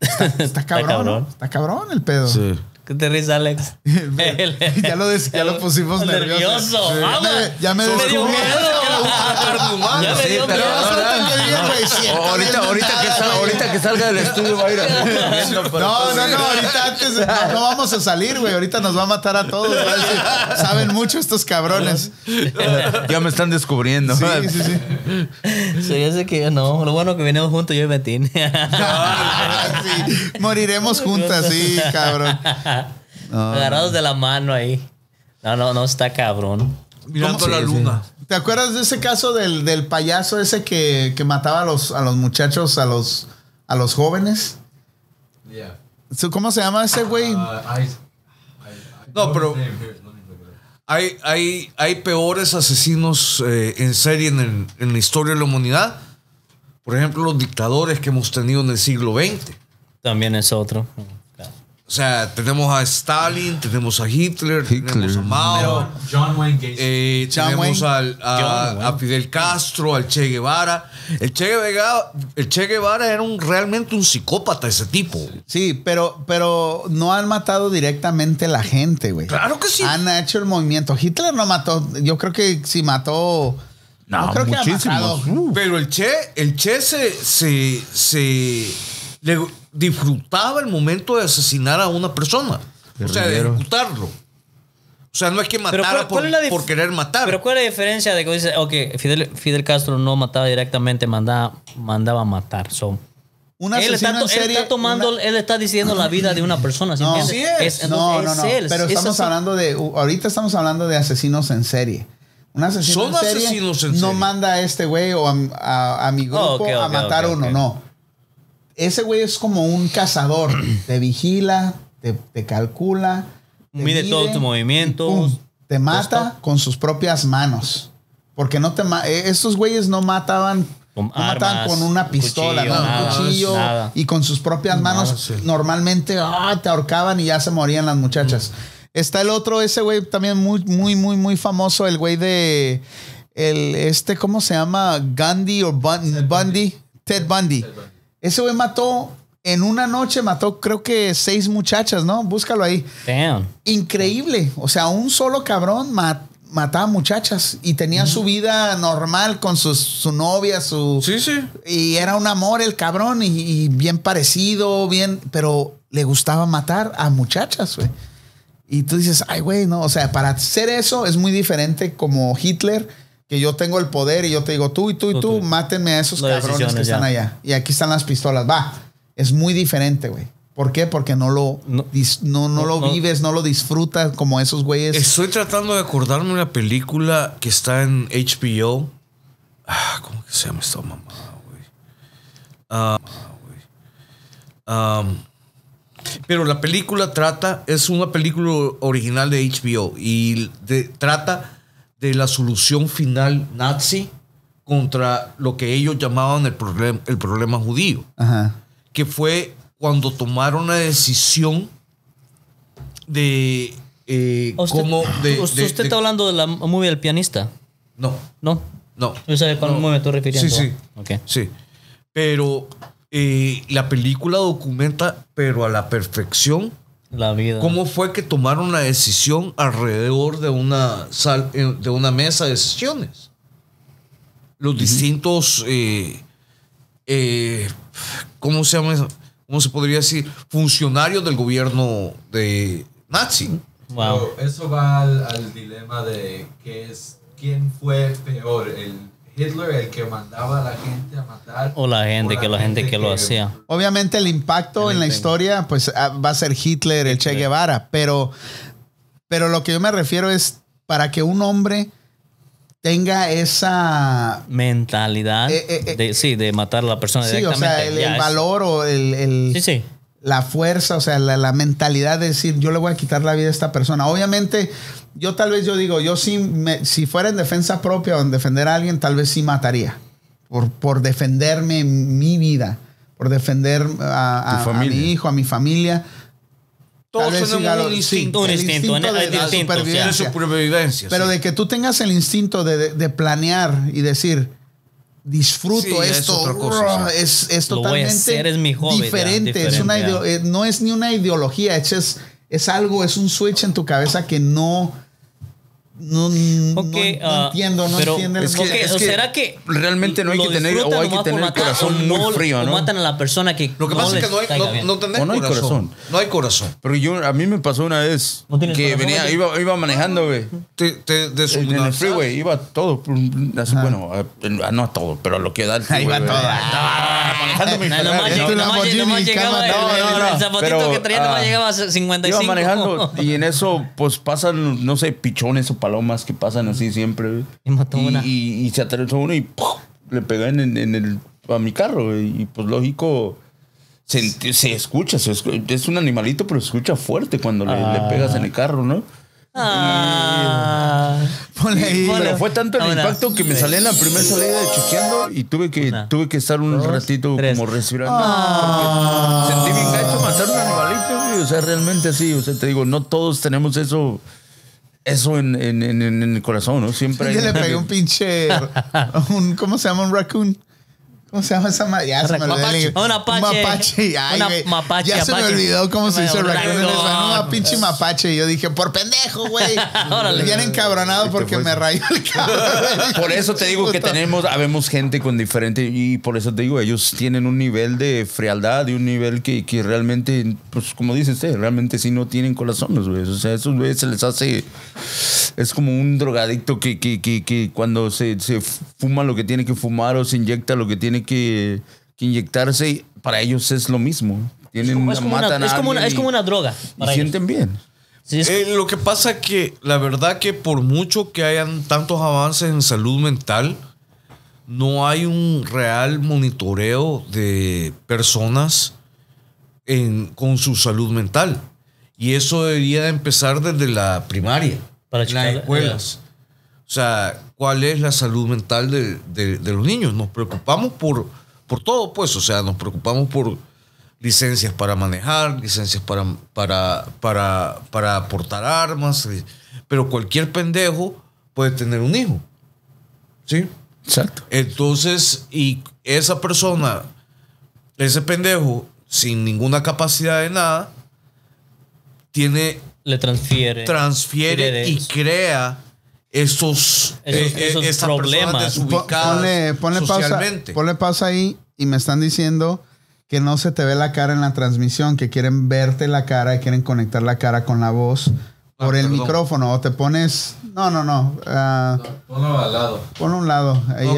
Está, está cabrón. cabrón. Está cabrón el pedo. Sí. ¿Qué te ríes, Alex? (laughs) (laughs) ya lo, des- ya lo pusimos nervioso. Nervioso. Sí. Ya me, ya me descubrí. (laughs) me dio miedo. Ahorita, que nada, sal- güey. ahorita que salga del estudio va a ir a No, no, no, ahorita antes no, no vamos a salir, güey. Ahorita nos va a matar a todos. va a decir, Saben mucho estos cabrones. Ya me están descubriendo. Sí, sí, sí. Sí, yo sé que no. Lo bueno que venimos juntos yo y Betín. Sí, Moriremos juntas, sí, cabrón. Agarrados de la mano ahí. No, no, no está cabrón. Mirando la Sí, luna. ¿Te acuerdas de ese caso del, del payaso ese que, que mataba a los, a los muchachos, a los, a los jóvenes? Yeah. ¿Cómo se llama ese güey? Uh, I, I, I No, pero-. Hay, hay, hay peores asesinos eh, en serie en, el- en la historia de la humanidad. Por ejemplo, los dictadores que hemos tenido en el siglo XX. También es otro. O sea, tenemos a Stalin, tenemos a Hitler, tenemos a Mao, John Wayne eh, John tenemos Wayne. al- a, John Wayne. a Fidel Castro, al Che Guevara. El Che Guevara, el che Guevara era un, realmente un psicópata ese tipo. Sí, pero, pero no han matado directamente la gente, güey. Claro que sí. Han hecho el movimiento. Hitler no mató. Yo creo que si mató. No, creo que ha matado. Pero el Che, el Che se, se, se le disfrutaba el momento de asesinar a una persona. O sea, de ejecutarlo. O sea, no es que matara ¿cuál- por, cuál es la dif- por querer matar. Pero ¿cuál es la diferencia de que dice, ok, Fidel, Fidel Castro no mataba directamente, mandaba, mandaba a matar? So, Un él, está, en él serie. está tomando, una- él está diciendo la vida de una (clears throat) persona, ¿sí No. Así es. no, no, no. es él, pero es estamos hablando de. Ahorita estamos hablando de asesinos en serie. Un asesino Son en serie asesinos en no serie. manda a este güey o a, a- a mi grupo Oh, a matar ok, uno. ok. No. Ese güey es como un cazador. (clears throat) te vigila, te, te calcula. te Mide todos tus movimientos. te mata con sus propias manos. Porque no te eh, estos güeyes no mataban. Con no mataban con una pistola, cuchillo, no, un nada, cuchillo nada. y con sus propias manos sí. normalmente ah, te ahorcaban y ya se morían las muchachas. Está el otro, ese güey también muy, muy, muy, muy famoso, el güey de el este, ¿cómo se llama? Gandhi o Bun- Bundy, Ted Bundy. Ese güey mató en una noche mató creo que seis muchachas, ¿no? Búscalo ahí. Damn. Increíble, o sea, un solo cabrón ma- mataba muchachas y tenía su vida normal con sus- su novia, su Sí, sí. y era un amor el cabrón y, y bien parecido, bien, pero le gustaba matar a muchachas, güey. Y tú dices, ay, güey, no, o sea, para hacer eso es muy diferente como Hitler, que yo tengo el poder y yo te digo, tú y tú y Tú, tú, tú. mátenme a esos cabrones que están ya. allá. Y aquí están las pistolas, va. Es muy diferente, güey. ¿Por qué? Porque no lo, No. dis- no, no lo no. vives, no lo disfrutas como esos güeyes. Estoy tratando de acordarme de una película que está en HBO. Ah, ¿Cómo que se llama esta mamá, güey? Ah, güey. Am, pero la película trata, es una película original de HBO y de- trata de la solución final nazi contra lo que ellos llamaban el, problem- el problema judío Ajá. que fue cuando tomaron la decisión de eh, ¿Usted, cómo de, usted, de- usted de- está hablando de la movie del pianista? no ¿No? no ¿Yo sabe cuál no. movie me estoy refiriendo? sí sí Ok. sí pero eh, la película documenta pero a la perfección La vida. cómo fue que tomaron la decisión alrededor de una sal- eh, de una mesa de sesiones los distintos eh, eh, cómo se llama eso? cómo se podría decir funcionarios del gobierno de nazi Wow. Pero eso va al, al dilema de qué es, quién fue peor, el Hitler, el que mandaba a la gente a matar, O la gente, que la gente que lo hacía. Obviamente el impacto en la historia pues ah, va a ser Hitler, el Che Guevara, pero, pero lo que yo me refiero es para que un hombre tenga esa... Mentalidad. Eh, eh, eh, de, sí, de matar a la persona Sí, o directamente. sea, el, el valor o el, el- Sí, sí. La fuerza, o sea, la, la mentalidad de decir, yo le voy a quitar la vida a esta persona. Obviamente, yo tal vez yo digo, yo sí, me- si fuera en defensa propia o en defender a alguien, tal vez sí mataría. Por, por defenderme mi vida, por defender a, mi hijo, a mi familia. Todos un sí, instinto. Un el instinto, instinto de es la distinto, o sea. de supervivencia. supervivencia. Pero sí. de que tú tengas el instinto de, de- de planear y decir, disfruto Sí, ya es esto, otra cosa, ¡ruah! sí. es, es totalmente hacer, es mi hobby, ya, diferente. es una ideo- eh, no es ni una ideología, es, es algo, es un switch en tu cabeza que no, no, no- Ok, no ah, entiendo, no pero- entiendo. el- Es que- Ok, es ¿o que será que realmente no hay que tener- o hay que tener el matar, corazón o muy no- frío, o ¿no? matan a la persona que Lo que no pasa es que no hay, no, no tenés no corazón. corazón. No hay corazón. Pero yo, a mí me pasó una vez ¿No que corazón, venía, iba, iba manejando, güey. Te, te En el freeway, iba todo. así, bueno, a- no a todo, pero a lo que da el Ahí freeway. va güey. todo. Ah, manejando mi No, Ferrari, ¿no? el, No, no, no, zapatito que traía, nomás ah, llegaba a 55. Iba manejando (laughs) y en eso, pues pasan, no sé, pichones o palomas que pasan así siempre. güey. Y mató una. Y, y se atravesó uno y ¡pum! le pegan en, en el, a mi carro. güey. Y pues lógico, se, se escucha, se es un animalito, pero se escucha fuerte cuando le, le pegas en el carro, ¿no? Ah. Ponle ahí. Ponle- Pero fue tanto el Ahora. impacto que me salí en la primera salida de chequeando y tuve que, Una, tuve que estar un ratito tres. como respirando. porque Sentí bien gacho matar un animalito, güey. O sea, realmente así. O sea, te digo, no todos tenemos eso. Eso en, en, en, en el corazón, ¿no? Siempre Yo hay. le pegué un pinche. (laughs) un, ¿Cómo se llama? Un raccoon. ¿Cómo se llama esa madre? Ya se me olvidó. Mapache. el- Un apache. Un mapache. Ay, Una güey. mapache, Ya se me olvidó cómo se dice Un raccoon en raccoon. español. Un pinche mapache. Y yo dije, por pendejo, güey. (laughs) Órale. Bien encabronado porque me rayó el cabrón. (laughs) Por eso te digo que tenemos, habemos gente con diferente, y por eso te digo, ellos tienen un nivel de frialdad y un nivel que, que realmente, pues como dice usted, realmente sí no tienen corazón los güeyes. O sea, esos güeyes se les hace, es como un drogadicto que, que, que, que cuando se, se fuma lo que tiene que fumar o se inyecta lo que tiene que, que inyectarse, para ellos es lo mismo. Tienen, Es como, es como una, matan es como una- alguien es como y- una droga. y para ellos. sienten bien. Sí, es- Eh, lo que pasa que la verdad que por mucho que hayan tantos avances en salud mental, no hay un real monitoreo de personas en- con su salud mental. Y eso debería de empezar desde la primaria, Para en las checar- escuelas. O sea, ¿cuál es la salud mental de, de- de los niños? Nos preocupamos por, por todo, pues. O sea, nos preocupamos por licencias para manejar, licencias para, para, para, para portar armas. eh, Pero cualquier pendejo puede tener un hijo. ¿Sí? Exacto. Entonces, y esa persona, ese pendejo, sin ninguna capacidad de nada, tiene, le transfiere. transfiere y crea esos, Esos- eh, esos esas problemas. Ponle, ponle pausa, ponle pausa ahí y me están diciendo que no se te ve la cara en la transmisión, que quieren verte la cara y quieren conectar la cara con la voz por el perdón. micrófono. O te pones. No, no, no. ah, Ponlo al lado. pon un lado. Ahí,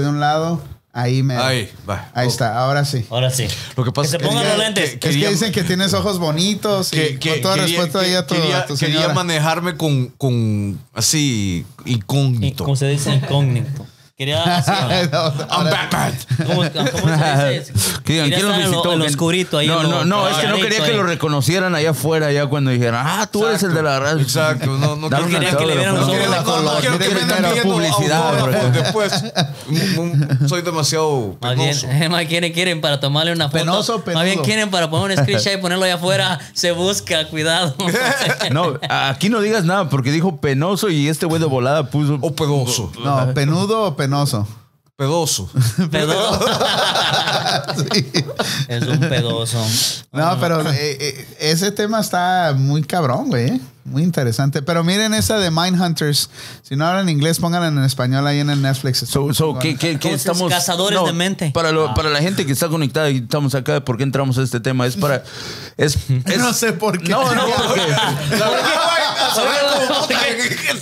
de un lado. Ahí me. Ahí, Ahí, va. está, ahora sí. Ahora sí. Lo que pasa se es que- pongan que- los lentes. que- es quería- que dicen que tienes ojos bonitos y que, que- con todo quería- respeto ahí a tu, quería, a tu quería señora. manejarme con, con así incógnito. Como se dice incógnito. Quería. (laughs) así, No, I'm Batman. ¿Cómo, cómo se dice? (laughs) ¿quién lo visitó? Lo oscurito ahí. No, no, no, es que no quería que ahí. lo reconocieran allá afuera, ya cuando dijeran, ah, tú eres el de la radio. Exacto, no, no (laughs) quiero- quería que le vieran los ojos no, color. no, quiero que pidiendo publicidad, después. Soy demasiado penoso. más quieren, quieren para tomarle una foto. Penoso, Más bien quieren para poner un screenshot y ponerlo allá afuera. Se busca, cuidado. No, aquí no digas nada porque dijo penoso y este güey de volada puso. O pedoso. No, penudo o penoso. Pedoso. (laughs) Pedoso. (laughs) Es un pedoso. No, pero eh, eh, ese tema está muy cabrón, güey. Eh. Muy interesante. Pero miren esa de Mindhunters. Si no hablan inglés, pónganla en español ahí en el Netflix. So, so, estamos. Cazadores de mente. Para, lo- Ah. para la gente que está conectada y estamos acá, ¿por qué entramos a este tema? Es para. Es, es- No sé por qué. No, no, porque.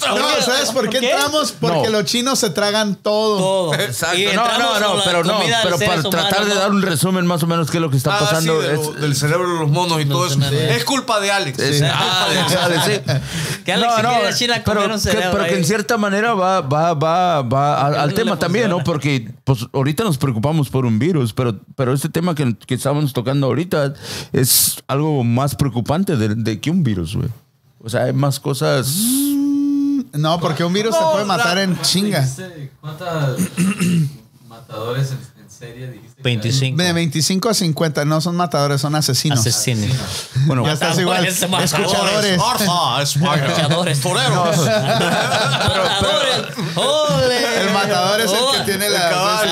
No, ¿sabes por qué entramos? Porque No. los chinos se tragan todo. Todo. Exacto. No, no, no, pero no, de pero para tratar de ¿no? dar un resumen más o menos qué es lo que está Ah, sí, pasando. de es- del cerebro de los monos y todo eso. Es culpa de Alex. es- ah, Alex, Alex, sí. (laughs) Que Alex China a comer pero, un que, pero que en cierta manera va, va, va, va a- no al tema también, ¿no? Porque pues, ahorita nos preocupamos por un virus, pero, pero este tema que, que estamos tocando ahorita es algo más preocupante de, de que un virus, güey. O sea, hay más cosas. No, porque un virus te No, puede matar la- en chinga. ¿Cuántos (clears throat) matadores en, en serie dijiste? 25. De 25 a 50, no son matadores, son asesinos. Asesinos. (laughs) Bueno, Ya estás (laughs) igual. Escuchadores. Luchadores. Toreros. (laughs) El matador es el que tiene la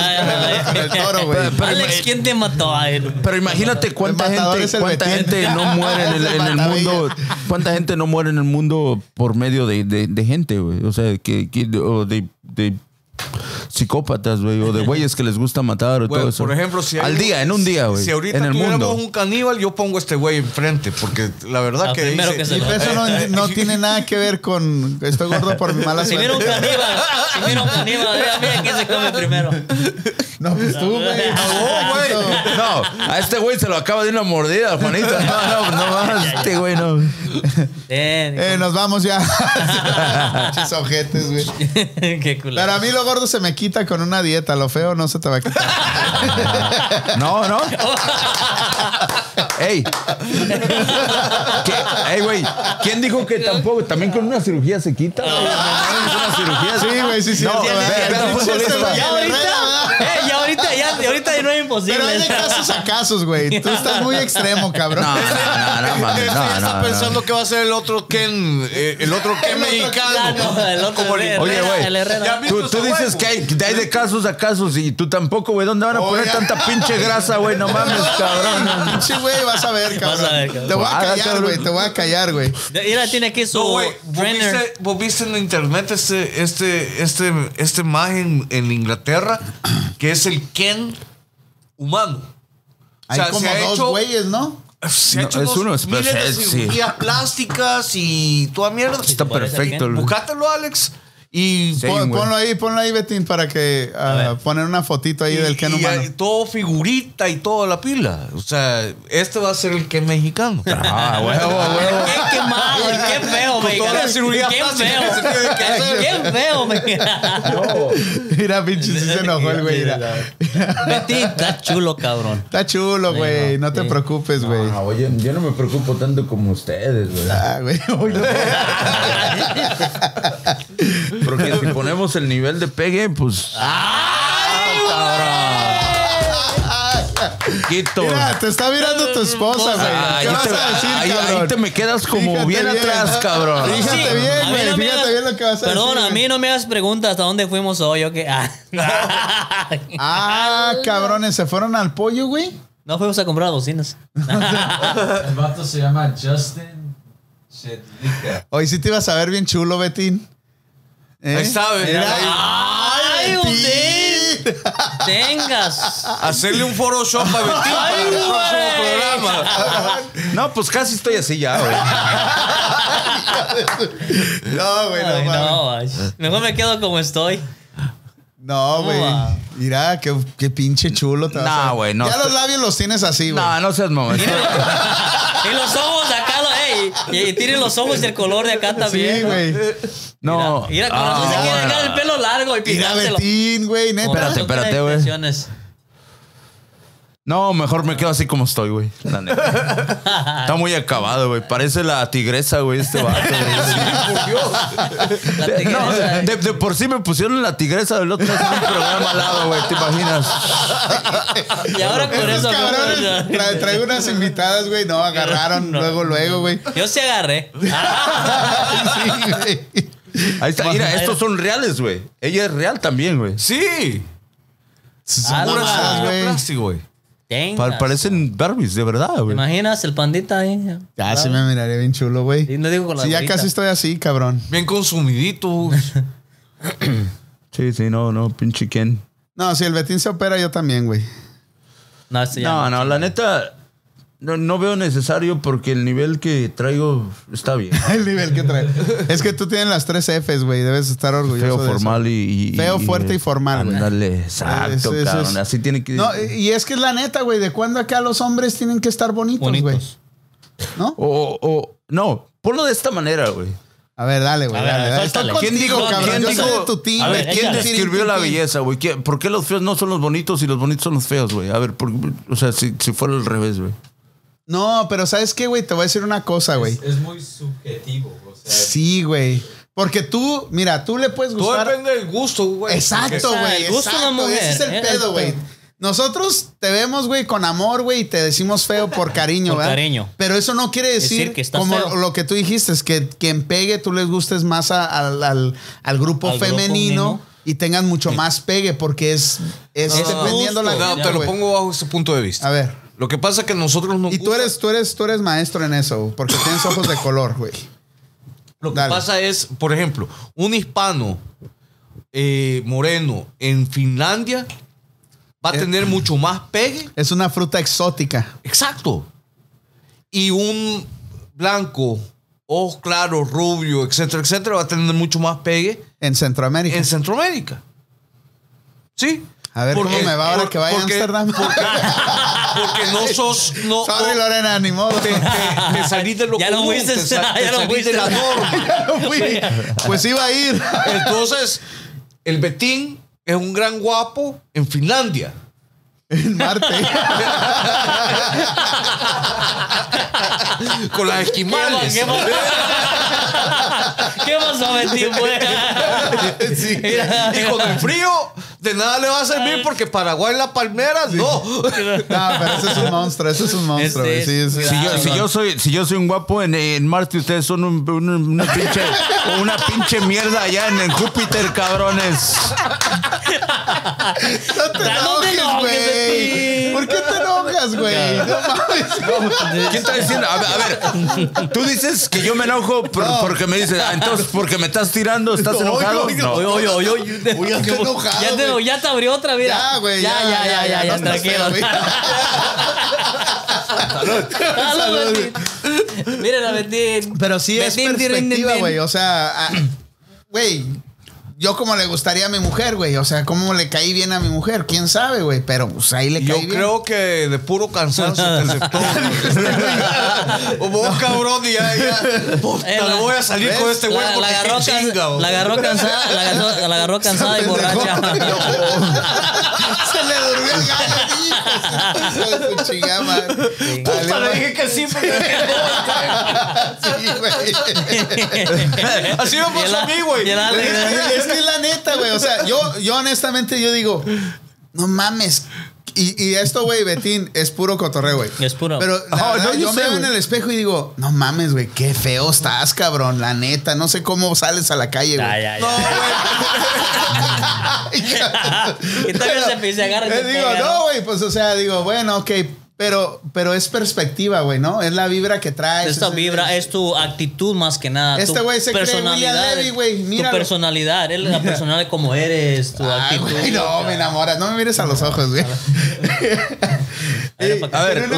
el toro, güey. Alex, ¿quién te mató a él? Pero imagínate cuánta gente, cuánta gente no muere en el, en mundo, cuánta gente no muere en el mundo por medio de, de- de gente, güey. O sea, que, que- o de, de psicópatas, güey, o de güeyes que les gusta matar o todo eso. por ejemplo, si hay al un- día, en un día, güey. Si ahorita en el tuviéramos mundo. un caníbal, yo pongo a este güey enfrente, porque la verdad que dice- que se Y lo- eso no, no tiene nada que ver con estoy gordo por mi mala Si viene un suerte. caníbal, si viene un caníbal, mira, quién se come primero. No, pues tú, güey. (laughs) No, güey. No, a este güey se lo acaba de una mordida, Juanita. (laughs) No, no, no mames, este güey no. Bien, Eh, nos vamos ya. (laughs) Pinches ojetes, güey. Qué culo. Pero a mí lo gordo se me quita con una dieta. Lo feo no se te va a quitar. No, no. Ey. ¿Qué? Ey, güey. ¿Quién dijo que tampoco? También con una cirugía se quita. güey? Con una cirugía Sí, güey, sí, sí. No, sí, sí, sí, futbolista. Ya güey, ahorita, ya no es imposible. Pero hay de casos a casos, güey. Tú (laughs) estás muy extremo, cabrón. No, no, no, no, Este no, está no, no. pensando que va a ser el otro Ken, eh, el otro Ken El mexicano. El otro Como el- Herrera, Oye, güey. el Herrera. Ya vi- Tú, tú dices que hay, de hay de casos a casos y tú tampoco, güey. ¿Dónde van a poner Oiga. tanta pinche grasa, güey? No mames, (laughs) cabrón. Pinche güey, vas a ver, cabrón. Vas a ver, cabrón. Te voy a callar, güey. Te voy a callar, güey. Mira, tiene aquí su No, güey, ¿vos viste, en internet este, este, este, esta imagen en Inglaterra que es el Ken humano? O Hay sea, como se ha dos hecho- güeyes, ¿no? Se ha No, hecho es dos uno, es miles de perfecto, sí. cirugías plásticas y toda mierda. Está perfecto. Buscátelo, Alex. Y, Sí. Pon- ponlo ahí, ponlo ahí, Betín, para que ver. poner una fotito ahí y- del Ken y humano. hay todo figurita y toda la pila. O sea, este va a ser el Ken mexicano. Ah, huevo, huevo. (laughs) Qué, malo, qué feo, me toda la cirugía Qué plástica feo. que se tiene que hacer. Qué feo, me Mira, pinche, sí se enojó el güey. mira. Betty, está chulo, cabrón. Está chulo, güey. No te sí. preocupes, güey. Ah, oye, yo no me preocupo tanto como ustedes, güey. Ah, güey. No. Porque si ponemos el nivel de pegue, pues. Quito. Mira, te está mirando tu esposa, güey. Ah, ¿Qué ahí vas te- a decir, ahí- cabrón? ahí te me quedas como Fíjate bien atrás, cabrón. Fíjate Sí, bien, güey. no Fíjate hagas- bien lo que vas a Perdón, decir. a mí no me hagas preguntas hasta dónde fuimos hoy, ¿o qué? Ah. (laughs) Ah, cabrones, ¿se fueron al pollo, güey? No fuimos a comprar bocinas. (laughs) El vato se llama Justin Shedlika. Hoy sí te ibas a ver bien chulo, Betín. ¿Eh? Ahí está, güey. Mira. ¡Ay, Betín. usted! (laughs) Tengas. Hacerle un Photoshop a Betín para (laughs) el próximo programa. No, pues casi estoy así ya, güey. (laughs) No, güey, no, Ay. Mejor me quedo como estoy. No, güey. Mira, qué, qué pinche chulo te vas No, a güey, no. Ya los labios los tienes así, güey. No, no seas mamón. (laughs) Y los ojos de acá, lo- ey, y, y tienen los ojos y el color de acá también. Sí, güey. No. Mira, con razón se Ah, quiere dejar el pelo largo y Mira, pintárselo. Betín, güey, neta. Espérate, tiene espérate, güey. No, mejor me quedo así como estoy, güey. La neta. (laughs) Está muy acabado, güey. Parece la tigresa, güey, este vato. güey. (laughs) La No, tigresa. de, de por sí me pusieron la tigresa del otro día en un programa al lado, güey. ¿Te imaginas? (laughs) Y ahora por Esos eso. cabrones tra- traigo unas invitadas, güey. No, agarraron No. luego, luego, güey. Yo sí agarré. Sí, güey. Ahí está. Mira, estos son reales, güey. Ella es real también, güey. Sí. Ah, no, cirugía güey. Tengas. Parecen Barbies, de verdad, ¿Te güey. imaginas el pandita ahí? Ya se me miraría bien chulo, güey. Y no digo con la Sí, ya casi estoy así, cabrón. Bien consumiditos. (coughs) Sí, sí, no, no, pinche Ken. No, si el Betín se opera, yo también, güey. No, no, la neta, no, no veo necesario porque el nivel que traigo está bien. (laughs) El nivel que trae. (laughs) es que tú tienes las tres Fs, güey. Debes estar orgulloso. Feo, de eso. formal y, y- Feo, fuerte y formal, güey. Ándale, exacto, eso cabrón. es- Así tiene que. No, y es que es la neta, güey. ¿De cuándo acá los hombres tienen que estar bonitos, güey? ¿No? O, o, no, ponlo de esta manera, güey. A ver, dale, güey. Dale, dale. ¿Quién dijo, cabrón. quién Yo dijo, soy de tu team, A ver, ¿quién échale. describió la belleza, güey? ¿Quién- ¿Por qué los feos no son los bonitos y los bonitos son los feos, güey? A ver, por- o sea, si, si fuera al revés, güey. No, pero ¿sabes qué, güey? Te voy a decir una cosa, güey. Es, es muy subjetivo. O sea, Sí, güey. Porque tú, mira, tú le puedes Todo gustar. depende del gusto, güey. Exacto, güey. el gusto de la Exacto. mujer, Ese es el eh, pedo, el güey. nosotros te vemos, güey, con amor, güey, y te decimos feo por cariño, Por ¿verdad? cariño. Pero eso no quiere decir, Decir que estás como feo. lo que tú dijiste, es que quien pegue tú les gustes más a- al, al- al grupo Al femenino y tengan mucho más pegue, porque es, es No, no, no. dependiendo la No, gente, te lo pongo bajo ese punto de vista. A ver. Lo que pasa es que nosotros nos Y tú gusta- eres, tú eres, tú eres maestro en eso, porque tienes ojos de color, güey. Lo que Dale. pasa es, por ejemplo, un hispano eh, moreno en Finlandia va a Eh. tener mucho más pegue. Es una fruta exótica. Exacto. Y un blanco, ojos claros, rubio, etcétera, etcétera, va a tener mucho más pegue En Centroamérica. en Centroamérica. ¿Sí? A ver Porque- cómo me va ahora por- que vaya a porque- Ámsterdam. (laughs) Porque no sos. No, Sorry, no- Lorena, ni modo. te, te- te salís de lo Ya no común, fuiste, te, sa- te ya no fuiste. de la norma. (laughs) Ya no fui. Pues iba a ir. Entonces, el Betín es un gran guapo en Finlandia. En Marte. (laughs) Con las ¿Qué más? esquimales. ¿Qué más? ¿Qué pasó, Betín? pues? Sí. Mira, Y con el frío, de nada le va a servir porque Paraguay las palmeras, no. (laughs) No, pero ese es un monstruo, ese es un monstruo. Este Sí, es- sí. Si yo, si yo soy, si yo soy un guapo en, en Marte, ustedes son un- un- una, pinche, una pinche mierda allá en, en Júpiter, cabrones. No te No te enojes, güey. ¿Por qué te enojas, güey? No mames. ¿Quién está diciendo? A ver, a ver, tú dices que yo me enojo por- No. porque me dices, ah, entonces porque me estás tirando, estás No, enojado. no, no. Oye, oye, oye, oye. Uy, ya estoy enojado, Ya te, güey. ya te abrió otra, mira. Ya, güey. Ya, ya, ya, ya, ya, no tranquilo. feo, güey. (laughs) Salud, Betín. Miren a Betín. Pero sí es Betín, tirin, perspectiva, güey. O sea, ah, güey, yo como le gustaría a mi mujer, güey. O sea, cómo le caí bien a mi mujer. ¿Quién sabe, güey? Pero pues ahí le Yo caí bien. creo que de puro cansancio te aceptó. (laughs) O vos, cabrón, y ya, ya. Puta, Eh, la- voy a salir ¿ves? con este güey La, porque la agarró, chinga, la agarró cansada, la agarró, la agarró (laughs) cansada y borracha. (laughs) Se le durmió el gallo, hijo de su chingada madre. Puta, le dije que sí porque Sí, güey. así me pasó a mí, güey. Es que es la neta, güey. O sea, yo, yo honestamente yo digo, no mames. Y, y esto, güey, Betín, es puro cotorreo, güey. Es puro. Pero la Oh, verdad, no, yo yo me veo en el espejo y digo, no mames, güey, qué feo estás, cabrón. La neta, no sé cómo sales a la calle, güey. Ya, ya, No, güey. (laughs) y todavía se- se agarra digo, ¿no? güey, pues, o sea, digo, bueno, ok. Pero, pero es perspectiva, güey, ¿no? Es la vibra que traes. Esta es- vibra es tu actitud más que nada. Este güey se cree William Levy, güey, Tu personalidad. Él la personalidad como eres, tu Ay, actitud. güey, no, me enamoras. No me mires a los ojos, güey. A ver,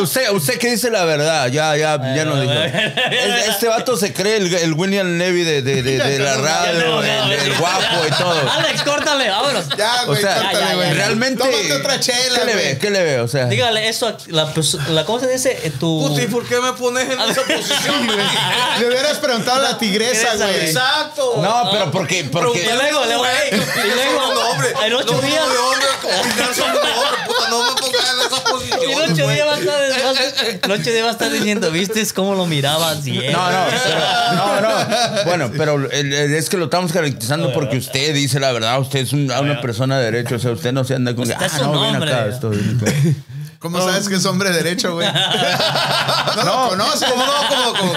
usted, usted que dice la verdad, ya, ya, ya no dijo. Es- Este vato se cree el, el William Levy de, de, de, de la (laughs) radio, el, guapo y todo. Alex, córtale, vámonos. Ya, O güey, sea, córtale, ya, ya, güey. ya. realmente. Tómate otra chela, ¿Qué le ve? ¿Qué le ve? O sea. Dígale eso, a la, la cosa dice eh, tu. Puta, ¿y por qué me pones en esa posición, (laughs) güey? Le hubieras preguntado a la tigresa, güey. Exacto. No, pero porque, porque Y luego, luego, y luego, en ocho días. Puta, no me pongas en esa Y posición. Día va a estar, va a diciendo, ¿viste cómo lo mirabas? No, no, (laughs) no, no. Bueno, pero es que lo estamos caracterizando porque usted dice la verdad. Usted es un- una persona de derecho. O sea, usted no se anda con. Ah, no, ven acá. Estoy, (laughs) ¿Cómo sabes que es hombre derecho, güey? (laughs) No lo conoces. ¿Cómo no? ¿Cómo, cómo?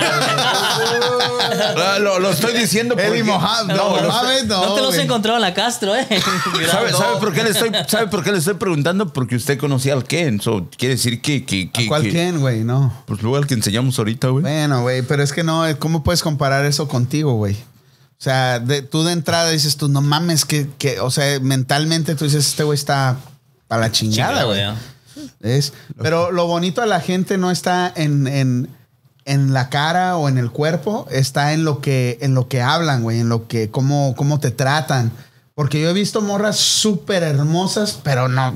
Ah, lo, lo estoy diciendo porque. Eddie Mohamed. No, no, Mohamed, no. No te los encontrado en la Castro, ¿eh? (laughs) ¿Sabe, No. sabe por qué le estoy, ¿Sabe por qué le estoy preguntando? Porque usted conocía al Ken. So, quiere decir que. que, que ¿A ¿Cuál que- quién, güey? No. Pues luego al que enseñamos ahorita, güey. Bueno, güey, pero es que no, ¿cómo puedes comparar eso contigo, güey? O sea, de- tú de entrada dices tú, no mames, que, que o sea, mentalmente tú dices, este güey está a la chingada, güey. Es, pero lo bonito de la gente no está en, en, en la cara o en el cuerpo, está en lo que, en lo que hablan, güey, en lo que, cómo, cómo te tratan. Porque yo he visto morras súper hermosas, pero no,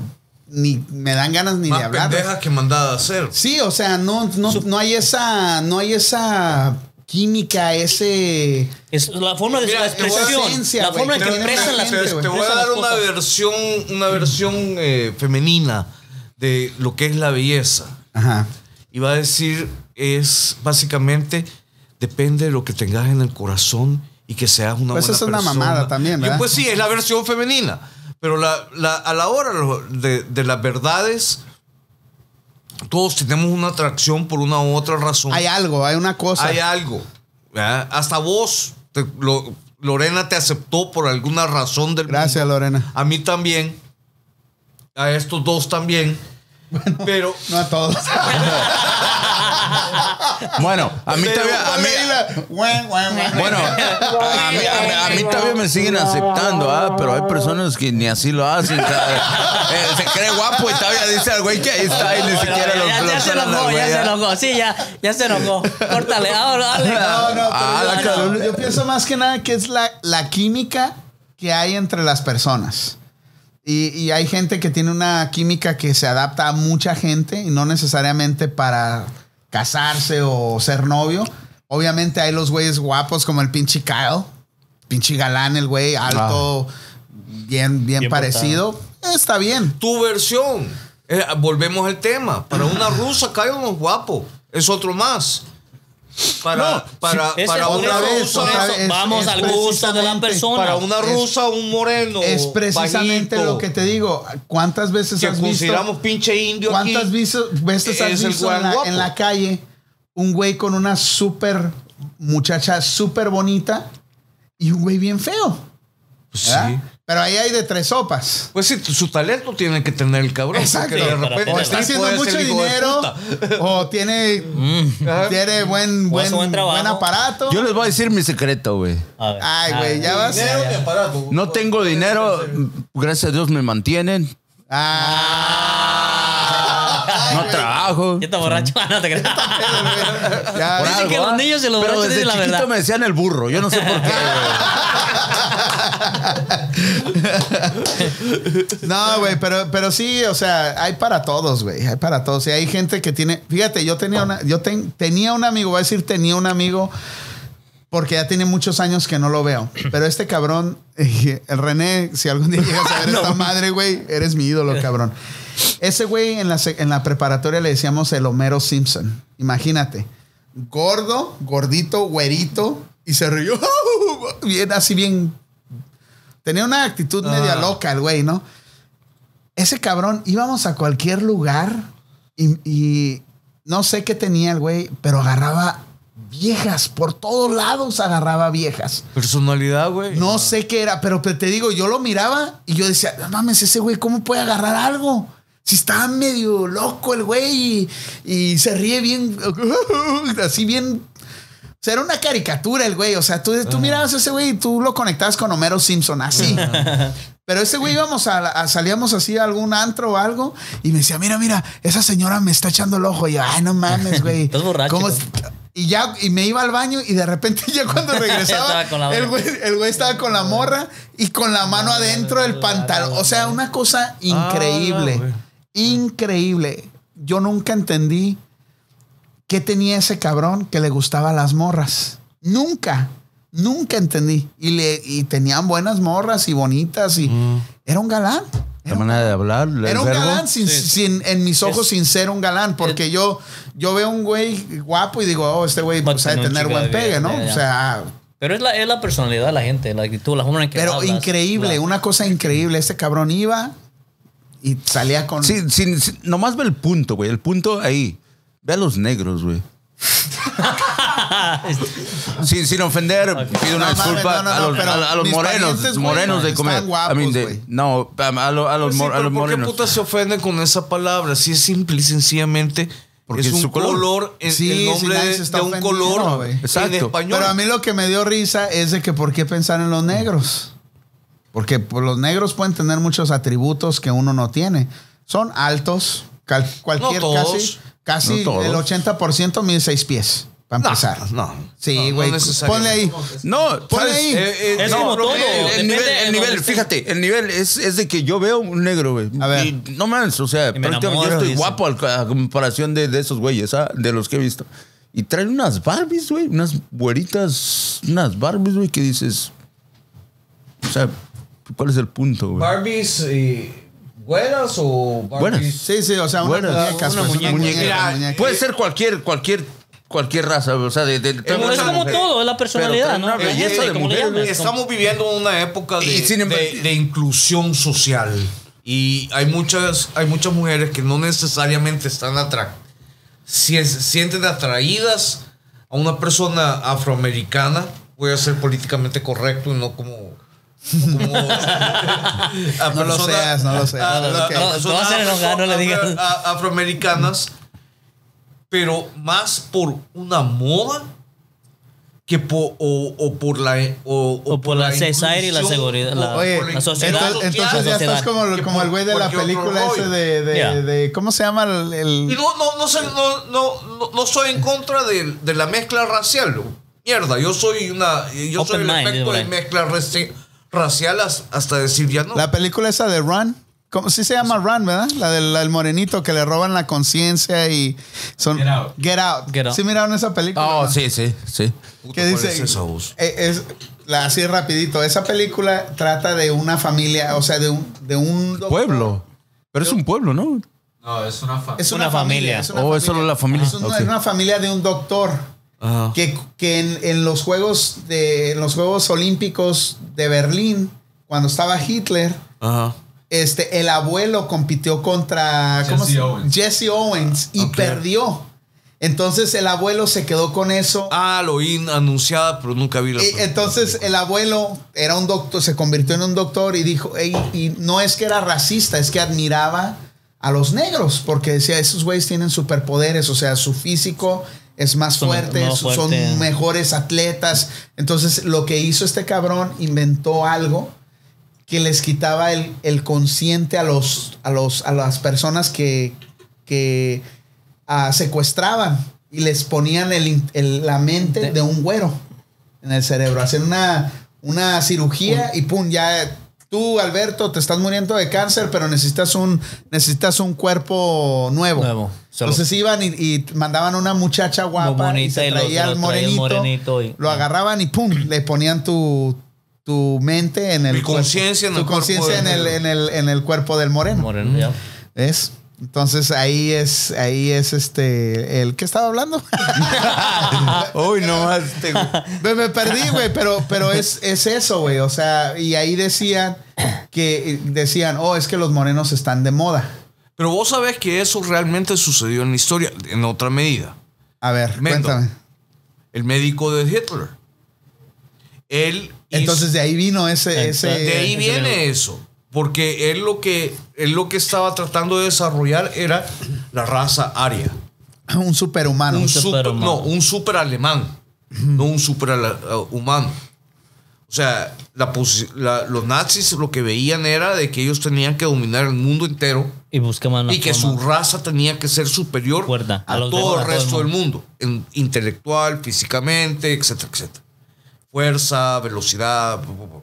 ni me dan ganas ni de Más hablar. pendeja que mandada a hacer. Sí, o sea, no, no, no hay esa, no hay esa química, ese. Es la forma de Mira, la expresión. esencia, la forma en que expresan la las gente, Te, voy a dar una versión, una versión eh, femenina de lo que es la belleza. Ajá. Y va a decir, es básicamente, depende de lo que tengas en el corazón y que seas una Pues buena esa es una mamada también, Y ¿verdad? pues sí, es la versión femenina. Pero la, la- a la hora de, de las verdades, todos tenemos una atracción por una u otra razón. Hay algo, hay una cosa. Hay algo. ¿verdad? Hasta vos, te- lo- Lorena te aceptó por alguna razón del Gracias, mundo. Lorena. A mí también. A estos dos también. Pero (laughs) No a todos. (laughs) Bueno, a mí todavía. A mí, Bueno, bueno, a mí, a mí- a mí todavía me siguen aceptando, ah, pero hay personas que ni así lo hacen. (laughs) eh, se cree guapo y todavía dice al güey que ahí está y ni siquiera lo, ya, ya se enojó, ya se enojó. Sí, ya, ya se enojó. Córtale, ahora, dale. No, no, pero Ah, yo, yo pienso más que nada que es la, la química que hay entre las personas. Y, y hay gente que tiene una química que se adapta a mucha gente y no necesariamente para casarse o ser novio. Obviamente hay los güeyes guapos como el pinche Kyle. Pinche galán el güey, alto, bien, bien, Bien parecido. Está bien. tu versión. eh, volvemos al tema. Para una rusa, cae uno guapo. Es otro más. Para, para, Ese- para por una rusa. vez, vamos es al gusto de la persona. Para una Es- rusa, un moreno. Es precisamente bajito, lo que te digo. ¿Cuántas veces que has visto? pinche indio aquí. ¿Cuántas viso- veces has Es visto en la, en la calle un güey con una súper muchacha súper bonita y un güey bien feo? Pues sí. Pero ahí hay de tres sopas. Pues sí, su talento tiene que tener el cabrón. Exacto. de repente O está haciendo mucho dinero o tiene, tiene buen, buen, buen trabajo. buen aparato. Yo les voy a decir mi secreto, güey. A ver. Ay, güey, ya vas. Dinero de aparato. No tengo dinero, gracias a Dios me mantienen. Ah. No trabajo. Ya está borracho, (laughs) no te creas. Dicen algo, que los ¿ah? niños y los Pero borrachos desde dicen la chiquito verdad. me decían el burro. Yo no sé por qué. (laughs) (laughs) No, güey, pero, pero sí, o sea, hay para todos, güey. Hay para todos. Y hay gente que tiene. Fíjate, yo tenía una, yo ten- tenía un amigo, voy a decir tenía un amigo, porque ya tiene muchos años que no lo veo. Pero este cabrón, (laughs) el René, si algún día llegas a ver (laughs) esta madre, güey, eres mi ídolo, cabrón. Ese güey en la, en la preparatoria le decíamos el Homero Simpson. Imagínate. Gordo, gordito, güerito, y se rió. Bien, así bien. Tenía una actitud media Ah. loca el güey, ¿no? Ese cabrón, íbamos a cualquier lugar y, y no sé qué tenía el güey, pero agarraba viejas. Por todos lados agarraba viejas. Personalidad, güey. No sé qué era, pero te te digo, yo lo miraba y yo decía, no mames, ese güey, ¿cómo puede agarrar algo? Si está medio loco el güey y, y se ríe bien, (laughs) así bien. O sea, era una caricatura el güey. O sea, tú, tú mirabas a ese güey y tú lo conectabas con Homero Simpson, así. Pero ese güey íbamos a, a- salíamos así a algún antro o algo y me decía, mira, mira, esa señora me está echando el ojo. Y yo, ay, no mames, güey. (laughs) Estás borracho, ¿Cómo ¿no? es- Y ya, y me iba al baño y de repente (laughs) ya cuando (laughs) regresaba, el güey, el güey estaba con la morra y con la mano adentro del pantalón. O sea, una cosa increíble. Ah, güey. increíble. Yo nunca entendí qué tenía ese cabrón que le gustaba a las morras. Nunca, nunca entendí. Y, le, y tenían buenas morras y bonitas y era un galán. La manera de hablar, Era un verbo. galán sin, Sí. sin- en mis ojos Es- sin ser un galán, porque yo, yo veo un güey guapo y digo, oh, este güey pues, ha de tener buen pegue, ¿no? ya, ya. O sea, Pero es la, es la personalidad de la gente, la actitud, la forma en que pero hablas. increíble, La- una cosa increíble. Este cabrón iba y salía con. Sí, sin- sin- nomás ve el punto, güey. El punto ahí. Ve a los negros, güey. sin, sin ofender, pido una No disculpa no, no, a los, pero a, a los mis morenos, morenos de comer. guapos, I mean, de- güey. no, a, a lo- a los, sí, mor- a pero los ¿Por qué morenos. puta se ofenden con esa palabra? Si es simple y sencillamente. Porque es es un su color. color, es Sí, el nombre nadie de, se está de un color güey. en Exacto. español. Pero a mí lo que me dio risa es de que por qué pensar en los negros. Porque pues, los negros pueden tener muchos atributos que uno no tiene. Son altos, cal- cualquier No todos. casi, casi No el 80% mide seis pies, para No, empezar. no. Sí, No, no güey. necesariamente. ponle ahí. No, Ponle ahí. Eh, eh, Es no, como todo. El, nivel, el nivel, fíjate, el nivel es, es de que yo veo un negro, güey. A ver. Y no mames, o sea, prácticamente yo estoy dice. guapo al- a comparación de, de esos güeyes, ¿ah? de los que he visto. Y traen unas Barbies, güey, unas güeritas, unas Barbies, güey, que dices. O sea, ¿cuál es el punto, güey? ¿Barbies y güeras o Buenas. Barbies? Sí, sí, o sea, Buenas. Una pues, muñeca. muñeca, Mira, muñeca. puede ser cualquier, cualquier cualquier raza, o sea, de, de, de- Pero es como todo, es la personalidad, Pero ¿no? belleza de mujer, como- Estamos viviendo una época de, Y sin embargo- de- de inclusión social. Y hay muchas, hay muchas mujeres que no necesariamente están atra si- sienten atraídas a una persona afroamericana. Voy a ser políticamente correcto y no como. No como- a No lo seas, no lo seas. a- a- No. No, enojar, no le digas. a- afroamericanas, pero más por una moda que por, o, o por la o, O por la society y la seguridad, o la- Oye, la la sociedad. entonces, entonces ya sociedad. estás como, como el güey de la película ese de, de, Yeah. de- ¿Cómo se llama el...? el- Y no, no, no, sé, no, no, no, no soy en contra de, de la mezcla racial. Mierda, yo soy una. Yo Open soy el mind, efecto digo, de mezcla raci- racial as- hasta decir ya no. La película esa de Run. ¿Cómo sí se llama Run, verdad? La del la del morenito que le roban la conciencia y son Get Out. Get Out. Get Out. Sí miraron esa película. Oh, ¿no? sí, sí, sí. ¿Qué ¿cuál dice? es esa voz? Eh, es la así rapidito. Esa película trata de una familia, o sea, de un de un doctor. Pueblo. Pero es un pueblo, ¿no? No, es una familia. Es una, Una familia. familia. es una Oh, es solo la familia. Es una, Ok. es una familia de un doctor Ajá. que, que en, en los juegos de en los Juegos Olímpicos de Berlín, cuando estaba Hitler, Ajá. este, el abuelo compitió contra ¿cómo Jesse se- Owens. Jesse Owens y perdió. Entonces el abuelo se quedó con eso. Ah, lo oí anunciada, pero nunca vi la Y entonces el abuelo era un doctor, se convirtió en un doctor y dijo, "Ey", y no es que era racista, es que admiraba a los negros, porque decía, esos güeyes tienen superpoderes, o sea, su físico es más Son fuerte, más son mejores atletas. Entonces lo que hizo este cabrón, inventó algo que les quitaba el, el consciente a, los, a, los, a las personas que, que ah, secuestraban y les ponían el el- la mente de, un güero en el cerebro. Hacen una, una cirugía y pum, ya tú, Alberto, te estás muriendo de cáncer, pero necesitas un, necesitas un cuerpo nuevo. Nuevo. Entonces iban y, y mandaban una muchacha guapa y bonita se traía lo al morenito, morenito y- lo agarraban y pum, le ponían tu, tu mente en el Mi cuerpo- conciencia en tu el en, el, en el cuerpo del moreno. Moreno, ya. ¿Ves? Entonces ahí es, ahí es este, el que estaba hablando. (laughs) Uy, nomás. te- me, me perdí, güey, pero, pero es, es eso, güey. O sea, y ahí decían que decían, oh, es que los morenos están de moda. Pero vos sabés que eso realmente sucedió en la historia, en otra medida. A ver, Mendo. cuéntame. El médico de Hitler. Él hizo- Entonces de ahí vino ese, de ahí ese viene eso. Porque él lo que él lo que estaba tratando de desarrollar era la raza aria. un superhumano. un super- no, un super alemán, no un super humano. O sea, la los nazis lo que veían era de que ellos tenían que dominar el mundo entero Y buscaban una y que forma- su raza tenía que ser superior a a, los todo demás, el resto el del mundo, en- intelectual, físicamente, etcétera, etcétera. Fuerza, velocidad, bu.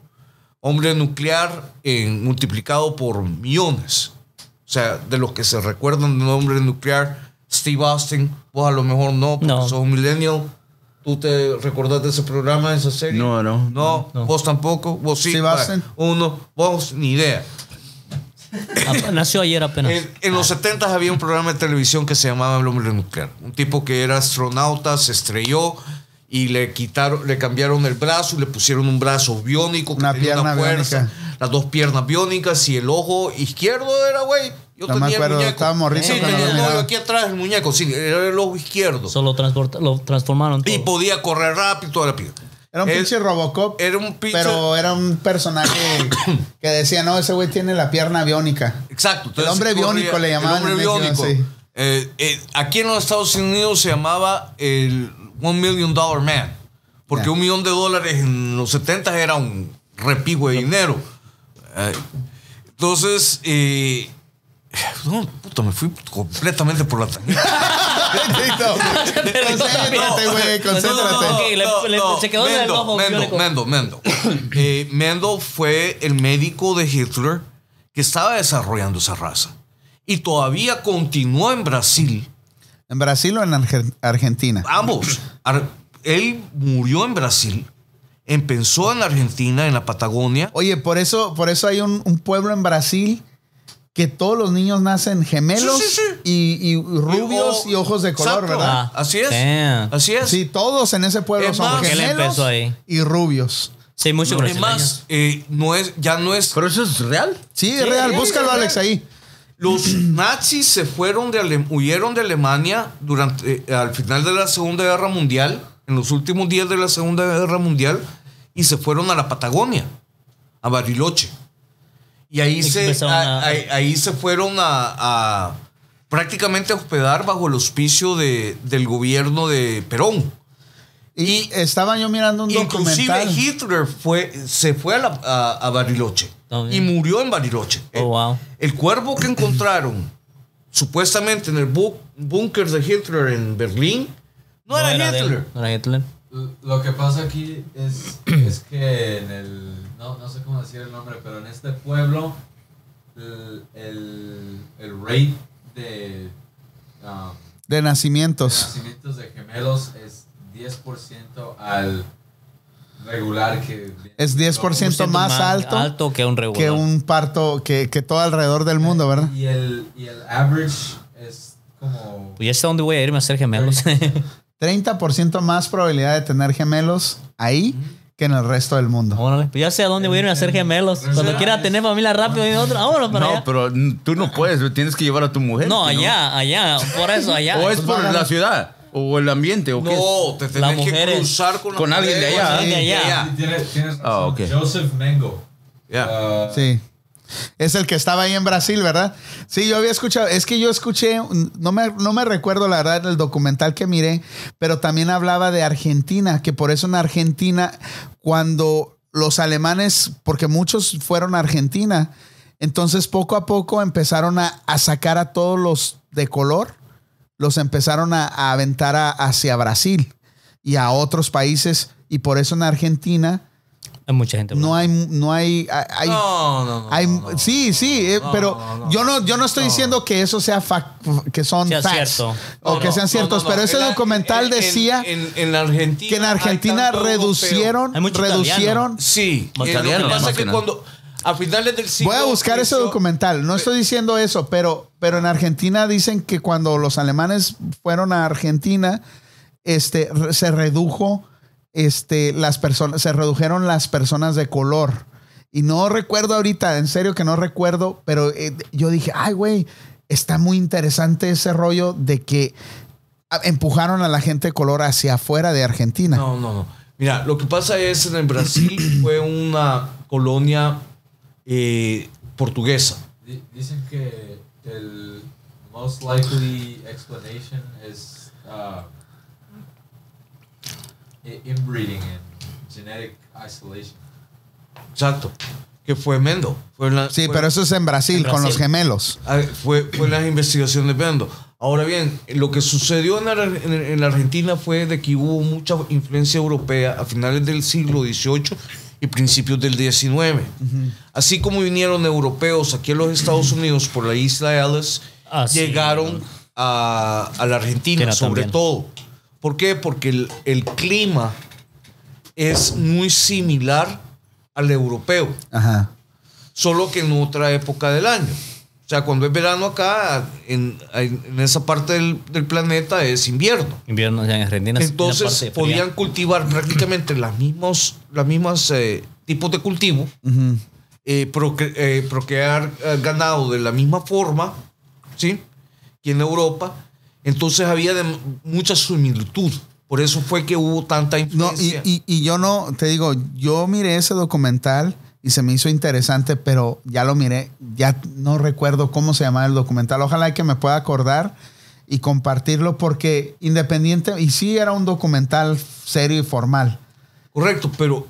Hombre nuclear en- multiplicado por millones. O sea, de los que se recuerdan del hombre nuclear, Steve Austin, vos a lo mejor no, porque No. sos un millennial. ¿Tú te recordás de ese programa, de esa serie? No, no. No, No. vos tampoco. Vos sí. Steve Austin. Uno, vos ni idea. Nació ayer apenas. En, en los 70 había un programa de televisión que se llamaba El hombre nuclear. Un tipo que era astronauta, se estrelló y le quitaron, le cambiaron el brazo y le pusieron un brazo biónico que Una tenía pierna una fuerza, biónica. las dos piernas biónicas y el ojo izquierdo era, güey. Yo No me tenía acuerdo, el muñeco. estaba morrito Sí, tenía el novio aquí atrás el muñeco, sí, era el ojo izquierdo. Solo lo transformaron todo. Y podía correr rápido toda la piedra. Era un pinche Robocop. Era un pinche. Pero era un personaje (coughs) que decía, no, ese güey tiene la pierna biónica. Exacto. entonces hombre corría- biónico le llamaban El hombre biónico. sí. Eh, eh, aquí en los Estados Unidos se llamaba el One Million Dollar Man. Porque un millón de dólares en los 70 era un repigo de dinero. Eh, entonces, eh, no, puta, me fui completamente por la tangente. concéntrate, güey, concéntrate. Mendo, Mendo. Mendo, (coughs) Mendo. Eh, Mendo fue el médico de Hitler que estaba desarrollando esa raza. Y todavía continuó en Brasil. ¿En Brasil o en Arge- Argentina? Ambos. Ar- él murió en Brasil. Empezó en Argentina, en la Patagonia. Oye, por eso, por eso hay un, un pueblo en Brasil que todos los niños nacen gemelos Sí, sí, sí. Y, y rubios o- y ojos de color, Exacto. ¿verdad? Ah, Así es. damn. Así es. Sí, todos en ese pueblo Es son más, ¿qué le gemelos empezó ahí? y rubios. Sí, muchos Es más, brasileños. eh, no es, ya no es. Pero eso es real. Sí, es real. sí, Búscalo, es Alex, real. ahí. Los (clears throat) nazis se fueron de Ale- huyeron de Alemania durante eh, al final de la Segunda Guerra Mundial, en los últimos días de la Segunda Guerra Mundial, y se fueron a la Patagonia, a Bariloche. Y ahí, Y se, empezaron a- a- ahí, ahí se fueron a, a prácticamente a hospedar bajo el auspicio de, del gobierno de Perón. Y estaba yo mirando un Inclusive documental. Hitler fue, se fue a, la- a- a Bariloche Oh, y murió en Bariloche. Oh, wow. El cuerpo que encontraron (clears throat) supuestamente en el búnker de Hitler en Berlín no, era, de él, Hitler. No era Hitler. Lo que pasa aquí es, (clears throat) es que en el. No, no sé cómo decir el nombre, pero en este pueblo, el, el, el rate de, um, de de nacimientos. nacimientos de gemelos es 10% al regular que. Es 10% más alto alto que un regular. que un parto, que, que todo alrededor del mundo, ¿verdad? Y el, y el average es como. Pues ya sé dónde voy a irme a hacer gemelos. (laughs) 30% más probabilidad de tener gemelos ahí que en el resto del mundo. Órale, pues ya sé a dónde voy a irme a hacer gemelos. Cuando quiera tener familia rápido y otro, vámonos para allá. No, pero n- tú no puedes, tienes que llevar a tu mujer. No, ¿sí, allá, allá, por eso allá. O es Pues por la ciudad, o el ambiente, o qué. No, te Las tenés que mujeres- cruzar con, alguien de allá. con alguien De allá. Sí, tienes, tienes razón. Ah, ok. Joseph Mengo. Ah, Sí. Es el que estaba ahí en Brasil, ¿verdad? Sí, yo había escuchado, es que yo escuché, no me, no me recuerdo la verdad el documental que miré, pero también hablaba de Argentina, que por eso en Argentina, cuando los alemanes, porque muchos fueron a Argentina, entonces poco a poco empezaron a, a sacar a todos los de color, los empezaron a, a aventar a- hacia Brasil y a otros países, y por eso en Argentina Hay mucha gente. no hay, no hay, hay, No, no, no. hay- no, sí, sí, eh, pero no, no. yo no, yo no estoy No. diciendo que eso sea que son Sea facts, cierto. o No, que sean ciertos, no, no. pero ese En documental en- decía en, en Argentina que en Argentina reducieron, Hay mucho reducieron. italiano. Sí, lo que pasa que cuando a finales del siglo Voy a buscar ese documental. No estoy diciendo eso, pero, pero en Argentina dicen que cuando los alemanes fueron a Argentina, este, se redujo, este, las personas, se redujeron las personas de color. Y no recuerdo ahorita, en serio que no recuerdo, pero eh, yo dije, ay, güey, está muy interesante ese rollo de que empujaron a la gente de color hacia afuera de Argentina. No, no, no. Mira, lo que pasa es en el Brasil (clears throat) fue una colonia eh, portuguesa. Di- Dicen que el most likely explanation is uh, inbreeding and genetic isolation. Exacto. Que fue Mendo. Fue la- Sí, fue- pero eso es en Brasil, En con los gemelos. Ah, Fue, fue las investigaciones de Mendo. Ahora bien, lo que sucedió en, Ar- en- en la Argentina fue de que hubo mucha influencia europea a finales del siglo XVIII y principios del XIX. Así como vinieron europeos aquí a los Estados Unidos por la isla de Ellis, Ah, sí. llegaron a, a la Argentina Argentina sobre también. todo. ¿Por qué? Porque el, el clima es muy similar al europeo Ajá. solo que en otra época del año. O sea, cuando es verano acá, en, en esa parte del, del planeta es invierno. Invierno o sea, en Argentina. Entonces parte fría. podían cultivar prácticamente las mismos, las mismas eh, tipos de cultivo, Ujú. eh, procre- eh, procrear eh, ganado de la misma forma, ¿sí? Y en Europa, entonces había de mucha similitud. Por eso fue que hubo tanta No, y, influencia. y- y yo no, te digo, yo miré ese documental y se me hizo interesante, pero ya lo miré, ya no recuerdo cómo se llamaba el documental. Ojalá que me pueda acordar y compartirlo porque independiente, y sí era un documental serio y formal. Correcto, pero,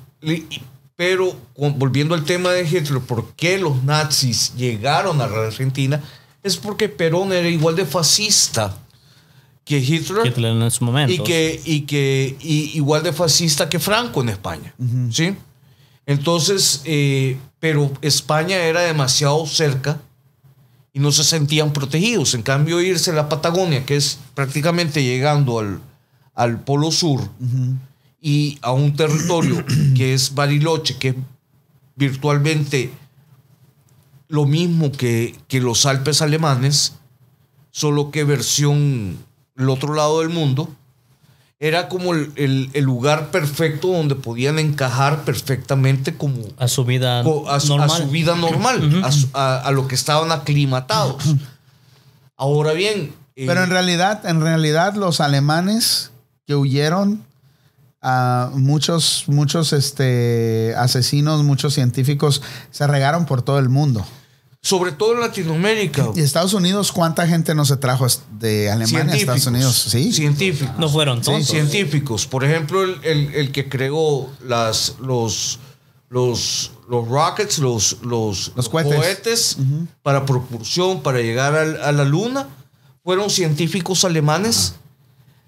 pero volviendo al tema de Hitler, ¿por qué los nazis llegaron a la Argentina? Es porque Perón era igual de fascista que Hitler, Hitler en su momento. y que, y que y igual de fascista que Franco en España. ¿Sí? Entonces, eh, pero España era demasiado cerca y no se sentían protegidos. En cambio, irse a la Patagonia, que es prácticamente llegando al, al Polo Sur, y a un territorio (clears throat) que es Bariloche, que es virtualmente lo mismo que, que los Alpes alemanes, solo que versión el otro lado del mundo. Era como el, el- el lugar perfecto donde podían encajar perfectamente como A su vida co- a, su, a normal. su vida normal, a, su- a- a lo que estaban aclimatados. Ahora bien, eh, Pero en realidad, en realidad, los alemanes que huyeron, a muchos, muchos este, asesinos, muchos científicos se regaron por todo el mundo. Sobre todo en Latinoamérica, ¿Y Estados Unidos cuánta gente no se trajo de Alemania a Estados Unidos? Sí. científicos. No fueron tontos. científicos. Por ejemplo, el, el- el que creó las, los, los, los rockets, los, los, Los cohetes. para propulsión, para llegar al- a, la luna, fueron científicos alemanes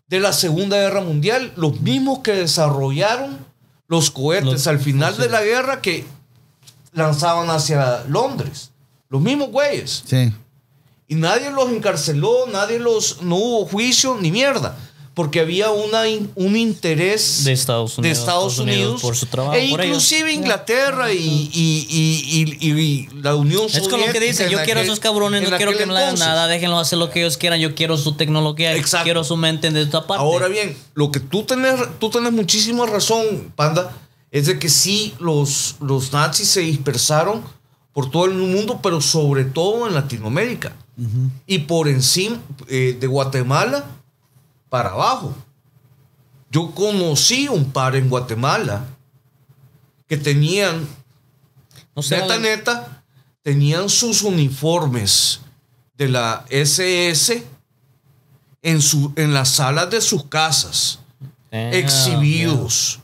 de la Segunda Guerra Mundial, los mismos que desarrollaron los cohetes Los- al final de la guerra que lanzaban hacia Londres. Los mismos güeyes. Sí. Y nadie los encarceló, nadie los. No hubo juicio ni mierda. Porque había una, un interés De Estados Unidos, de Estados Estados Unidos Unidos por su trabajo, E por inclusive ellos. Inglaterra y, y- y- y- y la Unión Es como Soviética. lo que dice, yo quiero aquel- esos cabrones, no quiero que me hagan nada, déjenlo hacer lo que ellos quieran, yo quiero su tecnología, Exacto. quiero su mente de esta parte. Ahora bien, lo que tú tenés, tú tenés muchísima razón, Panda, es de que sí, los, los nazis se dispersaron por todo el mundo, pero sobre todo en Latinoamérica. Y por encima eh, de Guatemala para abajo. Yo conocí un par en Guatemala que tenían, no sé, neta, neta, tenían sus uniformes de la SS en, su, en las salas de sus casas, exhibidos,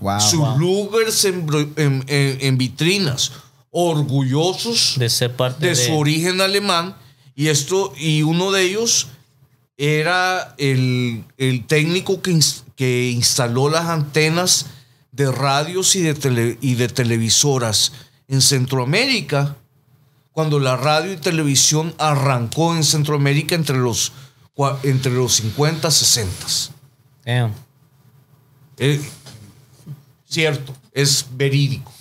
Wow. sus Lugers en, bro- en- en- en vitrinas, orgullosos de ser parte de de, su origen alemán. Y esto, y uno de ellos era el, el técnico que, que instaló las antenas de radios y de, tele- y de televisoras en Centroamérica, cuando la radio y televisión arrancó en Centroamérica entre los, entre los 50 y 60. Damn. Eh, cierto, es verídico.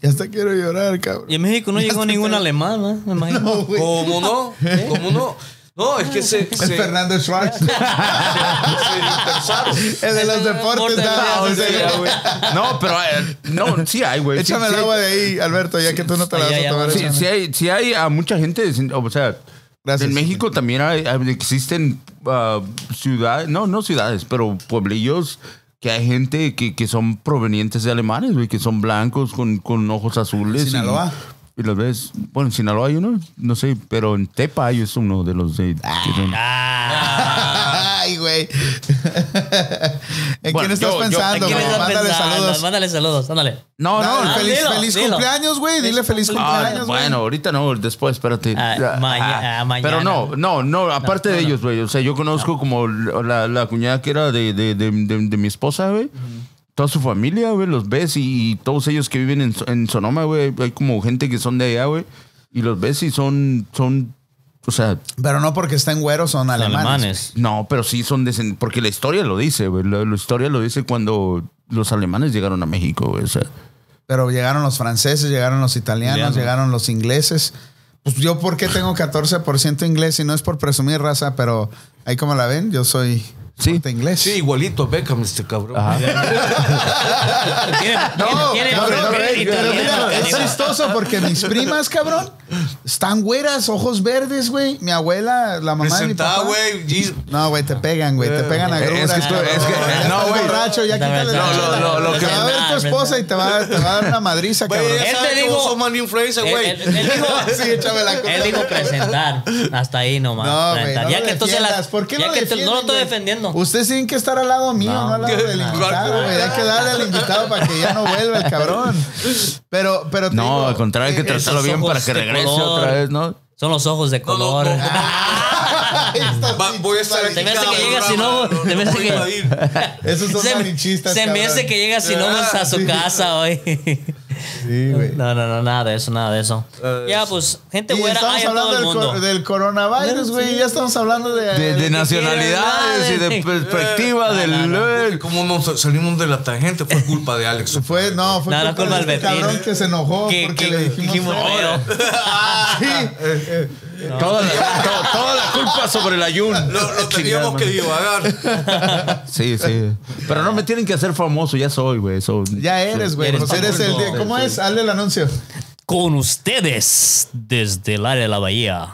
Ya hasta quiero llorar, cabrón. Y en México no Ya llegó tan- alemán, (laughs) ¿no? Me imagino. No, güey. ¿Cómo (laughs) no? ¿Cómo no? No, es que se, Es se- Fernando Schwartz. se dispersaron. el de los deportes. Güey. No, pero eh, no, sí hay, güey. Sí, Échame el sí, agua de ahí, Alberto, ya que tú no te la vas a tomar. Sí, sí hay, sí hay a mucha gente, o sea, Gracias. en México también hay, existen ah, ciudades, no, no ciudades, pero pueblillos que hay gente que, que son provenientes de alemanes, güey, que son blancos con, con ojos azules. Sinaloa. Y, los ves, bueno, en Sinaloa hay uno, no sé, pero en Tepa hay es uno de los de... que son- Ah, (laughs) Ay, güey. ¿En Bueno, quién estás yo- yo- pensando? ¿quién güey? estás Mándale pensando? saludos. Mándale saludos, ándale. no, no, Ah, feliz dilo, feliz dilo. cumpleaños, güey. Dile feliz Ah, cumpleaños, güey. bueno, ahorita no, después, espérate. Ah, maña- ah, mañana. Pero no, no, no, aparte no, de no. ellos, güey. O sea, yo conozco como la, la cuñada que era de, de, de, de- de mi esposa, güey. Toda su familia, güey, los ves y, y todos ellos que viven en, en Sonoma, güey. Hay como gente que son de allá, güey. Y los ves y son, son, o sea, Pero no porque estén güeros, son alemanes. Alemanes. no, pero sí son descend- porque la historia lo dice, güey. La, la historia lo dice cuando los alemanes llegaron a México, güey. O sea, Pero llegaron los franceses, llegaron los italianos, Italianos. llegaron los ingleses. Pues yo, ¿por qué tengo 14% inglés? Y no es por presumir raza, pero ahí como la ven, yo soy Sí. inglés. Sí, igualito a Beckham, este cabrón. (laughs) No, tiene- no, tiene pero mira, es chistoso porque mis primas, cabrón, están güeras, ojos verdes, güey. Mi abuela, la mamá de mi papá. güey. No, güey, te pegan, güey. Te pegan a Es que gruras. tú- cabrón. es que- Ya no, güey. borracho, ya No, quítale no, la no, lo- lo Te que- va a ver tu esposa y te va, te va a dar una madriza, cabrón. Él te que dijo- vos influencia, Él, güey. él- dijo, (laughs) Sí, échame la culpa. él dijo presentar. Hasta ahí nomás. No, güey, no ya lo que defiendas. ¿Por qué ya lo que no lo estoy güey? Defendiendo. Ustedes tienen que estar al lado mío, no, No. al lado del (laughs) invitado, güey. Hay que darle al invitado para que ya no vuelva el cabrón. Pero, pero te no, digo, al contrario, hay que eh, tratarlo bien para que regrese color. otra vez, ¿no? Son los ojos de color. no, no. Ay, estás Va- voy a estar aquí Se me hace que llega sin ojos, no- se me no hace que-. Esos son se, malinchistas, se me hace que llega sin ojos a su sí. casa hoy. Sí, güey. No, no, no, nada de eso, nada de eso. ya, pues, gente Y güera estamos hablando el del, cor- del coronavirus, güey. Ya estamos hablando de... De, de nacionalidades y de Sí. perspectiva del... Porque como nos salimos de la tangente fue culpa de Alex. (laughs) Fue, no, fue No, no, culpa culpa de del este cabrón que se enojó Que- porque que- le dijimos... dijimos. (laughs) Ah, sí. Toda, la, to- toda la culpa sobre el ayun. Lo, lo teníamos que divagar. (laughs) Sí, sí. Pero no me tienen que hacer famoso, ya soy, güey. so- Ya eres, güey. Eres Pues eres el... famoso. ¿Cómo es? Hazle el anuncio. Con ustedes, desde el área de la bahía,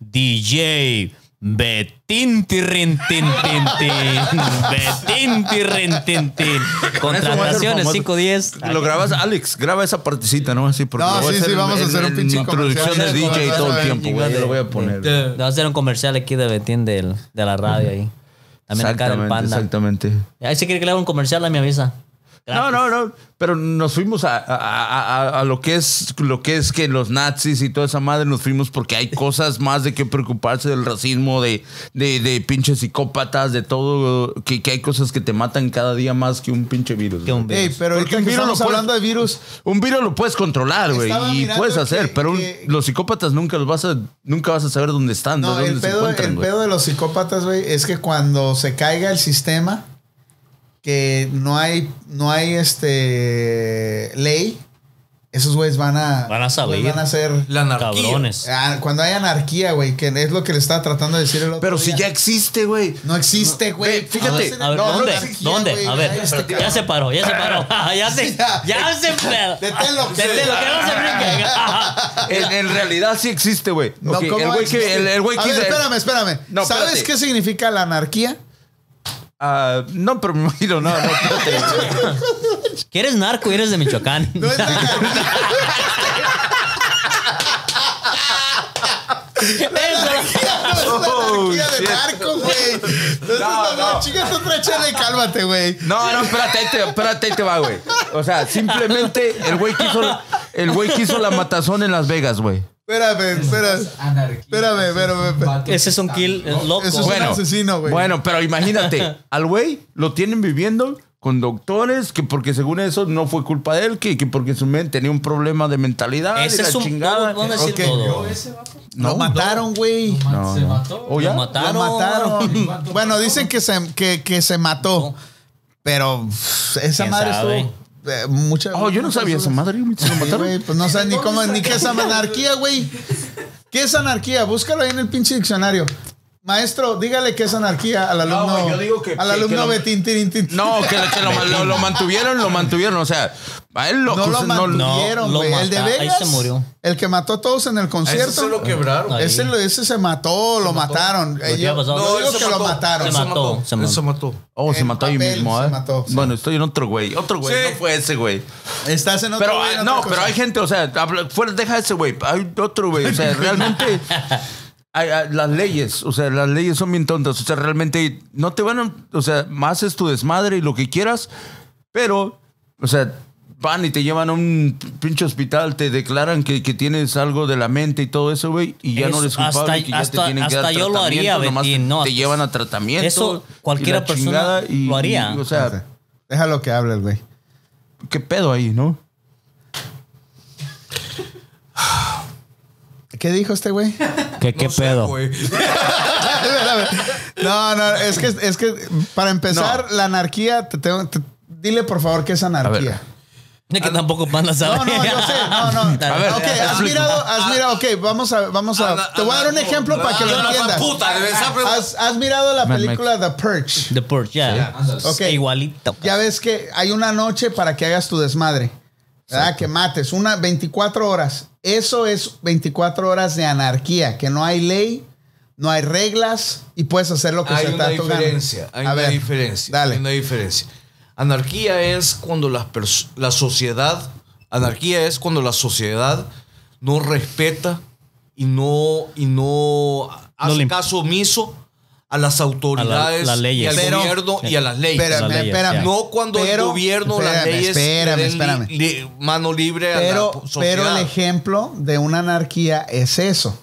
DJ Betín Tirrin Tin Tin Tin. Betín Tirrin Tin Tin. Contrataciones famoso. 510. Lo grabas, Alex, graba esa partecita, ¿no? Así porque No, lo voy sí, sí, en- vamos a hacer un en pinche introducción comercial. de DJ todo el ver, tiempo, güey. Yo lo voy a poner. Le va a hacer un comercial aquí de Betín del, de la radio ahí. También acá del Exactamente, Panda. exactamente. Ahí si quiere que le haga un comercial, a me avisa. No, no, no. Pero nos fuimos a, a- a- lo que es lo que es que los nazis y toda esa madre nos fuimos porque hay cosas más de qué preocuparse del racismo, de, de, de pinches psicópatas, de todo, que, que hay cosas que te matan cada día más que un pinche virus. Que un güey. Ey, pero Porque un que virus estamos puedes- hablando de virus... Un virus lo puedes controlar, güey, y puedes hacer, que- pero un- que- los psicópatas nunca los vas a nunca vas a saber dónde están, No, de dónde el se pedo, encuentran, el pedo de los psicópatas, güey, es que cuando se caiga el sistema, que no hay, no hay este ley, esos güeyes van a, Van a saber. van a ser La anarquía. Cabrones. Ah, cuando hay anarquía, güey, que es lo que le estaba tratando de decir el otro Pero si ya existe, güey. no existe, güey. Fíjate. A ver, no, ¿dónde? anarquía, ¿Dónde? A ver, este ya cabrón. se paró, ya se paró. (laughs) ya se, Ya. ya (laughs) se Deténlo. Deténlo, que no se brinque. (laughs) En, en realidad sí existe, güey. No, Ok, ¿cómo el güey que el, el A que ver, espérame, espérame. No, ¿Sabes espérate. qué significa la anarquía? Ah, no, pero me imagino, no, no. (laughs) Que eres narco y eres de Michoacán. (laughs) No es. Eso. Oh, anarquía de narco, güey. No, No, no, no. Chica, tú otra chela y cálmate, güey. No, no, espérate, ahí te, espérate, ahí te va, güey. O sea, simplemente el güey quiso, el güey quiso la matazón en Las Vegas, güey. Espérame, espérame. Espérame, espérame, espérame. Ese es un kill loco. Eso es un asesino, güey. Bueno, pero imagínate, (laughs) al güey lo tienen viviendo con doctores que porque según eso no fue culpa de él, que, que porque su mente tenía un problema de mentalidad Ese y la es un chingada. todo, vamos a decir Ok. todo. ese vato? Lo mataron, güey. No, se no. mató. ¿O ya? Lo Lo mataron. mataron. (laughs) bueno, dicen que se, que, que se mató. Pero esa ¿Quién madre sabe? estuvo. Eh, mucha- Oh, yo no sabía esa madre, güey, se lo mataron. pues no sé ni cómo, ni qué es anarquía, güey. ¿Qué es anarquía? Búscalo ahí en el pinche diccionario. Maestro, dígale qué es anarquía al alumno. güey, yo digo que- al que- alumno que lo- Betín, tirin, tin. No, que, que lo, lo- lo mantuvieron, lo mantuvieron. O sea, a él lo No lo acus- no- mantuvieron, lo güey. el de mata- ahí Vegas. se murió. El que mató a todos en el A ese concierto. se lo quebraron. Ese, lo- ese se mató, lo mataron. Eh, qué yo- pasado? yo No, digo se que lo mató. mataron. Se mató, se mató. se mató. Oh, se mató ahí mismo, se ¿eh? mató, sí. Bueno, estoy en otro güey. Otro güey, Sí. no fue ese güey. Estás en otro Pero güey, ah, en no, otra pero hay gente, o sea, fuera, deja ese güey. Hay otro güey. O sea, (laughs) realmente. (laughs) hay- las leyes, o sea, las leyes son bien tontas. O sea, realmente no te van a. O sea, más es tu desmadre y lo que quieras, pero, o sea. Van y te llevan a un pinche hospital, te declaran que, que tienes algo de la mente y todo eso, güey, y ya no eres culpable, hasta- que ya te hasta- tienen que dar hasta yo lo haría, nomás Betín, no, te hasta- llevan a tratamiento. Eso y cualquiera la persona y- lo haría. y, o sea, Déjalo que hable el güey. qué pedo ahí, ¿no? ¿Qué dijo este güey? ¿Qué, qué No pedo? (laughs) No, no, es que, es que para empezar, la anarquía, te tengo- te- dile por favor qué es anarquía. Es que tampoco Panda sabe. No, no, yo sé, no, no. (laughs) A ver, ok, has mirado, has mirado, ok, vamos a, vamos a, Ana- te voy a dar un ejemplo para que lo entiendas. puta, Has, has mirado la película The Purge. The Purge, ya. Ándale. Ok. Igualito. Ya ves que hay una noche para que hagas tu desmadre. ¿Verdad? Que mates. Una 24 horas. Eso es 24 horas de anarquía. Que no hay ley, no hay reglas y puedes hacer lo que Hay se te una diferencia. Hay A una ver, diferencia. Dale. Hay una diferencia. Anarquía es cuando las pers- la sociedad. Anarquía es cuando la sociedad no respeta y no, y no hace le- caso omiso a las autoridades las leyes. y al Pero- gobierno y a las leyes. Espérame, Las leyes, espérame. No cuando Pero- el gobierno, las espérame, leyes espérame, espérame. li- li- mano libre a Pero, la sociedad. pero el ejemplo de una anarquía es eso.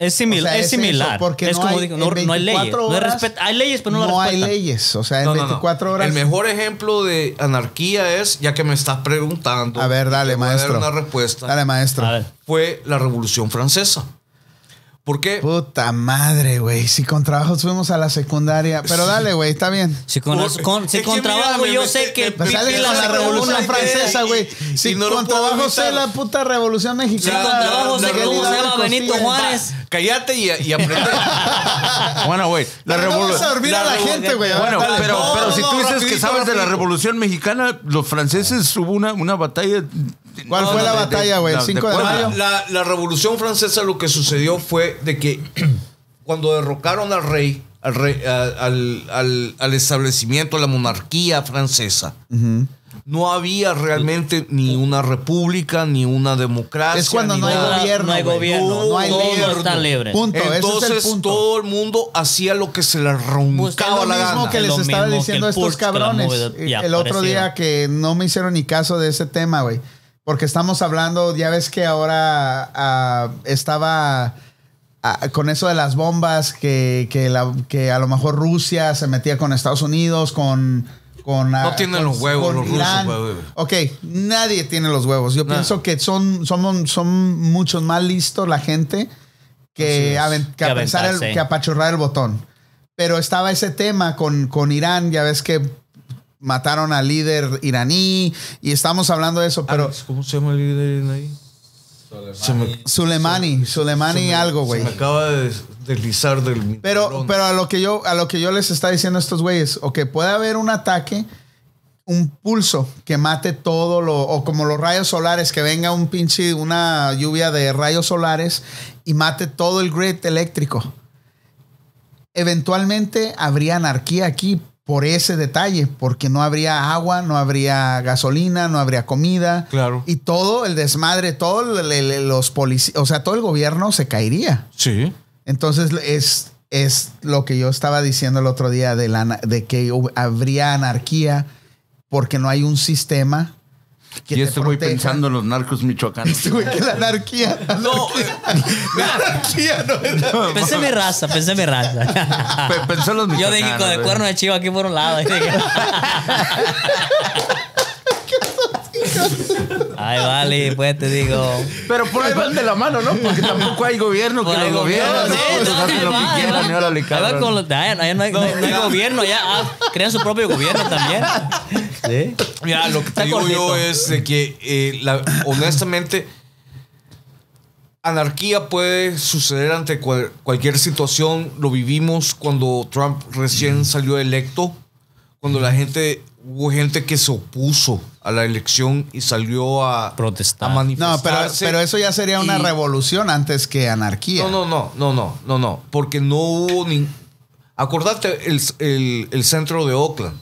Es, simil- O sea, es es similar. eso, porque es no como hay- digo, no, no hay leyes. 24 No hay, horas respet- hay leyes, pero no, las no hay leyes. O sea, en No, no, no. 24 horas. El mejor ejemplo de anarquía es, ya que me estás preguntando. A ver, dale, voy a dar maestro. una respuesta. Dale, maestro. A ver. Fue la Revolución Francesa. ¿Por qué? Puta madre, güey. Si con trabajos fuimos a la secundaria. Pero dale, güey, está bien. Si con, Por- con- si es con que mira, trabajo me yo sé que Pues la con la revolución francesa, güey. Si y no lo con trabajo sé la puta revolución mexicana. con trabajo sé cómo se llama Benito. Juárez. Cállate y, y aprende. (laughs) Bueno, güey. La Pero no vas a revolución. la gente, güey. Bueno, dale. pero, No, pero si tú dices que sabes de la. Revolución Mexicana, los franceses hubo una, una batalla. ¿Cuál fue la batalla, güey? ¿El 5 de Puebla. mayo? La, la Revolución Francesa lo que sucedió fue de que (clears throat) cuando derrocaron al rey, al, rey- al, al- al establecimiento, a la monarquía francesa, no había realmente ni una república, ni una democracia. Es cuando ni no hay nada. gobierno, No hay gobierno. No hay Todos gobierno. están libres. Punto. Ese es Entonces el punto. todo el mundo hacía lo que se le Es roncaba lo la mismo gana. que Es les lo estaba mismo diciendo que a estos que cabrones el otro día que no me hicieron ni caso de ese tema, güey. Porque estamos hablando, ya ves que ahora ah, estaba ah, con eso de las bombas, que, que, la- que a lo mejor Rusia se metía con Estados Unidos, con... con No ah, tienen con- los huevos los rusos, güey. Ok, nadie tiene los huevos. Yo pienso que son, somos, son muchos más listos la gente que, aven- que, Que a pensar el- aventarse. que apachurrar el botón. Pero estaba ese tema con, con Irán, ya ves que mataron al líder iraní y estamos hablando de eso, pero Alex, ¿Cómo se llama el líder ahí? Se me, Soleimani, Soleimani algo, güey. se me acaba de deslizar del. Pero, pero a lo que yo, a lo que yo les está diciendo a estos güeyes, o que puede haber un ataque, un pulso que mate todo lo, o como los rayos solares, que venga un pinche, una lluvia de rayos solares y mate todo el grid eléctrico. Eventualmente habría anarquía aquí por ese detalle, porque no habría agua, no habría gasolina, no habría comida. Claro. Y todo el desmadre, todo el- el- los policías, o sea, todo el gobierno se caería. Sí. Entonces es, es lo que yo estaba diciendo el otro día de, la, de que habría anarquía porque no hay un sistema que Y te güey proteja. pensando en los narcos michoacanos. (laughs) Este güey, que la anarquía. No, La anarquía no es- Pensé en mi raza, pensé en mi raza. Pe- Pensó en los Yo michoacanos. dije con el cuerno de chivo aquí por un lado. (laughs) Ay, vale, pues te digo. Pero por ahí van de la mano, ¿no? Porque tampoco hay gobierno que gobierna. gobierno, ¿no? Pues no, lo no, hay, no hay- no hay gobierno, ya ah, crean su propio gobierno también. Sí. Mira, lo que te Está digo yo es de que, eh, la- honestamente, anarquía puede suceder ante cual- cualquier situación. Lo vivimos cuando Trump recién salió electo, cuando la gente, hubo gente que se opuso a la elección y salió a Protestar. a No, manifestarse. pero, pero eso ya sería una Y- revolución antes que anarquía. No, no, no, no, no, no, no, porque no hubo ni... Acordate el, el- el centro de Oakland,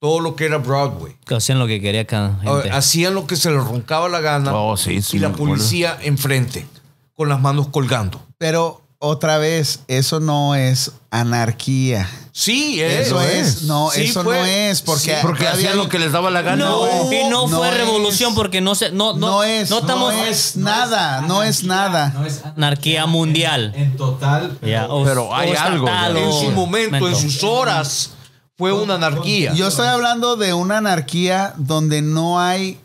todo lo que era Broadway. Que hacían lo que quería cada gente. Hacían lo que se les roncaba la gana Oh, sí, sí, y la me acuerdo. policía enfrente, con las manos colgando. Pero otra vez, eso no es anarquía. Sí, es. Eso es. No, Sí eso fue. no es. Porque, Sí, Porque hacían lo que les daba la gana. No, y no, no fue es- revolución porque no se, no, no, No, es, no estamos no es nada, no es nada. No es anarquía mundial. En total. Ya, o- Pero hay algo. En su momento, en sus horas, fue una anarquía. Yo estoy hablando de una anarquía donde no hay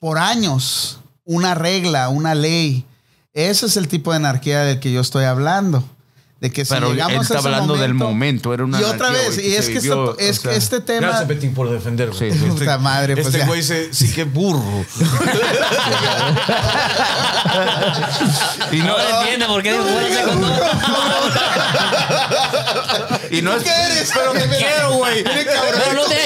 por años una regla, una ley. Ese es el tipo de anarquía del que yo estoy hablando. De que si Pero él llegamos está a ese hablando del momento, era una Y otra anarquía, vez, güey, y que es que, vivió, este, es o que sea, este tema. Gracias, Betín, por defenderme. Sí, sí. Puta madre, pues Este güey se- sí que burro. (laughs) Y no, No entiende por qué y no es. ¿Qué eres? Pero te quiero, güey. Pero no te,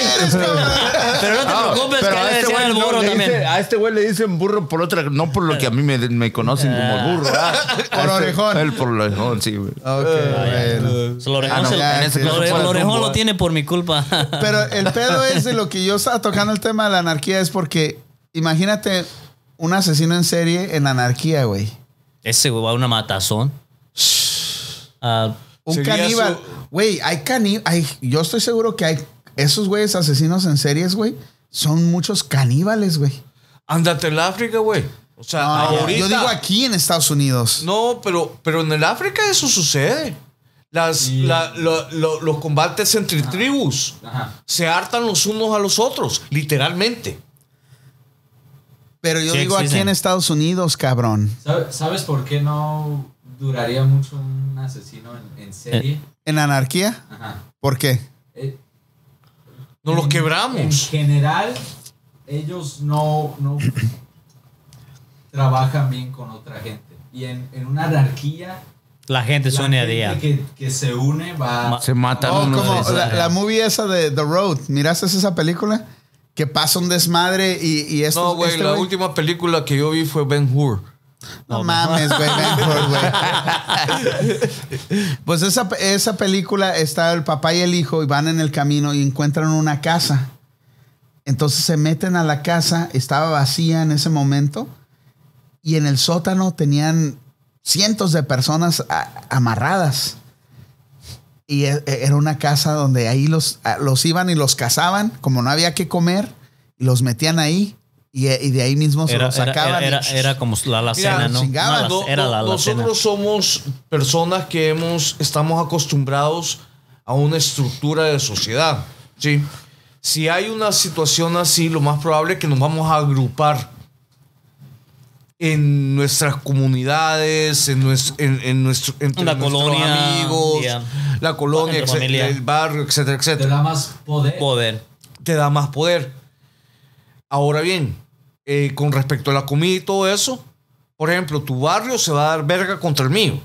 pero no te preocupes, pero que a este decían güey burro le también. a este güey le dicen burro por otra, no por lo que a mí me, me conocen como el burro. ah. A este- orejón. Él por orejón, sí, güey. Bueno. Orejón, Ah, no, se- ya, en sí. orejón rumbo, lo tiene por mi culpa. (laughs) Pero el pedo es de lo que yo estaba tocando el tema de la anarquía es porque imagínate un asesino en serie en anarquía, güey. Ese güey va a una matazón. Ah, Un caníbal. su- Güey, hay caníbales. Yo estoy seguro que hay esos güeyes asesinos en series, güey. Son muchos caníbales, güey. Ándate al África, güey. O sea, No, ahorita. yo digo aquí en Estados Unidos. No, pero, pero en el África eso sucede. Las, Y- la- lo- lo- los combates entre tribus Ajá. se hartan los unos a los otros, literalmente. Pero yo Sí digo aquí en Estados Unidos, cabrón. ¿Sabe- ¿Sabes por qué no duraría mucho un asesino en, en serie? ¿En anarquía? Ajá. ¿Por qué? Eh, Nos los en- En quebramos. general, ellos no, no trabajan bien con otra gente. Y en, en una anarquía, La gente la suena a día. Que, que se une va... Se matan Oh, unos. como la, la movie esa de The Road. ¿Miraste esa película? Que pasa un desmadre y, y esto. No, güey, este la última película que yo vi fue Ben Hur. No mames, güey. Ben (laughs) Hur, güey. Pues esa, esa película está el papá y el hijo y van en el camino y encuentran una casa. Entonces se meten a la casa, estaba vacía en ese momento y en el sótano tenían cientos de personas a- amarradas. Y e- era una casa donde ahí los, a- los iban y los cazaban, como no había que comer, y los metían ahí y, y de ahí mismo se Era, los sacaban. era, y- era- era como la, la Mira, cena, ¿no? chingaban. Era la, nosotros somos personas que hemos, estamos acostumbrados a una estructura de sociedad. ¿sí? Si hay una situación así, lo más probable es que nos vamos a agrupar en nuestras comunidades, en nuestro, en, en nuestro, entre La nuestros colonia, amigos, yeah. la colonia, etcétera, el barrio, etcétera, Te etcétera da más poder. Poder. te da más poder. Ahora bien, eh, con respecto a la comida y todo eso, por ejemplo, tu barrio se va a dar verga contra el mío.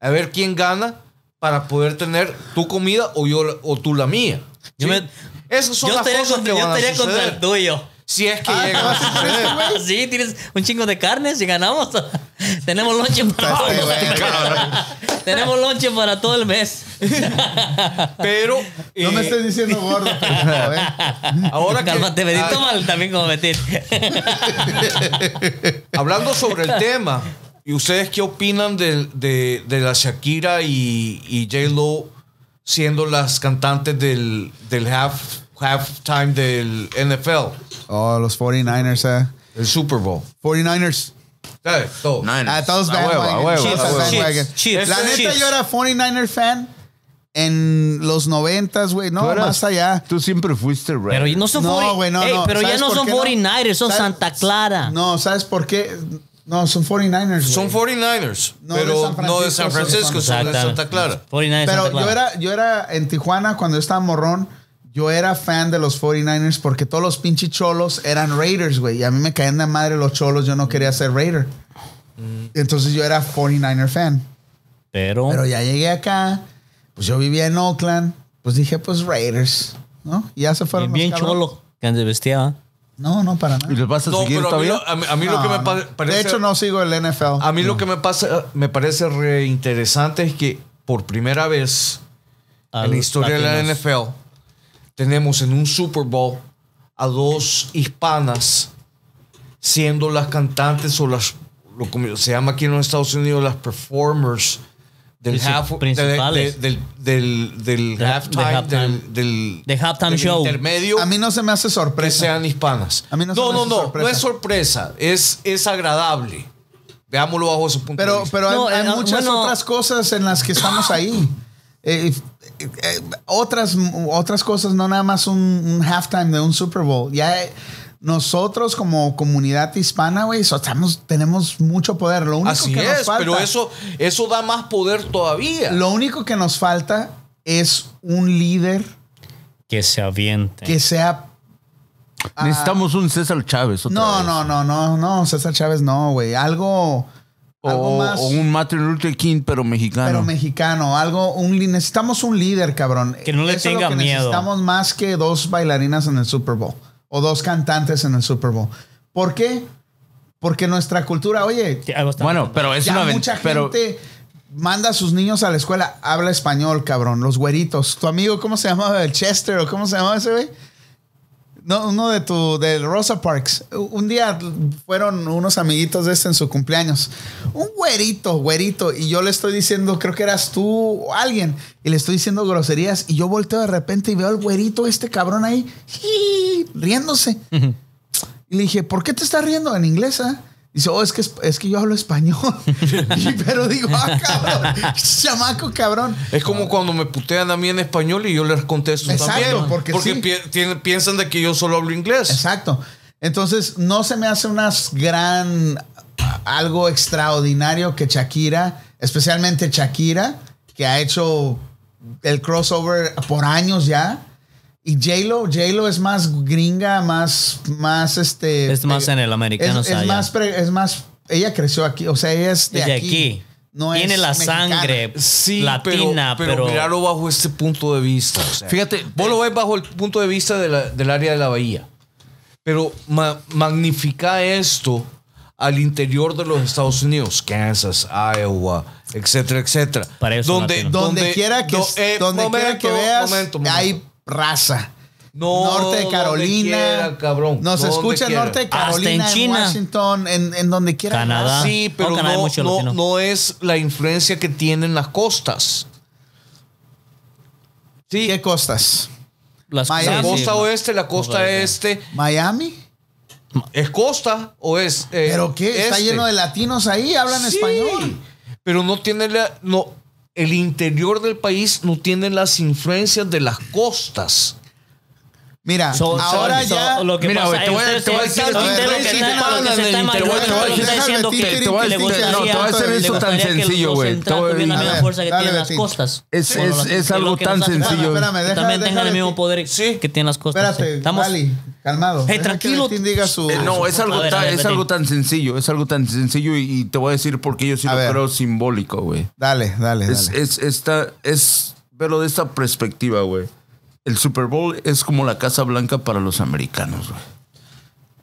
A ver quién gana para poder tener tu comida o yo o tú la mía. Yo ¿sí? me- Esas son Yo las cosas contra, que yo van a estaría contra suceder. el tuyo. Si es que Ah, llega. Sí, tienes un chingo de carne si ganamos. (laughs) Tenemos lonche para Este, todos. güey. (laughs) Tenemos lonche para todo el mes. (laughs) Pero No me eh, estés diciendo gordo, pero, eh. ahora que Cálmate, Benito ah, mal también como meter. hablando sobre el tema, ¿y ustedes qué opinan de, de- de la Shakira y, y J Lo siendo las cantantes del, del half halftime del NFL, Oh, los 49ers, eh. el Super Bowl? 49ers. ¿Sabes? Todo. Niners. Ah, todos A huevo, a huevo, Chiefs, a huevo. bandwagon. Chiefs, Chiefs, La neta, Chiefs. yo era 49er fan en los 90s, güey. No, eras- más allá. Tú siempre fuiste red. Pero no son No, 40 güey, no, Ey, no. Pero ya ¿Sabes no son qué no? 49ers, son ¿Sabes? Santa Clara. No, ¿sabes por qué? No, son 49ers, güey. Son 49ers, No de pero San no de San Francisco, son de. Santa Clara. 49ers Pero Santa yo era, yo era en Tijuana cuando yo estaba morrón. Yo era fan de los 49ers porque todos los pinches cholos eran Raiders, güey. Y a mí me caían de madre los cholos. Yo no quería ser Raider. Entonces yo era 49er fan. Pero, Pero ya llegué acá. Pues yo vivía en Oakland. Pues dije, pues Raiders. ¿No? Y ya se fueron. los bien cholo que antes vestía. No, no, para ¿Y nada. les vas a No, seguir pero a mí, lo- a mí- a mí lo que No, me pa- no. parece... De hecho, no sigo el NFL. A mí lo que me, pasa, me parece re interesante es que por primera vez a en la historia de la latinos. NFL tenemos en un Super Bowl a dos hispanas siendo las cantantes o las lo como se llama aquí en los Estados Unidos las performers del Princip- half de- principales. de- del del, del De- halftime de halftime. del, del, De halftime show. intermedio A mí no se me hace que sorpresa. sean hispanas. A mí no se no, me no, hace no, sorpresa. no es sorpresa, es, es agradable. Veámoslo bajo ese punto de Pero, vista. pero hay- No, hay, eh, muchas bueno. otras cosas en las que estamos ahí. Eh, otras, otras cosas, no nada más un, un halftime de un Super Bowl. Ya eh, nosotros como comunidad hispana, güey, tenemos mucho poder. Lo único Así que nos es, falta, pero eso, eso da más poder todavía. lo único que nos falta es un líder Que se aviente. que sea ah, Necesitamos un César Chávez. otra no, vez. no, no, no, no, César Chávez no, güey. Algo, algo O, más. o un Martin Luther King, pero mexicano. Pero mexicano, algo, un, necesitamos un líder, cabrón. Que no le Eso es lo tenga que miedo. Necesitamos más que dos bailarinas en el Super Bowl o dos cantantes en el Super Bowl. ¿Por qué? Porque nuestra cultura, oye, Sí, bueno, pero es ya una mucha pero gente manda a sus niños a la escuela, habla español, cabrón, los güeritos. Tu amigo, ¿cómo se llamaba? El Chester o cómo se llamaba ese güey? No, uno de tu, del Rosa Parks. Un día fueron unos amiguitos de este en su cumpleaños. Un güerito, güerito. Y yo le estoy diciendo, creo que eras tú o alguien. Y le estoy diciendo groserías. Y yo volteo de repente y veo al güerito, este cabrón ahí, (laughs) riéndose. Y le dije, ¿por qué te estás riendo en inglés? ah?" Dice, oh, es que, es, que yo hablo español. (laughs) (laughs) Y- pero digo, ah, cabrón, chamaco cabrón. Es como cuando me putean a mí en español y yo les contesto Exacto, también. porque sí. pi- tienen- piensan de que yo solo hablo inglés. Exacto. Entonces, no se me hace unas gran algo extraordinario que Shakira, especialmente Shakira, que ha hecho el crossover por años ya. Y J-Lo, J-Lo es más gringa, más, más este. Es más en el americano, Es, es más, pre- es más, ella creció aquí, o sea, ella es de, aquí. aquí. No Tiene es la mexicana. sangre Sí, latina, pero, pero, pero mirarlo bajo este punto de vista. o sea, Fíjate, vos lo ves bajo el punto de vista de la- del área de la bahía. Pero ma- magnifica esto al interior de los Estados Unidos, Kansas, Iowa, etcétera, etcétera. Para son donde, latinos. Donde, quiera que, do- eh, donde quiera que momento, veas, momento, momento. hay raza. No, norte de Carolina. quiera, cabrón. Nos escucha en quiera. norte de Carolina, en en, China. Washington, en, en donde quiera. Canadá. Sí, pero No, Canadá no, no- es la influencia que tienen las costas. Sí, ¿Qué costas? las Miami. la costa oeste, la costa este. ¿Miami? ¿Es costa o es.? eh, ¿Pero qué? ¿Está este? lleno de latinos ahí? ¿Hablan Sí, español? Pero no tiene la. No, el interior del país no tiene las influencias de las costas. Mira, So- ahora so- ya... so, lo que Mira, pasa güey, te voy a- decir- te voy a- decir- diciendo déjame que decir- te voy a le decir- gustaría- no, te voy a decir le eso tan sencillo, güey. Te voy- la a misma ver, fuerza que tienen las costas. Es- algo tan sencillo. También tengan el mismo poder Sí. que tienen las costas. Espérate, Estamos calmado. Que tranquilo. Betín diga su... Eh, no, es algo, ver, tan, ver, es algo tan sencillo, es algo tan sencillo y, y te voy a decir porque yo sí A lo ver. creo simbólico, güey. Dale, dale, Es, dale. es, esta, es verlo de esta perspectiva, güey. El Super Bowl es como la Casa Blanca para los americanos, güey.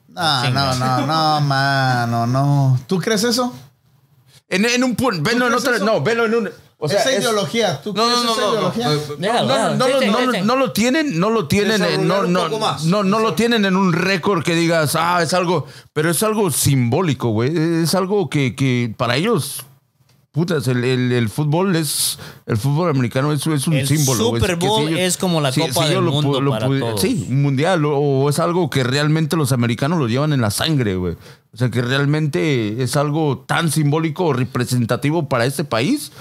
No, no, no, no, mano, no. ¿Tú crees eso? En, en un punto, velo en otra, eso? no, velo en un... O sea, esa es- ideología. ¿Tú No, crees no, no, esa no. no, ideología? no, No, lo- tienen, no lo tienen, en- no, no, no, no lo tienen en un récord que digas, ah, es algo, pero es algo simbólico, güey. Es algo que, que para ellos, putas, el, el- el fútbol es, el fútbol americano es, es un El símbolo. güey. Super Que si Bowl es como la Copa del ellos lo Mundo pu- lo para todos. Sí, un mundial, o, o es algo que realmente los americanos lo llevan en la sangre, güey. O sea, que realmente es algo tan simbólico o representativo para este país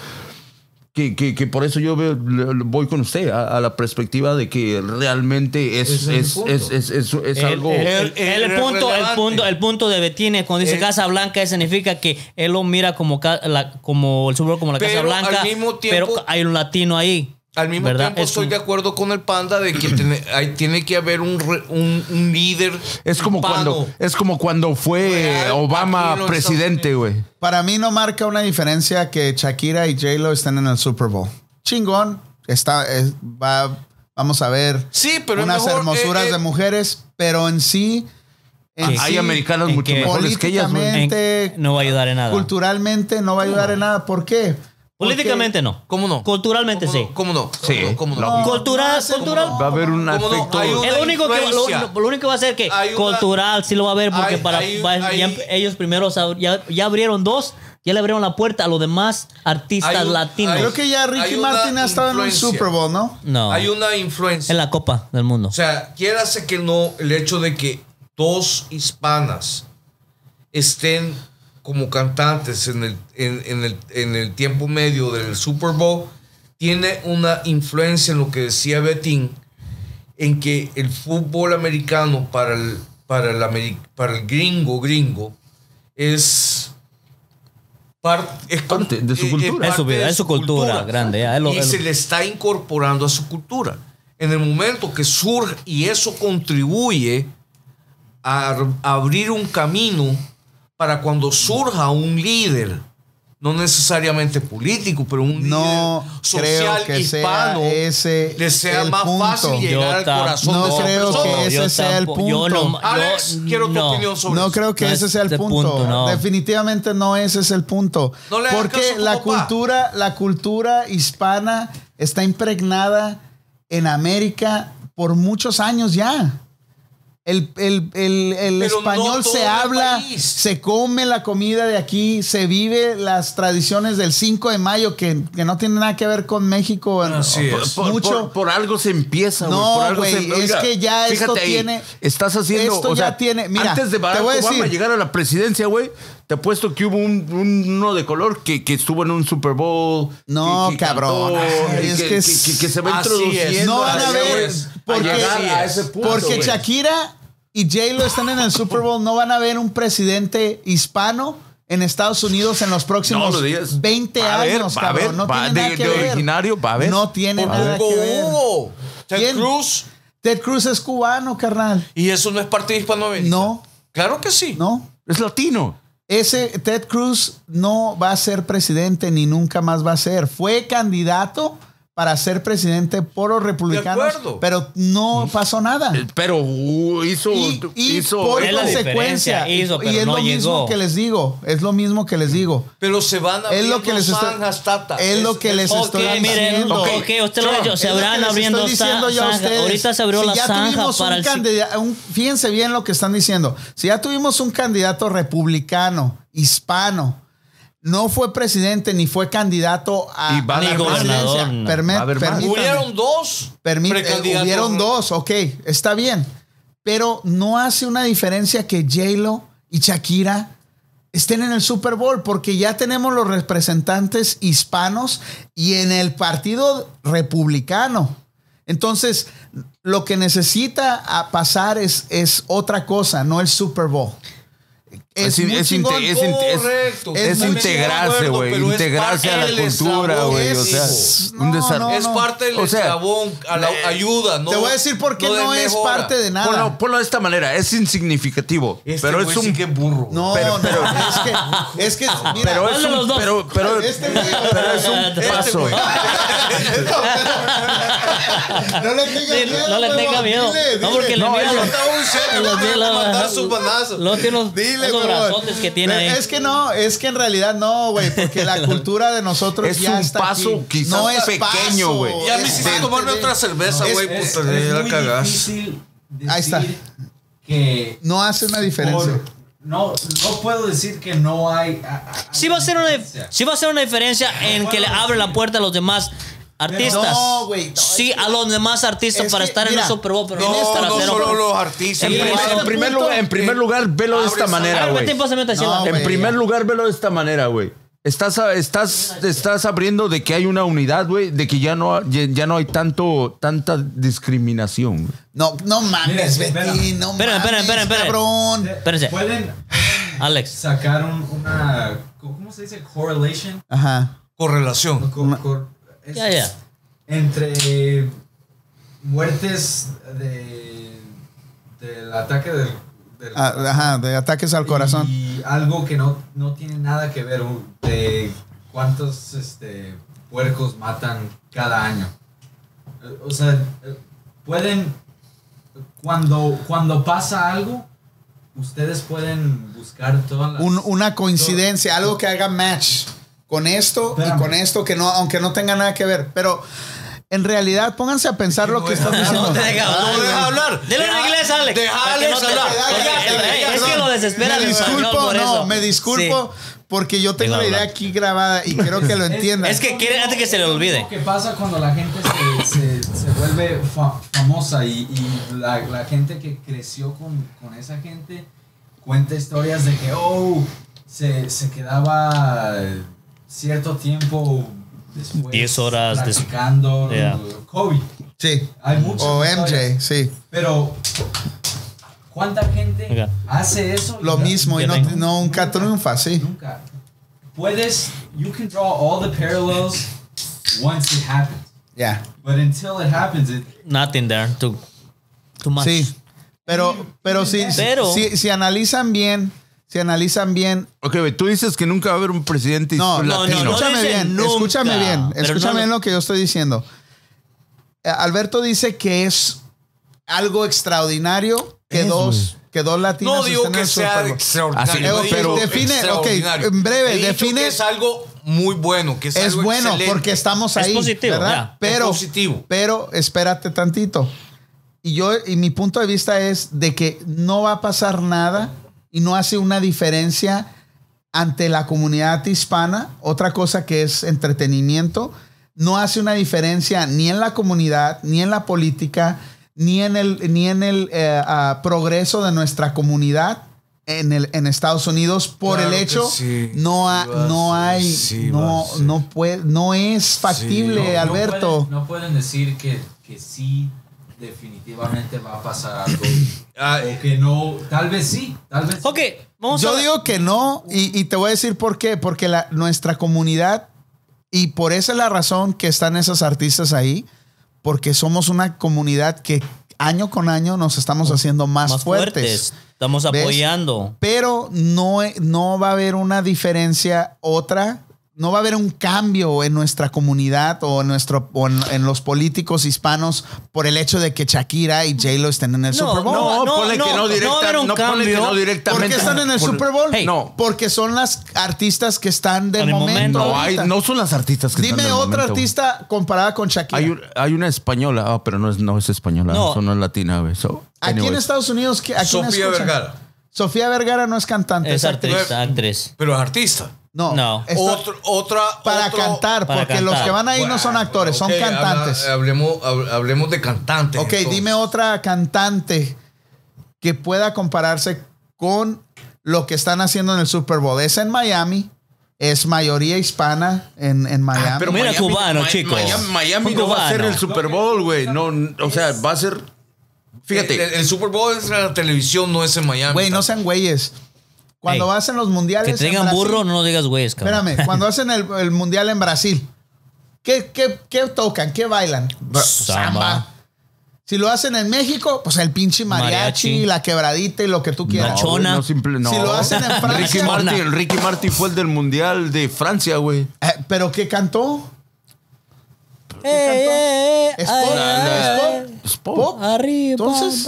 que, que, que por eso yo veo- voy con usted a, a la perspectiva de que realmente es, es es, el punto. es, es, es- es El- algo... el, El- el- punto, el, punto, el punto de Betín es cuando dice El- Casa Blanca, significa que él lo mira como, ca- la- como el Bowl, como la Casa Blanca, al mismo tiempo- pero hay un latino ahí. Al mismo ¿verdad? tiempo Es estoy un- de acuerdo con el panda de que tiene, (clears throat) hay- tiene que haber un, re- un, un líder. es como cuando es como cuando fue Real, Obama presidente, güey. Para mí no marca una diferencia que Shakira y J-Lo estén en el Super Bowl. Chingón. Está, es- va, vamos a ver Sí, pero unas mejor, hermosuras eh, eh, de mujeres, pero en sí, en Sí. Hay sí, americanos mucho que mejores que ellas, no va a ayudar en nada. culturalmente no va a ayudar en nada. ¿Por qué? Políticamente no. ¿Cómo no? ¿Cómo sí. no? ¿Cómo no? Sí. ¿Cómo no? No. Cultural, no, cultural. no, Va a haber un una El único, que, lo, único que va a ser que una- cultural sí lo va a ver porque Hay- para hay- va- hay- ya- ellos primero ya, ya abrieron dos, ya le abrieron la puerta a los demás artistas un- latinos Creo que ya Ricky Martin ha estado en influencia. Super Bowl, ¿no? no, Hay una influencia. en la Copa del Mundo. O sea, quiérase que no, el hecho de que dos hispanas estén como cantantes en el, en, en el, en el tiempo medio del Super Bowl, tiene una influencia en lo que decía Betín, en que el fútbol americano para el, para el, para el gringo gringo es parte, es Parte de su cultura. Es su parte vida, de es su cultura grande, ya, es lo- y se le está incorporando a su cultura. En el momento que surge, y eso contribuye a, abrir un camino para cuando surja un líder, no necesariamente político, pero un No líder social creo que sea hispano, ese le sea el más punto. fácil Yo llegar al corazón no de esa creo persona. que ese Yo sea el punto. no- Alex, yo- quiero tu no. opinión sobre No eso. creo que No ese es sea el punto. punto, no. Definitivamente no ese es el punto. No le hagas Porque la cultura, la cultura hispana está impregnada en América por muchos años ya. El, el- el- el no español se el habla, país. se come la comida de aquí, se vive las tradiciones del 5 de mayo que, que no tiene nada que ver con México. Así Por- es. Por, mucho. por- por algo se empieza, güey. No, por algo güey, se- es que ya esto ahí, tiene- Estás haciendo. esto o ya sea, tiene- mira, antes de te Barack voy a Obama decir. llegar a la presidencia, güey, te apuesto que hubo un, un- uno de color que, que estuvo en un Super Bowl. No, que- que cabrón. cantó, Ay, y es que, que que- que- que se va introduciendo. es. No van a ver, porque, a llegar a es. ese punto. porque güey. Shakira y J-Lo están en el Super Bowl, no van a ver un presidente hispano en Estados Unidos en los próximos No lo digas. 20 Va a haber, años, cabrón. no va- tiene de- nada que de ver. originario, va a haber. No tiene nada que ver. Hugo, Ted ¿Quién? Cruz. Ted Cruz es cubano, carnal. Y eso no es parte de hispanoamericano. No, Claro que sí. no. Es latino. Ese Ted Cruz no va a ser presidente ni nunca más va a ser. Fue candidato para ser presidente por los republicanos, acuerdo. pero no pasó nada. Eh, Pero uh, hizo. Y, y hizo por Es la consecuencia, hizo, y pero es no lo mismo llegó. que les digo, es lo mismo que les digo. Pero se van a Es lo que les estoy- zanjas, tata. es lo que les Ok, estoy miren, diciendo. ok, usted lo ha dicho, se Es habrán abriendo estoy diciendo yo a zanja. ustedes. Ahorita se abrió Si la ya zanja tuvimos para un el un- fíjense bien lo que están diciendo. Si ya tuvimos un candidato republicano, hispano, no fue presidente ni fue candidato a, Y va a presidencia. Gobernador, no. A haber más. permítame. Hubieron dos. Permite- eh, hubieron dos, ok, está bien. Pero no hace una diferencia que J-Lo y Shakira estén en el Super Bowl, porque ya tenemos los representantes hispanos y en el partido republicano. Entonces, lo que necesita a pasar es, es otra cosa, no el Super Bowl. Es, muy es, chingón. inte- es, es- Correcto. es Es integrarse, güey. es Integrarse a la cultura, güey. O sea, Es- un no, desarrollo. no, Es parte del O sea, eslabón, a la ayuda, ¿no? Te voy a decir por qué de no, es parte de nada. Ponlo, ponlo de esta manera, es insignificativo. Este pero es un. sí que burro. No, Pero- no, pero- es que, es que, (laughs) mira, pero es ¿cuál de los un. dos? Pero, pero, Este (laughs) pero es un Este paso. (laughs) no le tengas Sí, miedo. no le tenga miedo. dile, No, porque No, le miedo. Está un Los- le lo- tiene unos, Dile. Brazotes que tiene ahí. Es que no, es que en realidad no, güey, porque la (laughs) cultura de nosotros Es ya un está paso aquí. quizás no es pequeño, güey. Ya me es hiciste tomarme de- otra cerveza, es- güey. Puta, es muy difícil decir Ahí está. que No hace una diferencia. por- no, no puedo decir que no hay. a- a- Sí va a ser una, diferencia. sí va a ser una diferencia en que le abre la puerta a los demás artistas. No, güey, no, sí, a los demás artistas es para que, estar en el Super Bowl, pero en no esta- para No, no solo los artistas. En, en en primer punto, lugar, en primer lugar, velo de esta manera, güey. No, En primer lugar, velo de esta manera, güey. Estás, estás, estás abriendo de que hay una unidad, güey, de que ya no, ya, ya no hay tanto, tanta discriminación. güey. No, no mames, Betty, espera. no Esperen, mames, esperen, esperen, esperen. cabrón. Espérense. Pueden Alex. sacar un- una. ¿Cómo se dice? Correlation. Ajá. Correlación. Cor- cor- es-. Entre muertes de, del ataque del. del Ah, Ajá, de ataques al corazón. Y algo que no, no tiene nada que ver de cuántos este, puercos matan cada año. O sea, pueden, cuando, cuando pasa algo, ustedes pueden buscar todas las... Un- una coincidencia, algo que haga match con esto y Espérame. con esto, que no, aunque no tenga nada que ver. Pero en realidad, pónganse a pensar lo que están diciendo. No te deja hablar. No deja hablar. Dile en inglés, Alex. deja Alex hablar. porque- Cállate, es que lo desespera Me disculpo, no, me disculpo porque yo tengo la idea aquí grabada y quiero que lo entiendan. Es que quiere antes que se le olvide. Lo que pasa cuando la gente se, se, se vuelve fa- famosa y, y la, la gente que creció con, con esa gente cuenta historias de que, oh, se, se quedaba cierto tiempo después 10 horas des- practicando Yeah. Kobe. Sí. Hay O historias. MJ, sí. Pero, ¿cuánta gente Venga. hace eso? Lo y- mismo y no, tengo. nunca triunfa, sí. Nunca. Puedes, you can draw all the parallels once it happens. Ya. But until it happens, it, Nothing there. Too, too much. Sí. Pero, pero si, Pero- si, si analizan bien, si analizan bien, Ok, tú dices que nunca va a haber un presidente No, no, latino. no, escúchame bien, nunca, escúchame bien, pero escúchame no- bien lo que yo estoy diciendo. Eh, Alberto dice que es algo extraordinario que Es, dos que dos latinos No digo que sea extraordinario. Digo define, ok, extraordinario. en breve, define- que es algo muy bueno, que es, Es algo bueno excelente. porque estamos Es ahí, positivo, ¿verdad? ya. Pero Es positivo. pero espérate tantito. Y yo y mi punto de vista es de que no va a pasar nada y no hace una diferencia ante la comunidad hispana, otra cosa que es entretenimiento, no hace una diferencia ni en la comunidad, ni en la política, ni en el, ni en el eh, ah, progreso de nuestra comunidad en, el, en Estados Unidos por Claro el hecho sí. no, ha- no hay sí no, no puede no es factible Sí. No- Alberto No pueden, no pueden decir que, que sí, definitivamente va a pasar algo. (coughs) Ah, o que no, tal vez sí, tal vez sí. Ok, vamos Yo a digo que no, y, y te voy a decir por qué. Porque la, nuestra comunidad, y por esa es la razón que están esos artistas ahí, porque somos una comunidad que año con año nos estamos haciendo más, más fuertes. fuertes. Estamos ¿Ves? apoyando. Pero no, no va a haber una diferencia otra. No va a haber un cambio en nuestra comunidad o en, nuestro, o en, en los políticos hispanos por el hecho de que Shakira y J-Lo estén en el No, Super Bowl. No, no, ponle no, que no no directa, no ponle que no directamente. ¿Por qué están en el Por- Super Bowl? Hey. No, Porque son las artistas que están de En el momento. momento. no, hay, no son las artistas que Dime están del otra momento, artista comparada con Shakira. Hay, un- hay una española, ah, pero no es, no es española, No. eso no es latina. So, Aquí en. Estados Unidos, ¿qué- ¿a quién Sofía escuchan? Vergara. Sofía Vergara no es cantante. Es actriz. actriz, actriz. Pero es artista. No. No. Otro- otra. para otro- cantar, para porque los que van ahí no son actores, son cantantes. hablemos, hab- hablemos de cantantes. ok, entonces. dime otra cantante que pueda compararse con lo que están haciendo en el Super Bowl. Es en Miami, es mayoría hispana en, en Miami. Ah, pero Mira, Miami- cubano, Mi- chico. Miami, Miami no va a ser el Super Bowl, güey. No, o sea, va a ser. Fíjate. El, el Super Bowl es en la televisión, no es en Miami. Güey, no sean güeyes. Cuando Ey, hacen los mundiales. Que Brasil- burro, no lo digas güeyes, cabrón. Espérame, cuando hacen el, el mundial en Brasil, ¿qué, qué, qué tocan? ¿Qué bailan? Samba. Si lo hacen en México, pues el pinche mariachi, Mariachi. la quebradita y lo que tú quieras. La chona. güey, no, simple- no. Si lo hacen en Francia- Ricky Martin, el Ricky Martin fue el del Mundial de Francia, güey. Eh, ¿Pero qué cantó? Eh, eh, ¿Es ay, pop? ay, ¿Es pop? Es pop. ¿Pop? Arriba. Entonces-.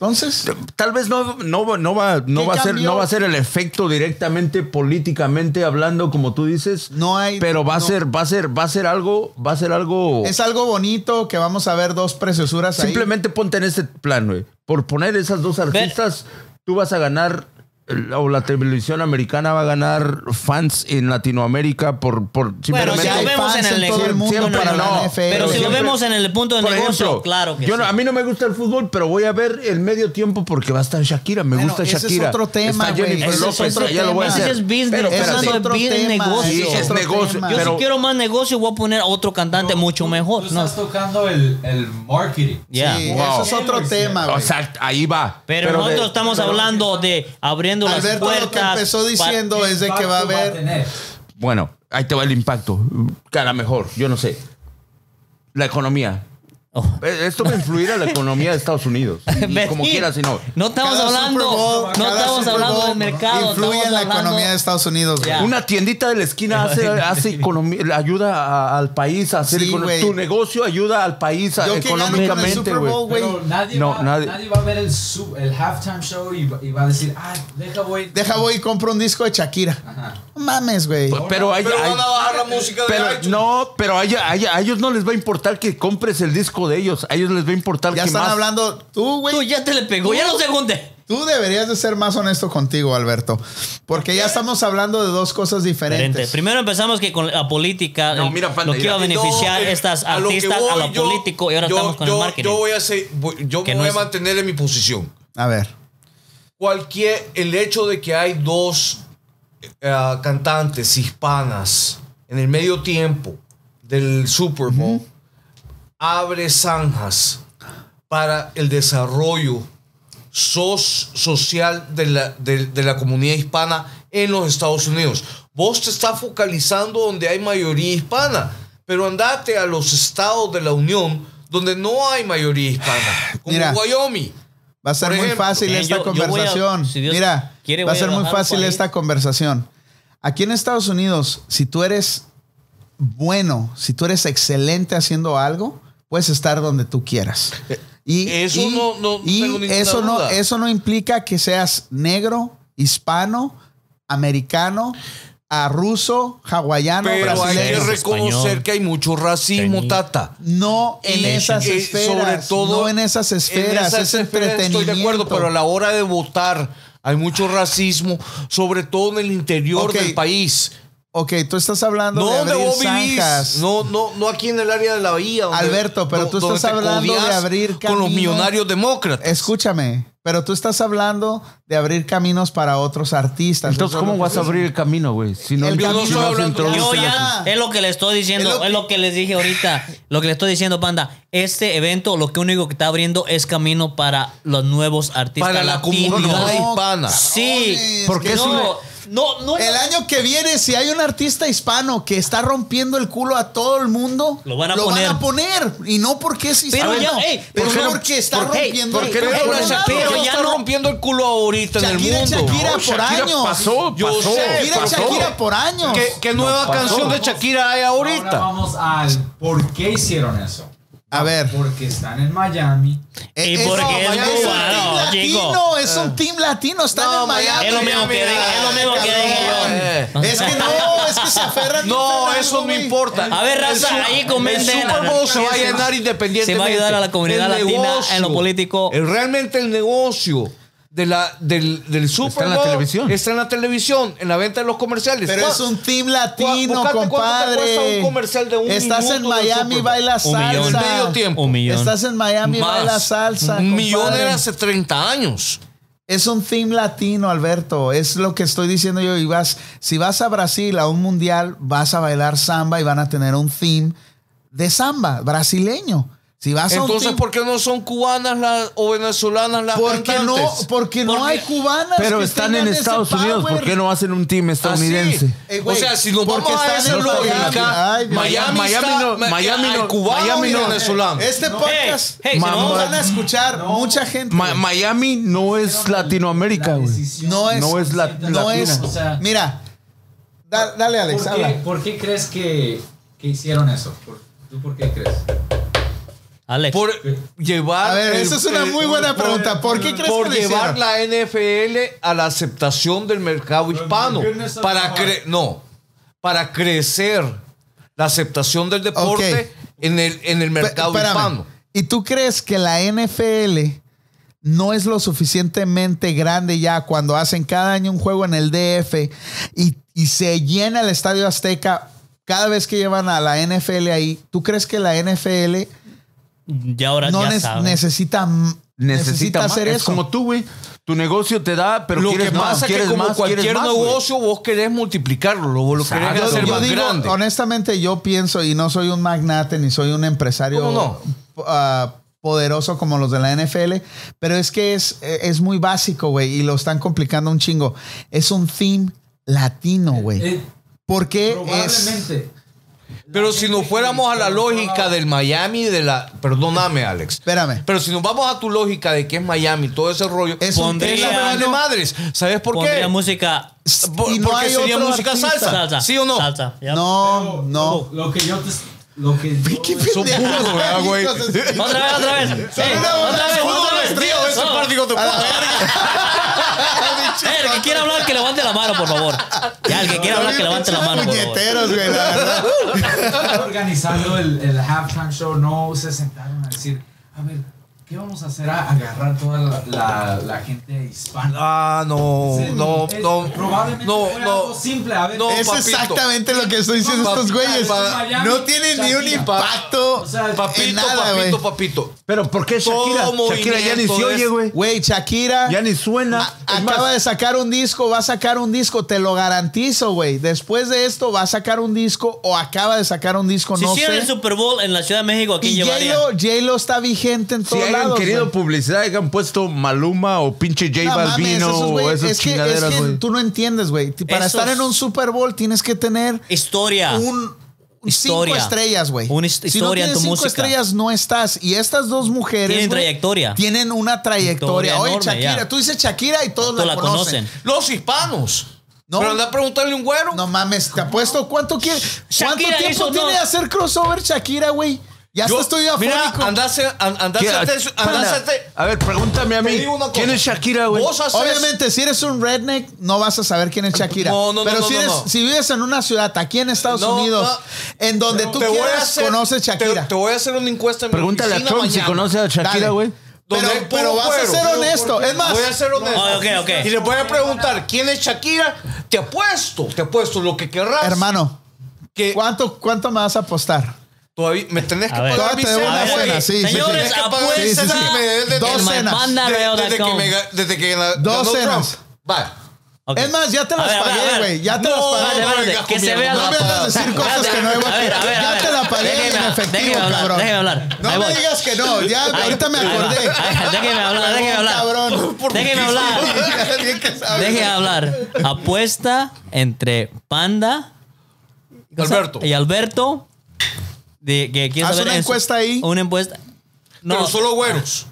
Entonces, Tal vez no, no, va- no va, no ¿Qué va a ser, no va a ser el efecto directamente políticamente hablando, como tú dices. No hay- Pero va a ser, va a ser, va a ser algo, va a ser algo. es algo bonito que vamos a ver dos preciosuras ahí. Simplemente ponte en este plan, güey. Por poner esas dos artistas, tú vas a ganar, o la televisión americana va a ganar fans en Latinoamérica por, por Bueno, simplemente. si hay lo vemos fans en el en todo el negocio. mundo Siempre la no. NFL. Pero si lo siempre- vemos en el punto de negocio, ejemplo, claro que yo no- sí. a mí no me gusta el fútbol, pero voy a ver el medio tiempo porque va a estar Shakira. Me Bueno, gusta ese es Shakira. otro tema, Está güey. Jennifer Ese es López, otro ya lo voy a tema. hacer. Ese es business, Pero espérate. es otro tema, negocio. Sí, es otro negocio. tema. Yo pero si quiero más negocio, voy a poner a otro cantante mucho Tú- mejor. Tú No. estás tocando el, el marketing. Ya. Sí, Wow. eso es otro tema, o sea, ahí va. Pero, nosotros estamos pero- hablando de abriendo las Alberto puertas. lo que empezó diciendo es de que va a haber... Bueno, ahí te va el impacto. Que a lo mejor, yo no sé. La economía. Oh. Esto va a influir a la (laughs) economía de Estados Unidos. Y como quieras, si no. No estamos Cada hablando, Bowl- no estamos hablando del mercado. Influye en la hablando- economía de Estados Unidos. Una tiendita de la esquina (laughs) hace, hace economía, ayuda a- al país a hacer Sí. Tu negocio ayuda al país a- económicamente, güey. Pero nadie, No, va, nadie- nadie. va a ver el, halftime show y, va- y va a decir, ah, deja voy. Deja voy y compro un disco de Shakira. Ajá. No mames, güey. Pero, hay, Pero hay- van a bajar la música de pero iTunes. no, pero a, a ellos no les va a importar que compres el disco de ellos. A ellos les va a importar Ya que están más. hablando. Tú, güey. Tú ya te le pegó, ya no se junte. Tú deberías de ser más honesto contigo, Alberto. Porque ya estamos hablando de dos cosas Diferente. diferentes. Primero empezamos que con la política, No, el- mira, Panda, lo que iba a mira. beneficiar No, eh, estas a lo que artistas a voy, lo yo- político y ahora yo- estamos con yo- el marketing. Yo voy a hacer, voy- yo Que me no voy es- a mantener en mi posición. A ver. Cualquier, el hecho de que hay dos eh, cantantes hispanas en el medio tiempo del Super Bowl abre zanjas para el desarrollo sos- social de la, de- de la comunidad hispana en los Estados Unidos. Vos te estás focalizando donde hay mayoría hispana, pero andate a los estados de la Unión donde no hay mayoría hispana, como Mira. Wyoming. Va a ser muy fácil Eh, esta yo- yo voy a- conversación. si Dios Mira, quiere, va a ser muy fácil esta conversación. Aquí en Estados Unidos, si tú eres bueno, si tú eres excelente haciendo algo, puedes estar donde tú quieras. Y Eso y- no- y eso no, eso no implica que seas negro, hispano, americano, a ruso, hawaiano, Pero hay que brasileño. reconocer Español. que hay mucho racismo. Tata. No en esas esferas. sobre todo no en esas esferas. en esas es esferas. Estoy de acuerdo, pero a la hora de votar hay mucho racismo, sobre todo en el interior del país. Ok, tú estás hablando No de abrir vos zanjas. no, no, no aquí en el área de la bahía. donde- Alberto, pero tú estás hablando de abrir con los millonarios demócratas. Escúchame, Pero tú estás hablando de abrir caminos para otros artistas. Entonces, ¿cómo vas a estoy abrir el camino, güey? Si no, El no Yo no introduce- Yo Entonces, ya, es lo que le estoy diciendo, es es lo que- les dije ahorita, lo que le estoy diciendo, Panda. Este evento lo que único que está abriendo es camino para los nuevos artistas Para la comunidad hispana. Sí, cabrones, ¿Por qué que es no, no, no, El año que viene, si hay un artista hispano que está rompiendo el culo a todo el mundo, Lo van a poner. poner. Y no porque es hispano, Pero ya, ey, pero ¿por no- porque está por- rompiendo ¿Por el culo. pero Shakira? pero Pero ya está no- rompiendo el culo ahorita en Shakira, el mundo. Shakira No, por Shakira años. pasó, Yo pasó, sé, Shakira, pasó. Shakira por años. ¿Qué, qué nueva pasó. canción de Shakira hay Ahora ahorita? vamos al por qué hicieron eso. A ver. Porque están en Miami. Y Es- porque no, es Miami un cubano, team chico. latino, es un team latino, están No, en Miami. Es lo mismo que es lo mismo que dije yo. Es que no, es que se aferran. No, eso no importa. A ver, raza, ahí comenten. El Super Bowl se va a llenar independientemente. Se va a ayudar a la comunidad El latina en lo político. el- realmente el negocio de la, del, del Super Está en la Bowl televisión. Está en la televisión, en la venta de los comerciales. Pero ¿Cuá- es un team latino, Buscate te compadre. cuesta un comercial de un Estás en Miami, Bowl. bailas Un millón. salsa. Medio tiempo. Un millón. Estás en Miami, Más. bailas salsa. Un millón compadre. era hace 30 años. Es un theme latino, Alberto. Es lo que estoy diciendo yo. Y vas, si vas a Brasil a un mundial, vas a bailar samba y van a tener un theme de samba brasileño. Si vas a un Entonces, ¿por qué no son cubanas las, o venezolanas las porque no, porque no Porque- hay cubanas. Pero que están en Estados Unidos. ¿Por qué no hacen un team estadounidense? Eh, güey, o sea, si nos porque vamos a están esa en lógica, Miami. Miami, Miami está- no- Miami no- cubano Miami y no- venezolano. Este podcast hey, no van a escuchar mucha gente. Ma- Miami no es Latinoamérica, güey. No es, No es la- no latina. es. O sea- mira, da- dale, Alex, ¿Por qué, por qué crees que, que hicieron eso? ¿Por- ¿Tú por qué crees? Alex. Por llevar. A ver, el- esa es una muy buena por- pregunta. ¿Por qué crees por que llevar la NFL a la aceptación del mercado hispano. Para cre no, para crecer la aceptación del deporte en, el, en el mercado hispano. ¿Y tú crees que la NFL no es lo suficientemente grande ya cuando hacen cada año un juego en el DF y, y se llena el Estadio Azteca cada vez que llevan a la NFL ahí? ¿Tú crees que la NFL ya ahora no ya necesita, Necesita, hacer Es eso? como tú, güey. Tu negocio te da, pero lo que quieres más, pasa es que como más, cualquier más, negocio, vos querés multiplicarlo, lo, lo querés hacer yo más digo, grande. honestamente, yo pienso, y no soy un magnate ni soy un empresario ¿Cómo ah, poderoso como los de la NFL, pero es que es, es muy básico, güey, y lo están complicando un chingo. Es un theme latino, güey. Eh, Porque es. Pero si nos fuéramos a la lógica del Miami, de la. Perdóname, Alex. Espérame. Pero si nos vamos a tu lógica de que es Miami, todo ese rollo, Es Pondría- eso me vale latino. madres. ¿Sabes por Pondría qué? música. Por- y no porque hay sería música salsa. Salsa. ¿Sí o no? Salsa. No, no. Lo, lo que yo te. Lo que yo- ¿Qué Son puros, ¿verdad, güey? de Otra vez, otra vez. Ey, bola otra de vez, otra vez. partido te (laughs) Eh, el que quiera hablar, que levante la mano, por favor. Ya, el que quiera hablar, que levante la mano, por favor. Puñeteros, güey, la verdad. (laughs) Estaba organizando el, el halftime show, no se sentaron a decir, a ver, ¿qué vamos a hacer? A agarrar toda la, la, la gente hispana. Ah, no, Sí, no, es- no. Probablemente no, no. algo simple. A ver, No, Es papito. exactamente lo que estoy diciendo No, estos papito, güeyes. Miami, No tienen ni un impacto O sea, en Papito, nada, güey. papito, papito. Pero ¿por qué Shakira? Todo Shakira ya ni se oye, güey. Güey, Shakira Ya ni suena. a- Es más, acaba de sacar un disco, va a sacar un disco, te lo garantizo, güey. Después de esto va a sacar un disco o acaba de sacar un disco, Si no sé. el Super Bowl en la Ciudad de México, ¿a quién Y llevaría? J-Lo, está vigente en Si todos lados. querido güey. publicidad, hayan puesto Maluma o pinche J No mames, Balvino esos o esas es que, es chingaderas, que güey. tú no entiendes, güey. Para Esos- estar en un Super Bowl tienes que tener Historia. un Historia. cinco estrellas, güey. Una si no historia en tienes tu cinco música. estrellas, no estás. Y estas dos mujeres. Tienen trayectoria. Tienen una trayectoria. Oye, enorme, Shakira, ya. tú dices Shakira y todos Todos la, la conocen. conocen. Los hispanos. No. Pero anda a preguntarle a un güero. No mames, te apuesto. ¿Cuánto quiere? ¿Cuánto Shakira tiempo tiene no. de hacer crossover Shakira, güey? Ya Yo- estoy afónico. andase, an- andase, andase, A ver, pregúntame a mí. ¿Quién es Shakira, güey? Obviamente, si eres un redneck, no vas a saber quién es Shakira. No, no, no, Pero no, si, no, eres, no. si vives en una ciudad aquí en Estados No, Unidos, no. en donde tú a quieras, hacer- conoces Shakira. Te, te voy a hacer una encuesta en mi Pregúntale a oficina Trump si mañana. conoce a Shakira, güey. Pero- pero vas a güero. ser honesto. Es más, voy a ser honesto. Ah, ok, ok. Y le voy a preguntar quién es Shakira. Te apuesto, te apuesto lo que querrás. hermano, que ¿cuánto, ¿cuánto me vas a apostar? Todavía me tenés que pagar mi Todavía te debo cena, una cena, sí, sí, Señores, sí. Sí, sí, sí. que me des de- Dos en cenas. mypanda.com. de- Desde que me ga- desde que la- Dos Donald cenas. Trump. Va. Ok. Es más, ya te las ver, a ver, a pagué, ver. güey. Ya te No, las pagué. Que se vea No me hagas decir cosas que no iba a ver, a ver, a Ya ver. te la pagué Déjeme- en efectivo, déjeme hablar, cabrón. Déjeme hablar. No Ahí me voy. digas que no. Ya, Ahí- ahorita me ahí va. acordé. Ay, (laughs) Déjeme hablar, déjeme hablar. Cabrón. (laughs) Déjeme hablar. (laughs) Bien que sabes. Déjeme hablar. Apuesta entre Panda? Alberto. y Alberto. De, que quiere Haz saber una en su- encuesta ahí. Una encuesta. No, Pero solo güeros.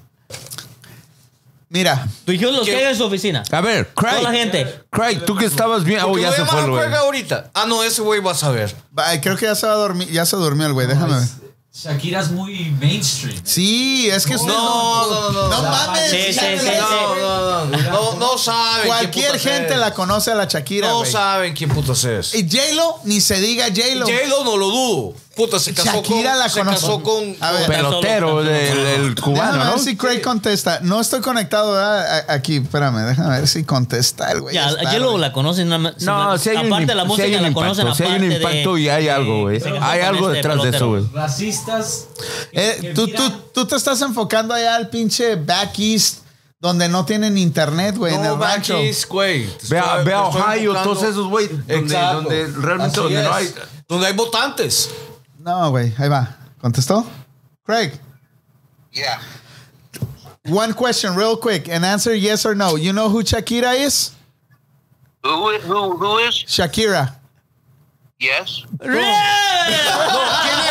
Mira, tú dijiste los que hay en su oficina. A ver, Toda la Craig. gente. Craig, tú que estabas bien. Oh, ya se fue, a güey. Craig ahorita. Ah, no, ese güey va a saber. ay, creo que ya se va a dormir. Ya se durmió el güey. Déjame ver. Es- Shakira es muy mainstream. Sí, es que usted No, no, no, no. No mames. Sí, sí, sí, sí. No, no, no. No, no saben. Cualquier gente es. la conoce a la Shakira, No güey. saben quién putas es. Y J-Lo, ni se diga J-Lo. J-Lo no lo dudo. Puta, se casó Shakira con. la se casó con. A ver. Pelotero del el cubano, Déjame ¿no? ver si Craig contesta. No estoy conectado aquí. Espérame, déjame ver si contesta el güey. Ya, Yellow la conocen nada más. No, si hay un, aparte de la música hay un la impacto, conocen sí hay un impacto de- y hay algo, güey. Hay algo este detrás de eso, güey. Racistas. Eh, que tú, tú, tú te estás enfocando allá al pinche back east donde no tienen internet, güey, en No, el rancho. Güey. Ve ve a Ohio, todos esos, güey. Donde, Exacto. donde realmente donde no hay. Donde hay votantes. No, güey, ahí va. ¿Contestó? Craig. Yeah. One question, real quick, and answer yes or no. You know who Shakira is? Who, who, who is? Shakira. Yes. ¿Quién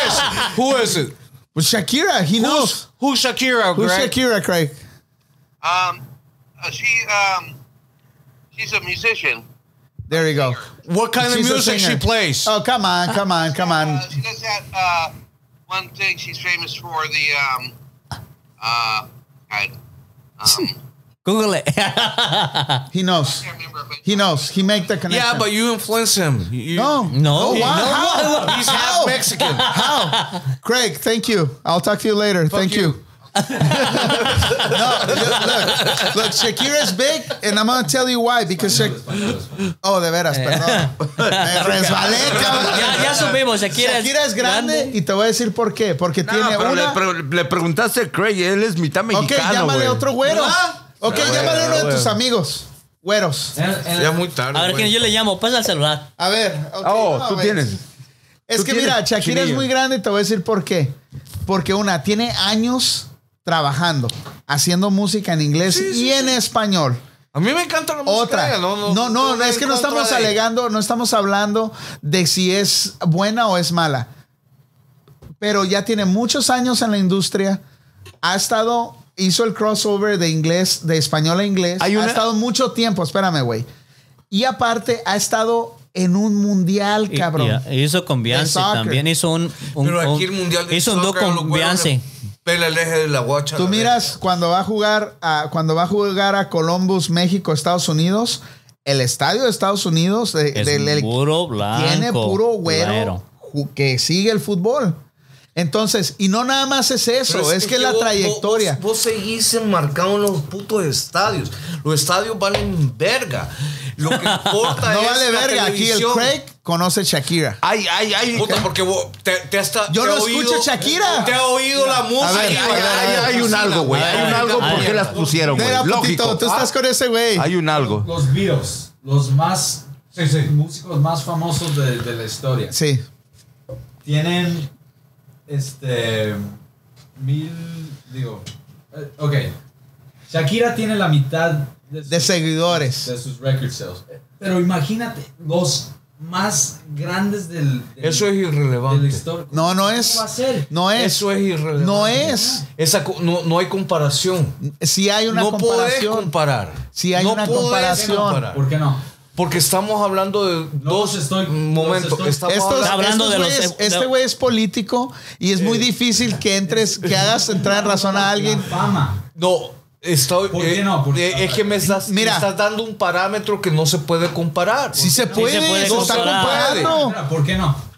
es? Who is it? Well, Shakira, he knows. Who's, who's Shakira, Who's Greg? Shakira, Craig? Um, uh, she, um, she's a musician. There you go. What kind She's of music she plays? Oh, come on, come on, come on. Uh, she does that, uh, one thing she's famous for, the, um, uh, God, um, (laughs) Google it. (laughs) He knows. I can't remember, but He knows. He make the connection. yeah, but you influence him. You- no, No. Oh, wow. No. How? He's How? half Mexican. How? Craig, thank you. I'll talk to you later. thank you. you. (laughs) no, look, look, Shakira's big, and I'm gonna tell you why. Because Shak oh, de veras, perdón, me (laughs) resbalé, cabrón. ya, ya supimos, Shakira, Shakira es grande, y te voy a decir por qué. Porque No, tiene pero le, una. pre- le preguntaste a Craig, él es mitad ok, mexicano, llámale güey. otro güero. ¿Verdad? Ok, Pero llámale bueno, uno de tus amigos. Güeros. En- en- Ya muy tarde. A ver. ¿quién yo le llamo? Pasa el celular. A ver. ok, Oh, no, tú tienes. Es Tú que tienes, mira, Shakira es muy grande y te voy a decir por qué. Porque una, tiene años trabajando, haciendo música en inglés Sí, sí, y en sí. español. A mí me encanta la música. Otra. No, no, no, es que no estamos alegando, no estamos hablando de si es buena o es mala. Pero ya tiene muchos años en la industria. Ha estado, hizo el crossover de inglés, de español a inglés. Hay Ha una- estado mucho tiempo, espérame, güey. Y aparte, ha estado en un mundial, cabrón. y- hizo con Beyoncé también. Hizo un. un- Pero aquí un- el mundial de Hizo un los con Beyoncé. Pela el eje de la guacha. Tú la miras cuando va a jugar a, cuando va a jugar a Columbus, México, Estados Unidos, el estadio de Estados Unidos de- Es del- el- puro blanco. tiene puro güero que sigue el fútbol. Entonces, y no nada más es eso, Pero es, que, la vos- trayectoria. Vos, vos seguís enmarcado en los putos estadios. Los estadios valen verga. Lo que importa (laughs) no es vale la verga. Aquí el. Craig conoce Shakira. Ay, ay, ay. Puta, porque vos te, te hasta. Yo te no ha oído- escucho Shakira. Te ha oído la música. ver, Ay, ay, ay, hay un algo, güey. Hay un algo ay, porque ay. las pusieron, güey. Mira, putito, Lógico. tú estás con ese güey. Hay un algo. Los Beatles, los más músicos más famosos de, de la historia, Sí. tienen este mil digo, eh, ok, Shakira tiene la mitad de, De sus- seguidores. de sus record sales, pero imagínate los más grandes del, del- Eso es de la irrelevante. No, no ¿Cómo es. va a ser? No es. Eso es irrelevante. No es. Esa, no, no hay comparación. Si hay una no podés comparación. comparar. Sí hay No una comparación. comparar. ¿Por qué no? Porque estamos hablando de No dos estoy- momentos. estoy- Estamos Estos- hablando, de los- de- este güey es político y es muy Eh. difícil que entres, que hagas entrar en razón a (laughs) alguien. Fama. no. Estoy, ¿Por qué eh, no? Porque- eh, es que me estás, Mira. me estás dando un parámetro que no se puede comparar. Si se puede, puede lo está comparar. comparando. Mira, ¿Por qué no?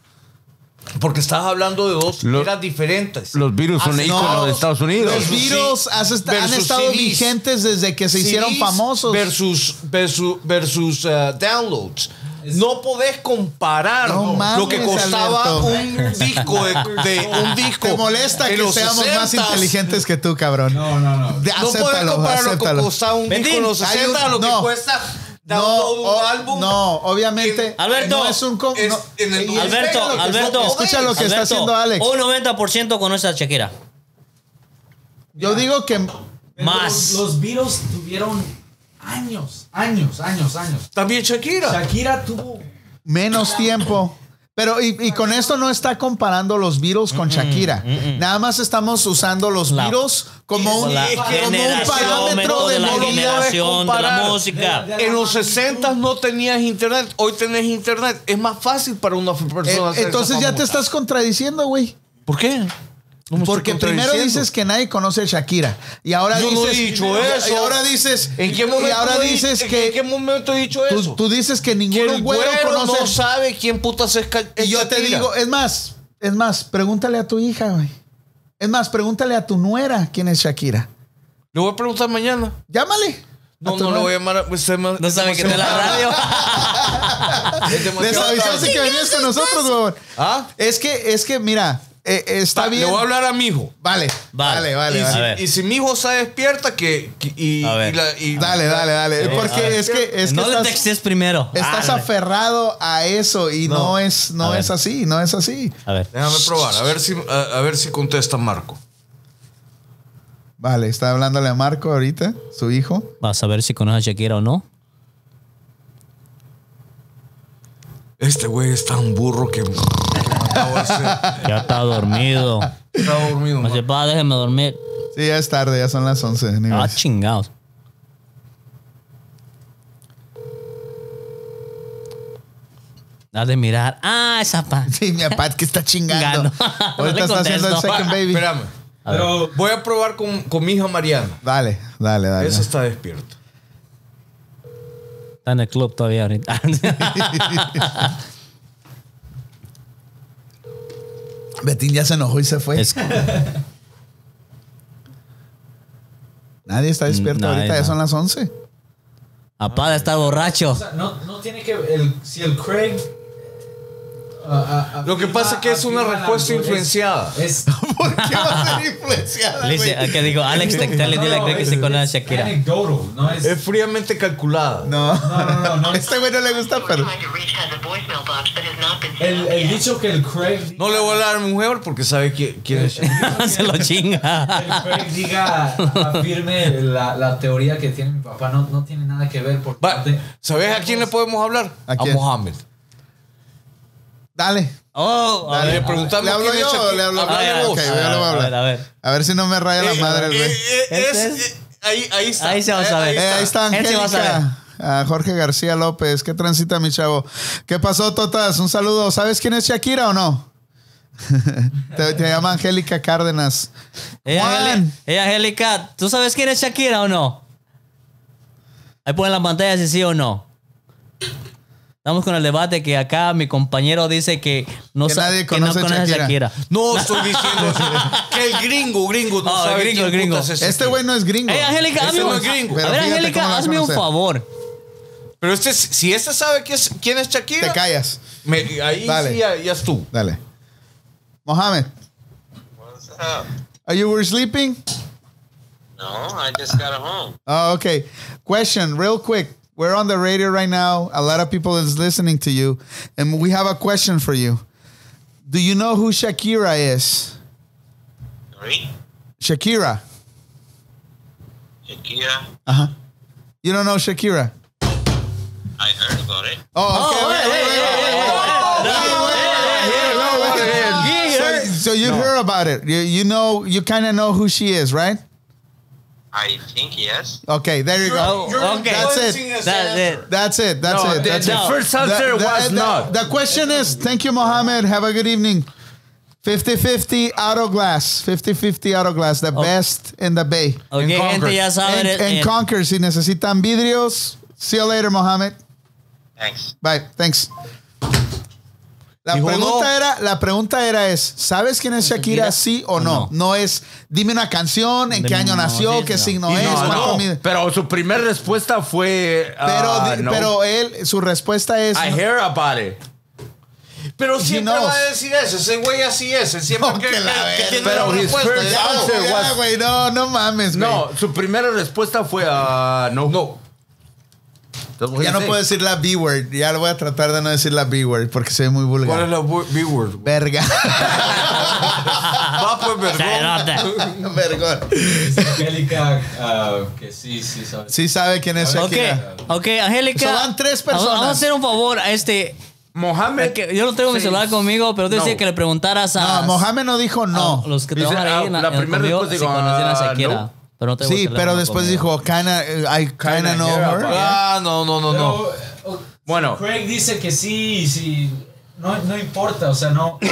Porque estás hablando de dos Lo- eras diferentes. Los virus son íconos no, de Estados Unidos. Los sí- est- han estado CDs. vigentes desde que se hicieron famosos. Versus, versus, versus uh, downloads. No podés comparar No mames, lo que costaba Alberto. un disco de, de- (laughs) un disco. Te molesta en que los seamos más 60s. inteligentes que tú, cabrón. No, no, no. De- No podés acéptalo, comparar lo que acéptalo. costaba un disco en los hay 60 a lo que no. cuesta No, todo un o- álbum. no, obviamente. Alberto, no es un com- es no, en el- y Alberto, escucha lo que Alberto. está- Escucha lo que está Alberto, haciendo Alex. Un 90% conoce a Shakira. Yo digo que Más. Los, los Beatles tuvieron años, años, años, años. También Shakira. Shakira tuvo. menos tiempo. Pero y, y con esto no está comparando los Beatles con Shakira. Nada más estamos usando los La- Beatles como un, parámetro de de la generación de la música. En los 60 no tenías internet, hoy tenés internet. Es más fácil para una persona. Eh, entonces ya te estás contradiciendo, güey. ¿Por qué? No Porque primero dices que nadie conoce a Shakira. Y ahora Yo dices. no he dicho y- eso. Y ahora dices. ¿En qué momento, Y ahora he- dices en que. qué momento he dicho eso? Tú, tú dices que ningún güero güero conoce. no sabe quién putas es, es y yo te digo, es más, es más, pregúntale a tu hija, güey. Es más, pregúntale a tu nuera quién es Shakira. Le voy a preguntar mañana. Llámale. No, no nuera. voy a llamar. a- pues, No saben que está en la radio. (laughs) es Les tarde. que venías con nosotros, güey. ¿Ah? Es que, es que, mira, eh, eh, está Va, bien. Le voy a hablar a mi hijo. Vale, vale, Vale. vale. y, vale. si, y si mi hijo se despierta, que. que- y, A ver. y la- y- Dale, dale, dale. Porque es que, es que no le textes primero. estás Ah, aferrado a eso y no, No. es, no es así, no es así. A ver. Déjame probar, a ver si, a, a ver si contesta Marco. Vale, está hablándole a Marco ahorita, su hijo. Vas a ver si conoce a Shakira o no. Este güey es tan burro que. Ya está dormido. Está dormido. Dice, pa, déjeme dormir. Sí, ya es tarde, ya son las 11. Ah, anyways. chingados. Has de mirar. Ah, esa pa. (laughs) Sí, mi papá que está chingando. Gano. Ahorita (laughs) está haciendo el second baby. (laughs) Espérame. A ver. Pero Voy a probar con, con mi hija Mariana. Dale, dale, dale. Esa está despierta. Está en el club todavía ahorita. Betín ya se enojó y se fue. Es- Nadie está despierto Nadie, ahorita, ya son las 11. Papá de estar borracho. o sea, no, no tiene que el, si el Craig ah, ah, Lo que pasa es que es una respuesta influenciada. Es, (laughs) ¿Por qué va a ser influenciada? Le dice, que digo, Alex, tectale, dile a Greg que se conoce a Shakira. anecdotal, no es, Es fríamente calculada. No, no, no, no, no. Este güey no le gusta, pero. a el, el dicho que el Craig No le voy a hablar a mi mujer porque sabe qui- quién es. se lo chinga. el Craig diga afirme la, la teoría que tiene mi papá no, no tiene nada que ver porque ¿Sabes a quién le podemos hablar? ¿A quién? Mohammed. Dale. Oh, a dale. ver. Le preguntamos ¿Le hablo es yo o Shakira. le hablo? Háblale A ver, a a hablar. ver, a ver. A ver si no me raya la madre el Eh, güey. eh, es- ¿Ese es? eh, ahí, ahí está. Ahí se va a saber. Eh, ahí está a Angélica. A Jorge García López. ¿Qué transita, mi chavo? ¿Qué pasó, Totas? Un saludo. ¿Sabes quién es Shakira o no? (laughs) te, te llama Angélica Cárdenas. Ella, Angélica, ¿tú sabes quién es Shakira o no? Ahí ponen la pantalla si sí o no. Estamos con el debate que acá mi compañero dice que no, Que sa- nadie que no conoce conoce a Shakira. Shakira. No estoy diciendo (laughs) que el gringo, gringo, no el sabe gringo, quién el gringo. putas es Este güey no es gringo. Ey, Angélica, Ese hazme no un, es gringo. a ver, Angélica, hazme un favor. Pero este, si este sabe quién es, quién es Shakira, Te callas. me- ahí Dale. sí ya, ya es tú. Dale. Mohamed, What's up? are you were sleeping? No, I just got home. Oh, okay. Question, real quick. We're on the radio right now. A lot of people is listening to you, and we have a question for you. Do you know who Shakira is? Sorry? Shakira. Shakira. Uh huh. You don't know Shakira. I heard about it. Oh, okay. you wait, wait, wait, wait, wait, wait, wait, wait, know who she is, right? I think yes. Okay, there you go. Oh, okay. That's it. That's it. That's it. That's No, it. the- That's the it. first answer was the, not. The question is, thank you, Mohammed. Have a good evening. 50-50 auto glass. 50-50 auto glass. The best in the bay. Ok, En Concord. gente, ya saben. And, eh, and Conquer, si necesitan vidrios. See you later, Mohammed. Thanks. Bye. Thanks. La Dijo, pregunta no. era, la pregunta era es, ¿sabes quién es Shakira, Shakira sí o o no? no? No es, dime una canción, en qué año no, nació, sí, qué no. signo Y es, cuánto mide. pero su primera respuesta fue. Pero, ah, di- no. pero él, su respuesta es, I hear about it. Pero siempre va a decir eso. Ese güey así es. Él siempre No, que, la que tiene Pero respuesta. Ya, no, no mames, güey. No, su primera respuesta fue ah, no. No. Ya no puedo decir la B-word. Ya lo voy a tratar de no decir la B-word porque soy muy vulgar. ¿Cuál es la B-word? Verga. (laughs) Va pues, vergón. (laughs) Vergón. Dice Angélica ah, que sí, sí, sabe. Sí sabe quién es Ok, Shakira. ok, Angélica. So, van tres personas. Vamos a hacer un favor a este. Mohamed. que yo no tengo mi celular conmigo, pero te No. decía que le preguntaras a. No, Mohamed no dijo no. los que trabajan ahí ah, en la, la primera respuesta si conocían a ah, Shakira. no. Pero no tengo Sí, pero después conmigo. dijo, kinda, I kinda know hear her. Ah, no, no, no, no. Pero, Bueno. Craig dice que sí, sí. No, no importa, o sea, no. (clears throat)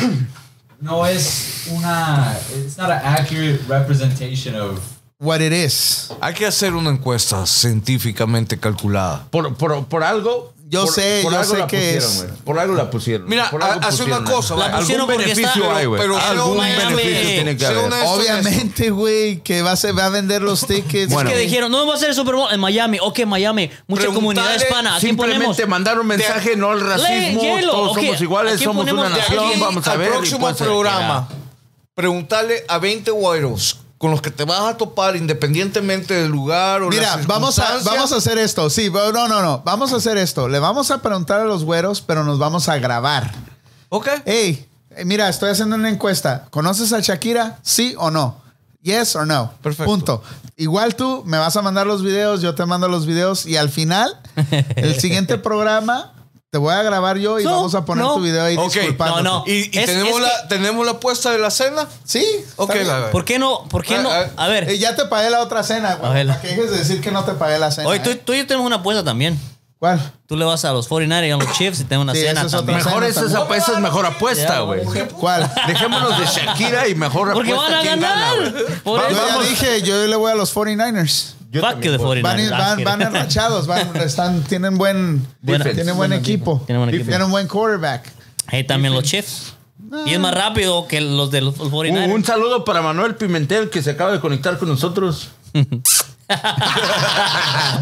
No es una. It's not an accurate representation of. What it is. Hay que hacer una encuesta científicamente calculada. Por, por, por algo. Yo por- sé, por yo algo sé la que pusieron, es. güey. Por algo la pusieron. Mira, por algo ha- hace una cosa, güey. la Algún pusieron porque está- beneficio hay, güey. pero Algún un beneficio Miami. tiene que haber. es Obviamente, güey, que va a, se va a vender los tickets. Bueno. que dijeron, no va a ser el Super Bowl en Miami. Ok, Miami, mucha comunidad hispana. Aquí. Simplemente mandar un mensaje, no al racismo, todos somos iguales, somos una nación, aquí vamos a ver. y próximo programa, preguntarle a 20 güeros con los que te vas a topar independientemente del lugar o Mira, la vamos a, vamos a hacer esto. Sí, no, no, no. Vamos a hacer esto. Le vamos a preguntar a los güeros, pero nos vamos a grabar. Ok. Hey, mira, estoy haciendo una encuesta. ¿Conoces a Shakira? ¿Sí o no? Yes or no. Perfecto. Punto. Igual tú me vas a mandar los videos, yo te mando los videos y al final, (laughs) el siguiente programa, te voy a grabar yo y No, vamos a poner no. tu video ahí Ok, disculpándote. no, no. ¿Y, y Es- tenemos, es la, tenemos la apuesta de la cena? Sí. Ok, ¿Por qué no? ¿Por qué no? A ver. Eh, ya te pagué la otra cena, A güey. ver. Para que dejes de decir que no te pagué la cena. Oye, tú, ¿eh? tú y yo tenemos una apuesta también. ¿Cuál? Tú le vas a los 49 y a los Chiefs y tenemos una Sí, cena es también. Mejor Cena es también. esa, es mejor apuesta, güey. ¿Cuál? Dejémonos de Shakira y mejor Porque apuesta van a ganar. gana. Por Yo ya dije, yo le voy a los 49ers. Yo Fuck también you, the voy. 49ers. Van, van, van enrachados, van, (laughs) están, tienen buen, Buena- tienen buen equipo. Tienen buen equipo. Tienen un buen quarterback. Ahí también los Chiefs. Y es más rápido que los de los 49ers. Un, un saludo para Manuel Pimentel que se acaba de conectar con nosotros. (laughs)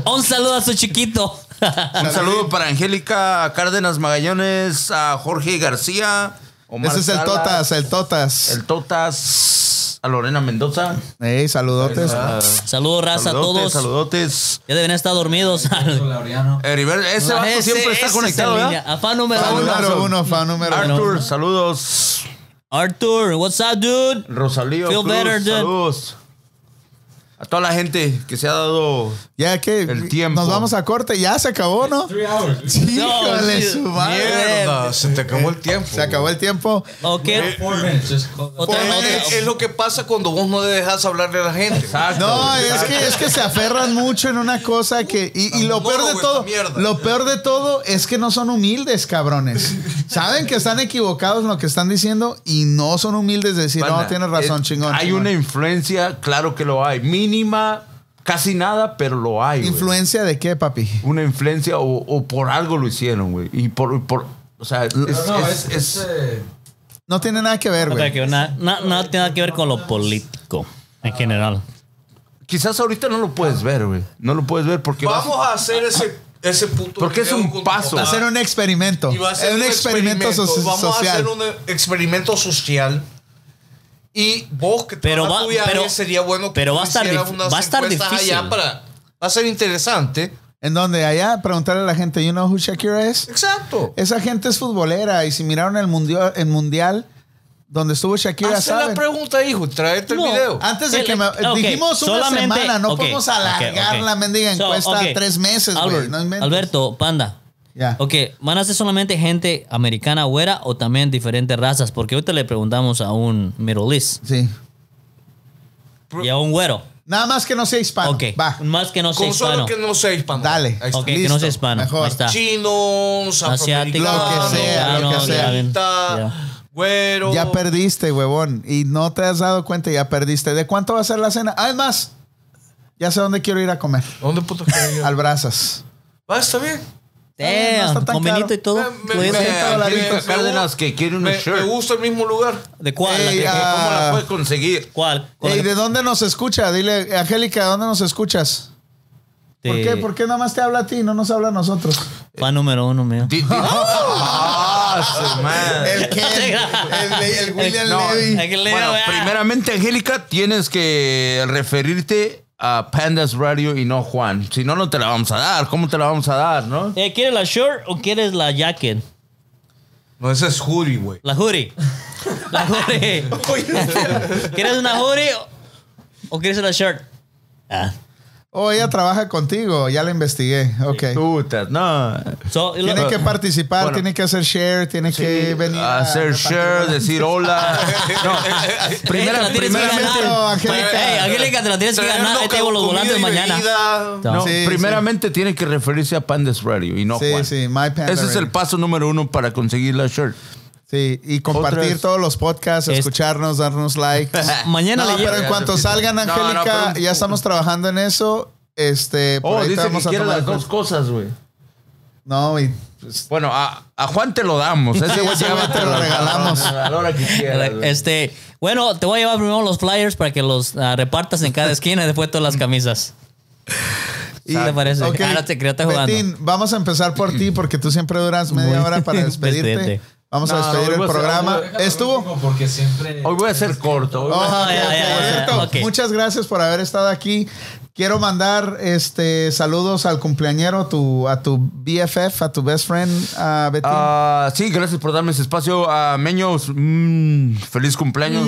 Un saludo a su chiquito. Un saludo para Angélica Cárdenas Magallanes, a Jorge García, Omar Ese es el Salas, Totas, el Totas. El Totas, a Lorena Mendoza. Ey, saludotes. Saludos, raza, a Saludotes, todos. saludotes. Ya deben estar dormidos. Laureano. Heriberto, ese vato Ese- siempre está conectado, línea. Afán número Fan uno. número uno, fan número uno. Arthur, saludos. Arthur, what's up, dude? Rosalío, Feel Cruz, better, dude. saludos. A toda la gente que se ha dado Ya que El tiempo. nos vamos a corte, ya se acabó, ¿no? Three hours. Híjole, su madre. Mierda, se te acabó el tiempo. Se acabó el tiempo. Ok. Four minutes. Just Otra Es, lo que pasa cuando vos no dejas hablarle a la gente. Exacto. No, es que, es que se aferran mucho en una cosa que. Y, y lo peor de todo. Lo peor de todo es que no son humildes, cabrones. Saben que están equivocados en lo que están diciendo y no son humildes de decir, no, tienes razón, es- chingón. Hay chingón". una influencia, claro que lo hay. Mínima, casi nada, pero lo hay. güey. ¿Influencia de qué, papi? Una influencia o, o por algo lo hicieron, güey. Y por, por. O sea, es. No, no, es- es, es- es, eh, No tiene nada que ver, güey. que nada, na- nada tiene nada que ver con lo político en general. quizás ahorita no lo puedes ver, güey. No lo puedes ver porque. vas- Vamos a hacer ese, ese puto. Porque es video un con tu paso. papá. Hacer un experimento. Y va a ser Es un experimento, so- Vamos a social. hacer un experimento social. Y vos que te Pero vas a va- pero- sería bueno que pero tú va a estar unas va a estar encuestas difícil. allá para, va a ser interesante. ¿En dónde? Allá, preguntarle a la gente, ¿you know who Shakira es? Exacto. Esa gente es futbolera y si miraron el mundial, el mundial donde estuvo Shakira, Haz la pregunta, hijo. Tráete el video. Antes de El- que me, ok, dijimos una solamente- semana, no podemos alargar la mendiga So, encuesta ok. tres meses, güey. Albert, No. Alberto, Panda. Ya. Ok, ¿van a ser solamente gente americana güera o también diferentes razas? Porque ahorita le preguntamos a un Middle East Sí. y a un güero. Nada más que no sea hispano. Ok, Va. más que no sea Con solo hispano. que no sea hispano. Dale. Ahí está. Ok, que no sea hispano. Mejor. Ahí está. Chinos, Asiático, afroamericanos, Lo que sea, lo que sea. vietnamita, Ya. güero. Ya perdiste, huevón. Y no te has dado cuenta, ya perdiste. ¿De cuánto va a ser la cena? Además, ya sé dónde quiero ir a comer. ¿Dónde puto quieres ir? Al Brazas. Ah, está bien. Damn, tan con vinito y todo. Me- Cárdenas que quiere Me, shirt. me gusta el mismo lugar. ¿De cuál? La Ey, que- ah, ¿Cómo la puede conseguir? ¿Cuál? ¿Cuál? Ey, ¿de dónde nos escucha? Dile, Angélica, ¿de dónde nos escuchas? ¿Por qué? ¿Por qué nada más te habla a ti y no nos habla a nosotros? Fan número uno, mío. Di- di- (laughs) (laughs) Ah. El Ken, el, (laughs) el William No, Levy. Bueno, ah. primeramente, Angélica, tienes que referirte a Pandas Radio y no Juan. Si no, no te la vamos a dar. ¿Cómo te la vamos a dar, no? Eh, ¿Quieres la shirt o quieres la jacket? No, ese es hoodie, güey. La hoodie. La hoodie. (laughs) ¿Quieres una hoodie o- o quieres la shirt? Ah. Oh, ella trabaja contigo, ya la investigué. Ok. Putas, no. So, lo- Tiene que participar, Bueno. tiene que hacer share, tiene que venir a hacer share, decir hola. No, primera, la tienes que primeramente, No, ganar. Angélica. Ey, Angélica, te la tienes que ganar. Ahí te llevo los volantes mañana. no, Sí, primeramente tiene que referirse a Pandas Radio y no Sí, Juan. sí, My Panda Ese es el paso número uno para conseguir la shirt. Sí, y compartir todos los podcasts, Es- escucharnos, darnos likes. (laughs) Mañana no, le pero en cuanto salgan, No, no, Angélica, ya estamos trabajando en eso. Este, por Oh, ahí te dice que vamos a tomar las dos cosas, güey. No, y pues, Bueno, a, a Juan te lo damos. (laughs) Ese güey güey te lo regalamos. A la hora que quieras, güey. Este, bueno, te voy a llevar primero los flyers para que los ah, repartas en cada esquina y después todas las camisas. y- ¿Qué te parece? ok, Ah, no te creo, estoy jugando. Betín, vamos a empezar por ti porque tú siempre duras media hora para (laughs) despedirte. Vamos a despedir no, el programa. ¿Estuvo? Porque siempre. Hoy voy a ser corto. hoy a-. Muchas gracias por haber estado aquí. Quiero mandar este saludos al cumpleañero, tu, a tu BFF, a tu best friend, a Betín. Ah, sí, gracias por darme ese espacio. A Meños, mm, feliz cumpleaños.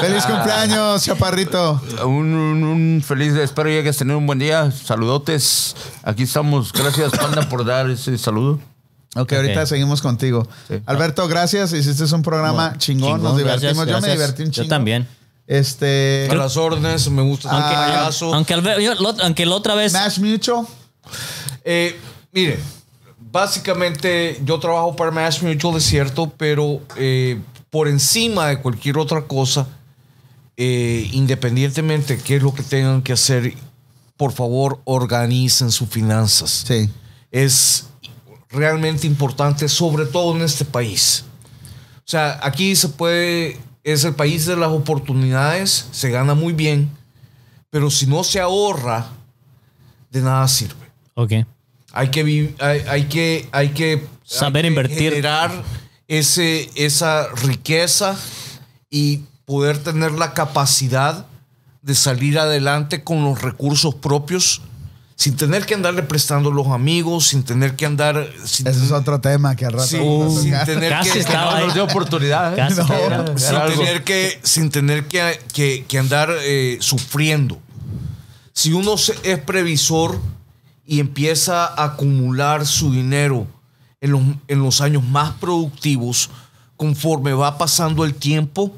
Feliz cumpleaños, chaparrito. Un, un- un feliz, espero que hayas tenido un buen día. Saludotes. Aquí estamos. Gracias, Panda, por dar ese saludo. Ok, ahorita seguimos contigo. Sí. Alberto, gracias. Hiciste un programa chingón, nos Chingón, divertimos. gracias, Yo me gracias. divertí un Yo chingo. también. Este. A las órdenes, me gusta. Aunque, Albe- yo- lo- aunque la otra vez. Mash Mutual. Eh, mire, básicamente yo trabajo para Mass Mutual, es cierto, pero eh, por encima de cualquier otra cosa, eh, independientemente de qué es lo que tengan que hacer, por favor, organicen sus finanzas. Sí. Es realmente importante, sobre todo en este país. O sea, aquí se puede, es el país de las oportunidades, se gana muy bien, pero si no se ahorra, de nada sirve. Ok. Hay que, hay, hay que, hay que Saber hay que invertir. generar ese, esa riqueza y poder tener la capacidad de salir adelante con los recursos propios sin tener que andarle prestando a los amigos, sin tener que andar... Sin, Ese es otro tema que al rato. sin- sin tener Casi que... estaba No oportunidad. ¿eh? Casi. Era- era sin tener que, sin tener que, que- que andar eh, sufriendo. Si uno es previsor y empieza a acumular su dinero en los, en los años más productivos, conforme va pasando el tiempo,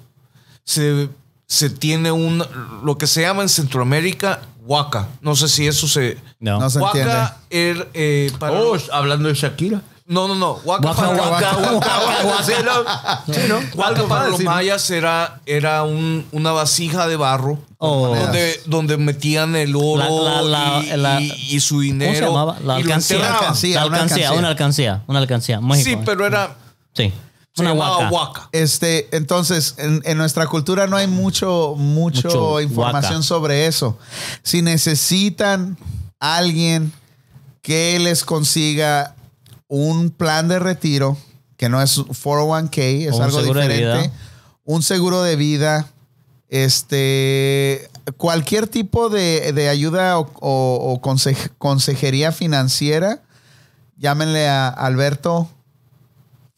se, se tiene un, lo que se llama en Centroamérica, huaca. No sé si eso se... No. No se entiende. Huaca, er, eh, para- Oh, hablando de Shakira. no, no, no. Huaca, Waka, para, waka, waka, waka, waka. Sí, ¿no? Sí, ¿no? Huaca Algo para los mayas era, era un- una vasija de barro Oh. donde, donde metían el oro La- la- la- y, la- y- y su ¿Cómo dinero. se llamaba? La y lo alcancía. Alcancía, una alcancía, alcancía. una alcancía, una alcancía. México. Sí, pero era. Sí. Se Una llamaba huaca. huaca. Este, entonces, en, en nuestra cultura no hay mucho, mucho, Mucho información sobre eso. Si necesitan alguien que les consiga un plan de retiro, que no es 401k, es un algo diferente, un seguro de vida, este, cualquier tipo de, de ayuda o, o- o conse- consejería financiera, llámenle a Alberto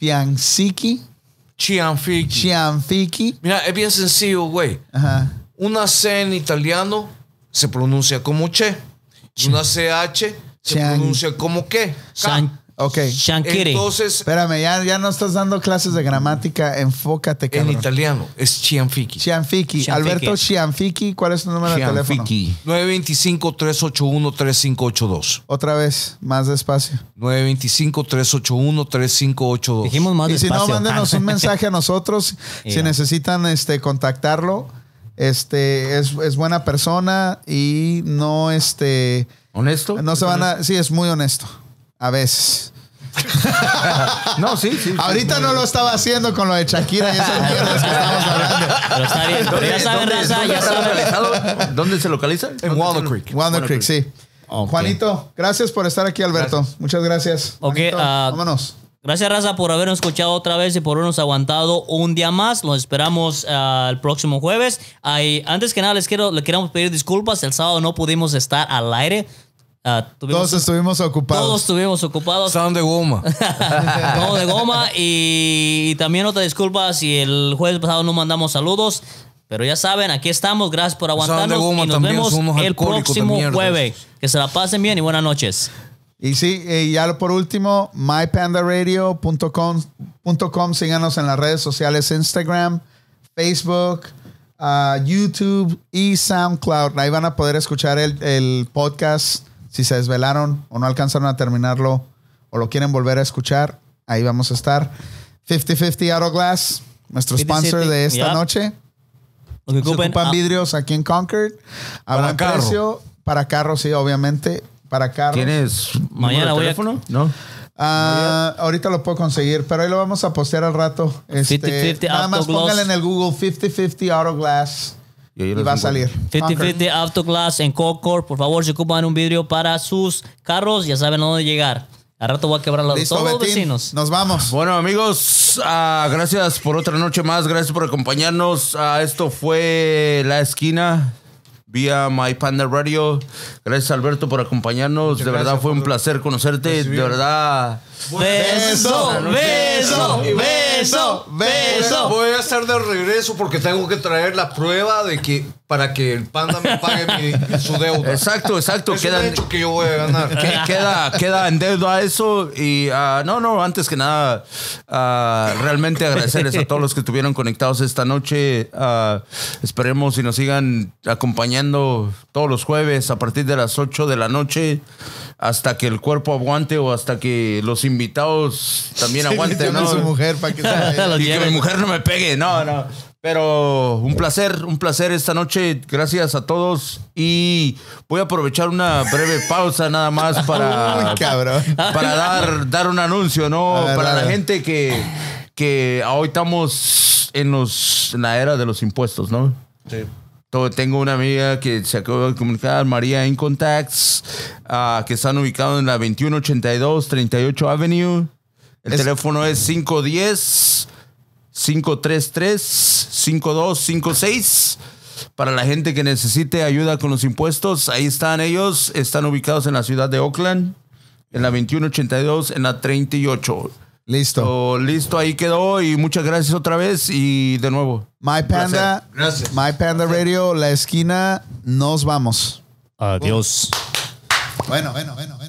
Fianciki. Chianfiki. Chianfiki. Mira, es bien sencillo, güey. Ajá. Una C en italiano se pronuncia como che. Una CH se pronuncia como qué. Shan- Ok. Shankiri. Entonces, Espérame, ya, ya no estás dando clases de gramática. Enfócate, en cabrón. italiano es Chianfiki. Chianfiki. Chianfiki. Alberto Chianfiki. ¿Cuál es tu número de teléfono? Chianfiki. 925-381-3582. Otra vez, más despacio. 925-381-3582. Dijimos más y si no, despacio. mándenos un mensaje a (laughs) nosotros. Si necesitan este, contactarlo, este, es, es buena persona y no, este, ¿Honesto? No se van a. Sí, es muy honesto. A veces. No, sí, sí. Ahorita no lo estaba haciendo con lo de Shakira y esas mierdas (laughs) que estamos hablando. Pero está bien. Pero ya saben, ¿Dónde- raza, ya está saben. ¿Dónde se localiza? En ¿Dónde Walnut Creek. Walnut Creek, sí. Juanito, gracias por estar aquí, Alberto. Muchas gracias. Ok, Juanito, ah, vámonos. Gracias, Raza, por habernos escuchado otra vez y por habernos aguantado un día más. Los esperamos ah, el próximo jueves. Ay, antes que nada, les quiero, le queremos pedir disculpas. El sábado no pudimos estar al aire. Ah, tuvimos- Todos estuvimos ocupados. todos estuvimos ocupados. Estaban de goma. (laughs) todo de goma. Y, y también otra disculpa si el jueves pasado no mandamos saludos. Pero ya saben, aquí estamos. Gracias por aguantarnos. de goma y nos también, vemos son el próximo jueves. Que se la pasen bien y buenas noches. Y sí, y ya por último, mypandaradio.com. Síganos en las redes sociales: Instagram, Facebook, ah, YouTube y SoundCloud. Ahí van a poder escuchar el, el podcast si se desvelaron o no alcanzaron a terminarlo o lo quieren volver a escuchar. Ahí vamos a estar. 50-50 Auto Glass, nuestro 50-50, sponsor de esta yeah. noche. Lo que Se ocupan ah, vidrios aquí en Concord. A Para buen carro. precio. Para carros, sí, obviamente. Para carros. ¿Tienes Mañana voy a- teléfono? No. Ah, ahorita lo puedo conseguir, pero ahí lo vamos a postear al rato. Este, 50-50 nada más Autoglass. póngale en el Google 50-50 Autoglass Y y va a salir. 50-50 Autoglass en Concord. Por favor, si ocupan un vidrio para sus carros, ya saben a dónde llegar. Al rato voy a quebrar los, Listo, todos los vecinos. Nos vamos. Bueno, amigos, ah, gracias por otra noche más. Gracias por acompañarnos. Ah, esto fue La Esquina vía My Panda Radio. Gracias, Alberto, por acompañarnos. de verdad fue un placer conocerte. De recibirme. verdad. Beso, beso, beso, beso. Voy a estar de regreso porque tengo que traer la prueba de que para que el panda me pague mi- su deuda. Exacto, exacto. Es un hecho que yo voy a ganar. que- queda, queda en deuda eso. Y ah, no, no, antes que nada, ah, realmente agradecerles a todos los que estuvieron conectados esta noche. Ah, esperemos y nos sigan acompañando todos los jueves a partir de las 8 de la noche hasta que el cuerpo aguante o hasta que los invitados también (laughs) aguanten. Tiene ¿no? su mujer para que (laughs) se vaya. Los Y que mi mujer no me pegue, no, no. Pero un placer, un placer esta noche. Gracias a todos. Y voy a aprovechar una breve pausa nada más (laughs) para, Uy, para dar, dar un anuncio, ¿no? Ver, para la gente que, que hoy estamos en, los, en la era de los impuestos, ¿no? Todo- Tengo una amiga que se acaba de comunicar, María Incontacts, ah, que están ubicados en la 2182 38 Avenue. El Es- teléfono es 510 533 5256. Para la gente que necesite ayuda con los impuestos, ahí están ellos. Están ubicados en la ciudad de Oakland, en la 2182, en la 38. Listo. So, listo, ahí quedó. Y muchas gracias otra vez. Y de nuevo. My Panda. Gracias. My Panda Radio, la esquina. Nos vamos. Adiós. Bueno, bueno, bueno.